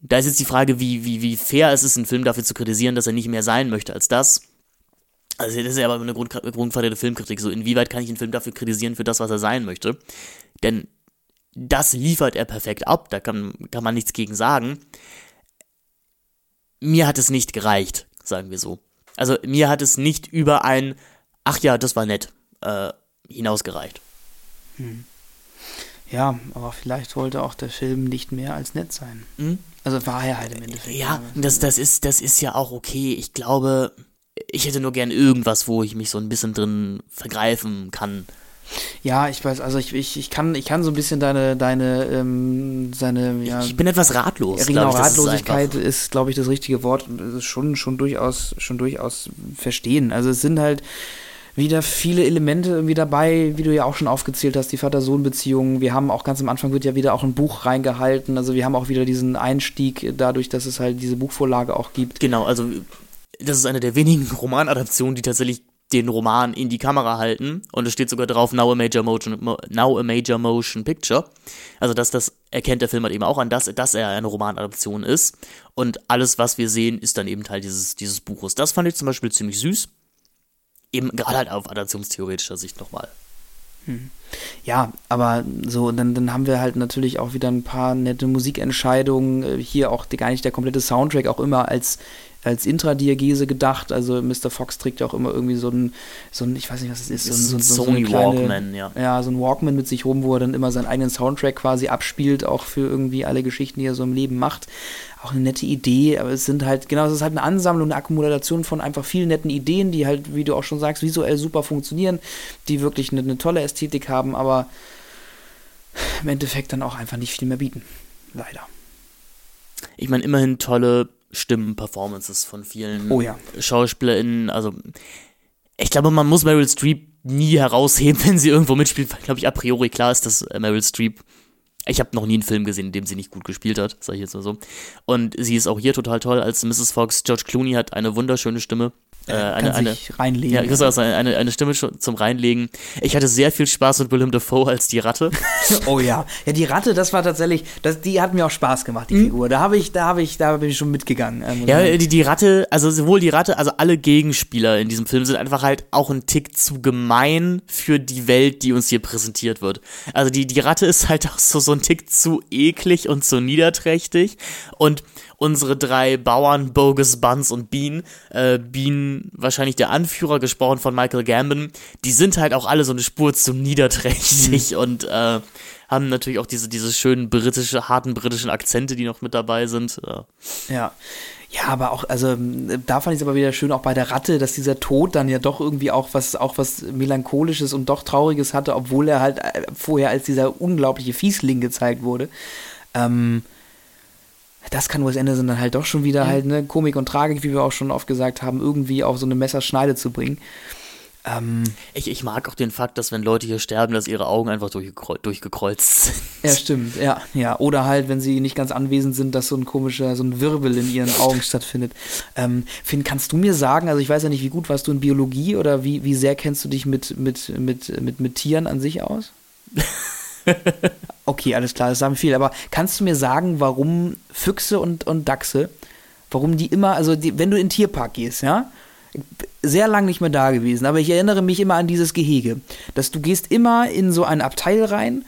Da ist jetzt die Frage, wie, wie, wie fair es ist, einen Film dafür zu kritisieren, dass er nicht mehr sein möchte als das. Also das ist ja aber eine Grund, Grundfrage der Filmkritik. So, inwieweit kann ich einen Film dafür kritisieren, für das, was er sein möchte? Denn das liefert er perfekt ab, da kann, kann man nichts gegen sagen. Mir hat es nicht gereicht, sagen wir so. Also mir hat es nicht über ein, ach ja, das war nett, äh, hinausgereicht. Hm. Ja, aber vielleicht wollte auch der Film nicht mehr als nett sein. Hm? Also war er halt im Endeffekt. Ja, das, das, ist, das ist ja auch okay. Ich glaube, ich hätte nur gern irgendwas, wo ich mich so ein bisschen drin vergreifen kann. Ja, ich weiß, also ich, ich, ich, kann, ich kann so ein bisschen deine, deine, ähm, seine, ja. Ich bin etwas ratlos. Genau, ich, Ratlosigkeit ist, ist glaube ich, das richtige Wort und es ist schon, schon durchaus, schon durchaus verstehen. Also es sind halt wieder viele Elemente irgendwie dabei, wie du ja auch schon aufgezählt hast, die Vater-Sohn-Beziehung. Wir haben auch ganz am Anfang wird ja wieder auch ein Buch reingehalten. Also wir haben auch wieder diesen Einstieg dadurch, dass es halt diese Buchvorlage auch gibt. Genau, also das ist eine der wenigen Romanadaptionen, die tatsächlich den Roman in die Kamera halten und es steht sogar drauf Now a Major Motion Now a Major Motion Picture. Also dass das erkennt der Film halt eben auch an, dass, dass er eine Romanadaption ist und alles was wir sehen ist dann eben Teil dieses dieses Buches. Das fand ich zum Beispiel ziemlich süß. Eben gerade halt auf adaptionstheoretischer Sicht nochmal. Hm. Ja, aber so, dann, dann haben wir halt natürlich auch wieder ein paar nette Musikentscheidungen. Hier auch die, gar nicht der komplette Soundtrack auch immer als als Intradiagese gedacht. Also Mr. Fox trägt ja auch immer irgendwie so ein, so ein ich weiß nicht, was es ist, so ein, so, so, Sony so kleine, Walkman, ja. Ja, so ein Walkman mit sich rum, wo er dann immer seinen eigenen Soundtrack quasi abspielt, auch für irgendwie alle Geschichten, die er so im Leben macht. Auch eine nette Idee, aber es sind halt, genau, es ist halt eine Ansammlung, eine Akkumulation von einfach vielen netten Ideen, die halt, wie du auch schon sagst, visuell super funktionieren, die wirklich eine, eine tolle Ästhetik haben, aber im Endeffekt dann auch einfach nicht viel mehr bieten. Leider. Ich meine, immerhin tolle Stimmen-Performances von vielen oh, ja. SchauspielerInnen. Also, ich glaube, man muss Meryl Streep nie herausheben, wenn sie irgendwo mitspielt, weil, glaube ich, a priori klar ist, dass äh, Meryl Streep. Ich habe noch nie einen Film gesehen, in dem sie nicht gut gespielt hat, sage ich jetzt mal so. Und sie ist auch hier total toll als Mrs. Fox. George Clooney hat eine wunderschöne Stimme. Äh, eine, kann eine, sich reinlegen. Ja, ich also eine, eine Stimme zum Reinlegen. Ich hatte sehr viel Spaß mit Willem Dafoe als die Ratte. oh ja. Ja, die Ratte, das war tatsächlich, das, die hat mir auch Spaß gemacht, die mhm. Figur. Da habe ich, da habe ich, da bin ich schon mitgegangen. Ähm, ja, die, die Ratte, also sowohl die Ratte, also alle Gegenspieler in diesem Film sind einfach halt auch ein Tick zu gemein für die Welt, die uns hier präsentiert wird. Also die, die Ratte ist halt auch so, so ein Tick zu eklig und zu niederträchtig und unsere drei Bauern, Bogus, Buns und Bean, äh, Bean wahrscheinlich der Anführer, gesprochen von Michael Gambon, die sind halt auch alle so eine Spur zu niederträchtig mhm. und äh, haben natürlich auch diese, diese schönen britische, harten britischen Akzente, die noch mit dabei sind. Ja. ja. Ja, aber auch, also da fand ich es aber wieder schön, auch bei der Ratte, dass dieser Tod dann ja doch irgendwie auch was, auch was Melancholisches und doch Trauriges hatte, obwohl er halt äh, vorher als dieser unglaubliche Fiesling gezeigt wurde. Ähm, das kann Wes Anderson dann halt doch schon wieder mhm. halt, ne, Komik und Tragik, wie wir auch schon oft gesagt haben, irgendwie auf so eine Messerschneide zu bringen. Ähm, ich, ich mag auch den Fakt, dass wenn Leute hier sterben, dass ihre Augen einfach durchgekreuzt sind. Ja, stimmt, ja, ja. Oder halt, wenn sie nicht ganz anwesend sind, dass so ein komischer, so ein Wirbel in ihren Augen stattfindet. Ähm, Finn, kannst du mir sagen, also ich weiß ja nicht, wie gut warst du in Biologie oder wie, wie sehr kennst du dich mit, mit, mit, mit, mit Tieren an sich aus? okay, alles klar, das sagen viel. Aber kannst du mir sagen, warum Füchse und, und Dachse, warum die immer, also die, wenn du in den Tierpark gehst, ja, sehr lang nicht mehr da gewesen, aber ich erinnere mich immer an dieses Gehege, dass du gehst immer in so ein Abteil rein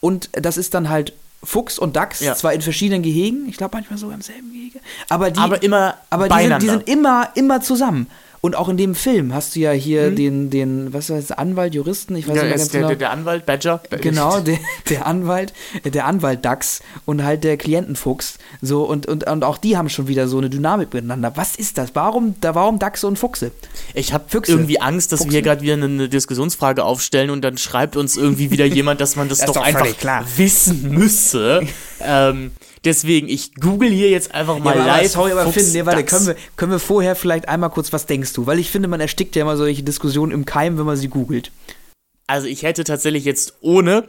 und das ist dann halt Fuchs und Dachs, ja. zwar in verschiedenen Gehegen, ich glaube manchmal sogar im selben Gehege, aber die, aber immer aber die sind, die sind, immer, immer zusammen. Und auch in dem Film hast du ja hier mhm. den, den, was heißt, Anwalt, Juristen, ich weiß ja, nicht ganz der, genau. Der, der Anwalt, Badger. Genau, der, der Anwalt, der Anwalt Dax und halt der Klientenfuchs. So, und, und, und auch die haben schon wieder so eine Dynamik miteinander. Was ist das? Warum, da, warum Dachse und Fuchse? Ich habe irgendwie Angst, dass Fuchse. wir hier gerade wieder eine Diskussionsfrage aufstellen und dann schreibt uns irgendwie wieder jemand, dass man das, das doch, doch einfach klar. wissen müsse. ähm, Deswegen, ich google hier jetzt einfach mal ja, aber live. Sorry, aber Finn, nee, warte, können wir, können wir vorher vielleicht einmal kurz, was denkst du? Weil ich finde, man erstickt ja immer solche Diskussionen im Keim, wenn man sie googelt. Also ich hätte tatsächlich jetzt ohne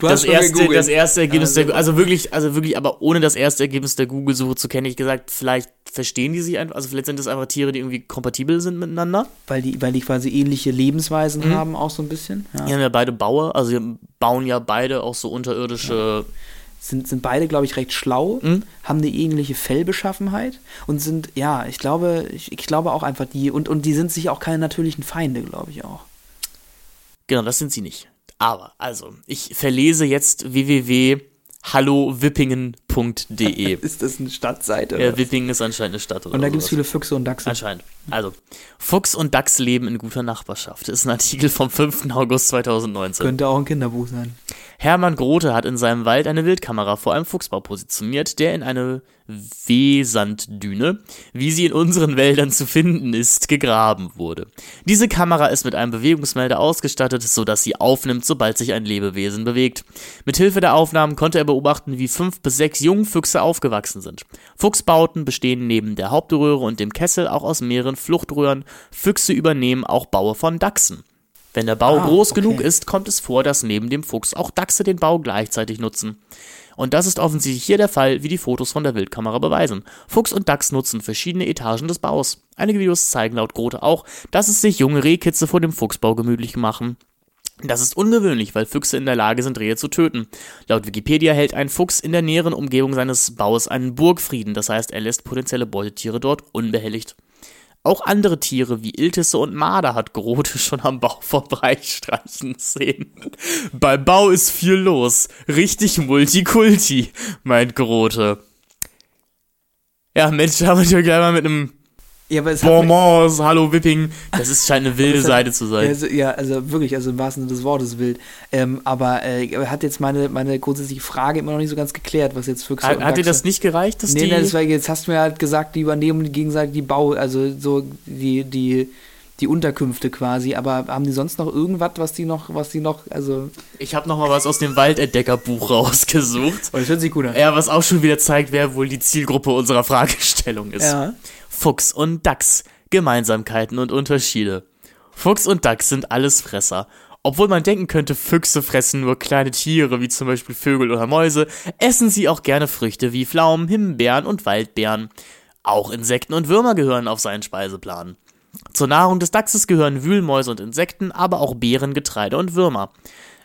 das erste, das erste Ergebnis also, der, also wirklich, also wirklich, aber ohne das erste Ergebnis der Google-Suche zu kennen, ich gesagt, vielleicht verstehen die sich einfach, also vielleicht sind das einfach Tiere, die irgendwie kompatibel sind miteinander. Weil die, weil die quasi ähnliche Lebensweisen mhm. haben, auch so ein bisschen. Ja. Die haben ja beide Bauer, also die bauen ja beide auch so unterirdische ja sind, sind beide, glaube ich, recht schlau, mhm. haben eine ähnliche Fellbeschaffenheit und sind, ja, ich glaube, ich, ich, glaube auch einfach die, und, und die sind sich auch keine natürlichen Feinde, glaube ich auch. Genau, das sind sie nicht. Aber, also, ich verlese jetzt www hallowippingen.de. ist das eine Stadtseite? Ja, Wippingen ist anscheinend eine Stadt. und da gibt es viele Füchse und Dachse. Anscheinend. Also, Fuchs und Dachs leben in guter Nachbarschaft. Das ist ein Artikel vom 5. August 2019. Könnte auch ein Kinderbuch sein. Hermann Grote hat in seinem Wald eine Wildkamera vor einem Fuchsbau positioniert, der in eine Wehsanddüne, wie sie in unseren Wäldern zu finden ist, gegraben wurde. Diese Kamera ist mit einem Bewegungsmelder ausgestattet, sodass sie aufnimmt, sobald sich ein Lebewesen bewegt. Mithilfe der Aufnahmen konnte er beobachten, wie fünf bis sechs Jungfüchse aufgewachsen sind. Fuchsbauten bestehen neben der Hauptröhre und dem Kessel auch aus mehreren Fluchtröhren. Füchse übernehmen auch Baue von Dachsen. Wenn der Bau ah, groß okay. genug ist, kommt es vor, dass neben dem Fuchs auch Dachse den Bau gleichzeitig nutzen. Und das ist offensichtlich hier der Fall, wie die Fotos von der Wildkamera beweisen. Fuchs und Dachs nutzen verschiedene Etagen des Baus. Einige Videos zeigen laut Grote auch, dass es sich junge Rehkitze vor dem Fuchsbau gemütlich machen. Das ist ungewöhnlich, weil Füchse in der Lage sind, Rehe zu töten. Laut Wikipedia hält ein Fuchs in der näheren Umgebung seines Baus einen Burgfrieden, das heißt, er lässt potenzielle Beutetiere dort unbehelligt. Auch andere Tiere wie Iltisse und Marder hat Grote schon am Bau vorbeistreichen sehen. Beim Bau ist viel los. Richtig Multikulti, meint Grote. Ja, Mensch, da haben wir gleich mal mit einem ja, aber es Bonbons, Hallo Whipping. Das ist scheint eine wilde Seite zu sein. Also, ja, also wirklich, also im wahrsten Sinne des Wortes wild. Ähm, aber äh, hat jetzt meine, meine grundsätzliche Frage immer noch nicht so ganz geklärt, was jetzt Füchse Hat, hat dir das nicht gereicht, dass nee, die... Nee, das war, jetzt hast du mir halt gesagt, die übernehmen gegenseitig die Bau, also so die, die, die Unterkünfte quasi, aber haben die sonst noch irgendwas, was die noch, was die noch, also... Ich habe noch mal was aus dem Waldentdeckerbuch rausgesucht. Oh, das hört sich gut an. Ja, was auch schon wieder zeigt, wer wohl die Zielgruppe unserer Fragestellung ist. Ja. Fuchs und Dachs, Gemeinsamkeiten und Unterschiede. Fuchs und Dachs sind Allesfresser. Obwohl man denken könnte, Füchse fressen nur kleine Tiere, wie zum Beispiel Vögel oder Mäuse, essen sie auch gerne Früchte wie Pflaumen, Himbeeren und Waldbeeren. Auch Insekten und Würmer gehören auf seinen Speiseplan. Zur Nahrung des Dachses gehören Wühlmäuse und Insekten, aber auch Beeren, Getreide und Würmer.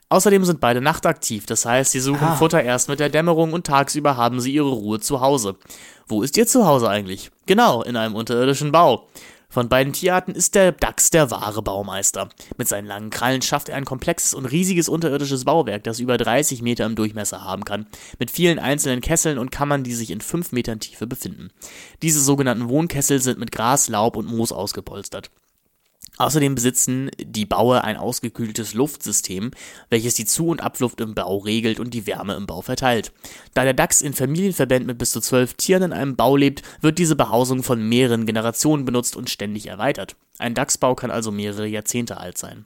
Außerdem sind beide nachtaktiv, das heißt, sie suchen ah. Futter erst mit der Dämmerung und tagsüber haben sie ihre Ruhe zu Hause. Wo ist ihr Zuhause eigentlich? Genau, in einem unterirdischen Bau. Von beiden Tierarten ist der Dachs der wahre Baumeister. Mit seinen langen Krallen schafft er ein komplexes und riesiges unterirdisches Bauwerk, das über 30 Meter im Durchmesser haben kann, mit vielen einzelnen Kesseln und Kammern, die sich in 5 Metern Tiefe befinden. Diese sogenannten Wohnkessel sind mit Gras, Laub und Moos ausgepolstert. Außerdem besitzen die Baue ein ausgekühltes Luftsystem, welches die Zu- und Abluft im Bau regelt und die Wärme im Bau verteilt. Da der Dachs in Familienverbänden mit bis zu zwölf Tieren in einem Bau lebt, wird diese Behausung von mehreren Generationen benutzt und ständig erweitert. Ein Dachsbau kann also mehrere Jahrzehnte alt sein.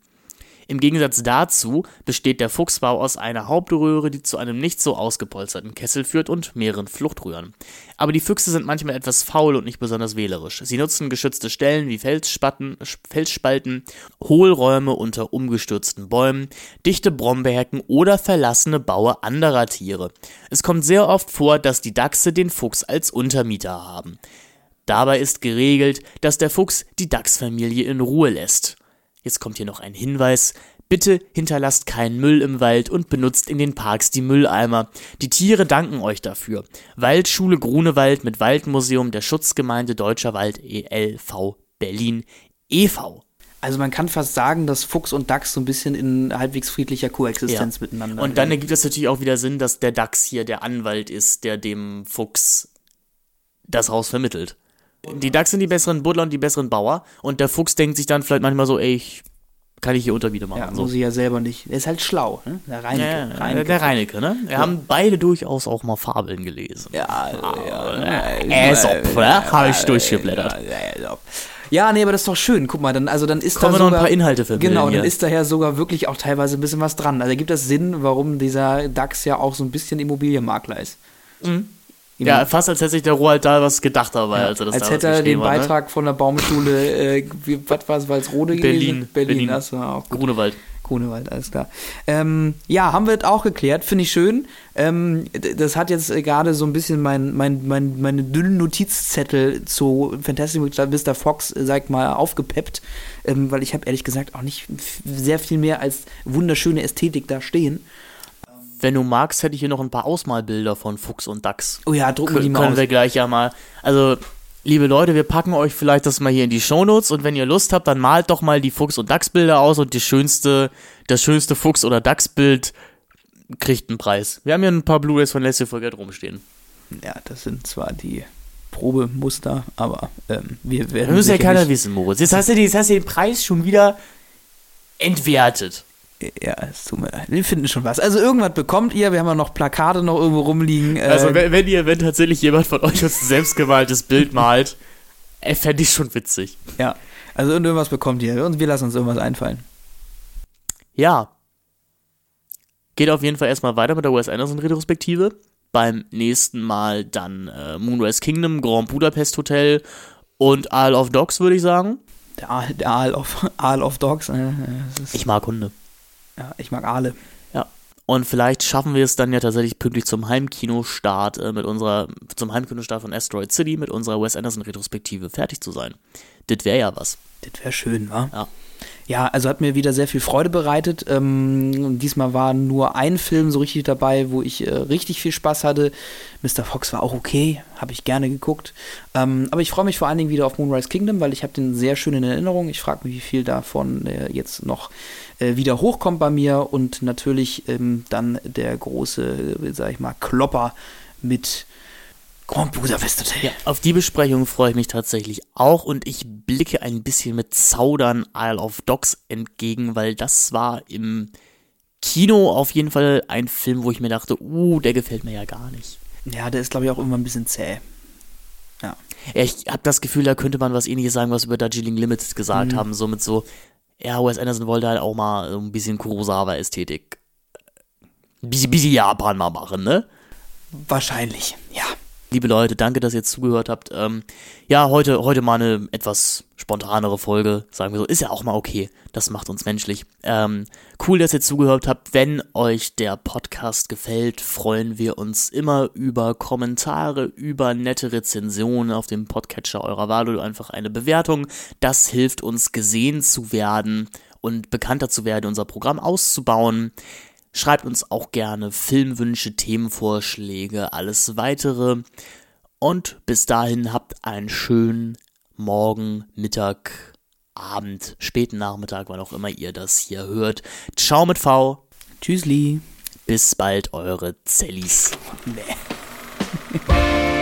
Im Gegensatz dazu besteht der Fuchsbau aus einer Hauptröhre, die zu einem nicht so ausgepolsterten Kessel führt und mehreren Fluchtröhren. Aber die Füchse sind manchmal etwas faul und nicht besonders wählerisch. Sie nutzen geschützte Stellen wie Felsspatten, Felsspalten, Hohlräume unter umgestürzten Bäumen, dichte Brombeerhecken oder verlassene Baue anderer Tiere. Es kommt sehr oft vor, dass die Dachse den Fuchs als Untermieter haben. Dabei ist geregelt, dass der Fuchs die Dachsfamilie in Ruhe lässt. Jetzt kommt hier noch ein Hinweis. Bitte hinterlasst keinen Müll im Wald und benutzt in den Parks die Mülleimer. Die Tiere danken euch dafür. Waldschule Grunewald mit Waldmuseum der Schutzgemeinde Deutscher Wald e.L.V. Berlin e.V. Also man kann fast sagen, dass Fuchs und Dachs so ein bisschen in halbwegs friedlicher Koexistenz ja. miteinander. Und dann ergibt es natürlich auch wieder Sinn, dass der Dachs hier der Anwalt ist, der dem Fuchs das Haus vermittelt. Die Dachs sind die besseren Buddler und die besseren Bauer. Und der Fuchs denkt sich dann vielleicht manchmal so, ey, ich kann ich hier Unterwiede machen. Ja, so. muss ich ja selber nicht. Er ist halt schlau, ne? Der Reinecke. Ja, ja, Reinecke. der Reinecke, ne? Wir haben beide durchaus auch mal Fabeln gelesen. Ja, also, ja. Aesop, ne? Habe ich durchgeblättert. Ja, nee, aber das ist doch schön. Guck mal, dann, also dann ist Kommen da wir noch ein sogar, paar Inhalte vermitteln Genau, dann ist daher sogar wirklich auch teilweise ein bisschen was dran. Also gibt das Sinn, warum dieser DAX ja auch so ein bisschen Immobilienmakler ist. Ja, fast als hätte sich der Roald Dahl was gedacht dabei, als er das Als hätte er den hat, ne? Beitrag von der Baumschule, äh, wie, was war es, Walsrode gewesen? Berlin. Berlin, Berlin. das war auch gut. Grunewald. Grunewald, alles klar. Ähm, ja, haben wir das auch geklärt, finde ich schön. Ähm, das hat jetzt gerade so ein bisschen mein, mein, mein, meine dünnen Notizzettel zu Fantastic Mr. Fox, sag mal, aufgepeppt, ähm, weil ich habe ehrlich gesagt auch nicht sehr viel mehr als wunderschöne Ästhetik da stehen. Wenn du magst, hätte ich hier noch ein paar Ausmalbilder von Fuchs und Dachs. Oh ja, drucken wir die mal können aus. wir gleich ja mal. Also, liebe Leute, wir packen euch vielleicht das mal hier in die Shownotes und wenn ihr Lust habt, dann malt doch mal die Fuchs- und Dachsbilder aus und die schönste, das schönste Fuchs- oder Dachsbild kriegt einen Preis. Wir haben hier ein paar Blu-rays von Leslie for Geld rumstehen. Ja, das sind zwar die Probemuster, aber ähm, wir werden. Das muss ja keiner wissen, Moritz. Jetzt hast, du, jetzt hast du den Preis schon wieder entwertet. Ja, es tut mir leid. Wir finden schon was. Also irgendwas bekommt ihr. Wir haben ja noch Plakate noch irgendwo rumliegen. Äh, Also, wenn, wenn ihr, wenn tatsächlich jemand von euch uns ein selbstgemaltes Bild malt, äh, fände ich schon witzig. ja. Also irgendwas bekommt ihr. Und wir lassen uns irgendwas einfallen. Ja. Geht auf jeden Fall erstmal weiter mit der Wes Anderson-Retrospektive. Beim nächsten Mal dann äh, Moonrise Kingdom, Grand Budapest Hotel und Isle of Dogs, würde ich sagen. Der der Aal of, Aal of Dogs. Äh, Ich mag Hunde. Ja, ich mag Aale. Ja. Und vielleicht schaffen wir es dann ja tatsächlich pünktlich zum Heimkinostart äh, mit unserer, zum Heimkinostart von Asteroid City mit unserer Wes Anderson-Retrospektive fertig zu sein. Das wäre ja was. Das wäre schön, wa? Ja. Ja, also hat mir wieder sehr viel Freude bereitet. Ähm, diesmal war nur ein Film so richtig dabei, wo ich äh, richtig viel Spaß hatte. Mr. Fox war auch okay, habe ich gerne geguckt. Ähm, aber ich freue mich vor allen Dingen wieder auf Moonrise Kingdom, weil ich habe den sehr schön in Erinnerung. Ich frage mich, wie viel davon äh, jetzt noch äh, wieder hochkommt bei mir. Und natürlich ähm, dann der große, äh, sag ich mal, Klopper mit Grand Budapest Hotel. Ja, auf die Besprechung freue ich mich tatsächlich auch und ich blicke ein bisschen mit Zaudern Isle of Dogs entgegen, weil das war im Kino auf jeden Fall ein Film, wo ich mir dachte, uh, der gefällt mir ja gar nicht. Ja, der ist, glaube ich, auch irgendwann ein bisschen zäh. Ja, ich habe das Gefühl, da könnte man was ähnliches sagen, was wir über Darjeeling Limited gesagt haben, so mit so, ja, Wes Anderson wollte halt auch mal so ein bisschen Kurosawa-Ästhetik. Bisschen, bisschen Japan mal machen, ne? Wahrscheinlich, ja. Liebe Leute, danke, dass ihr jetzt zugehört habt. Ähm, ja, heute, heute mal eine etwas spontanere Folge, sagen wir so. Ist ja auch mal okay. Das macht uns menschlich. Ähm, cool, dass ihr zugehört habt. Wenn euch der Podcast gefällt, freuen wir uns immer über Kommentare, über nette Rezensionen auf dem Podcatcher eurer Wahl oder einfach eine Bewertung. Das hilft uns, gesehen zu werden und bekannter zu werden, unser Programm auszubauen. Schreibt uns auch gerne Filmwünsche, Themenvorschläge, alles weitere. Und bis dahin habt einen schönen Morgen, Mittag, Abend, späten Nachmittag, wann auch immer ihr das hier hört. Ciao mit V. Tschüssli. Bis bald, eure Zellis. Nee.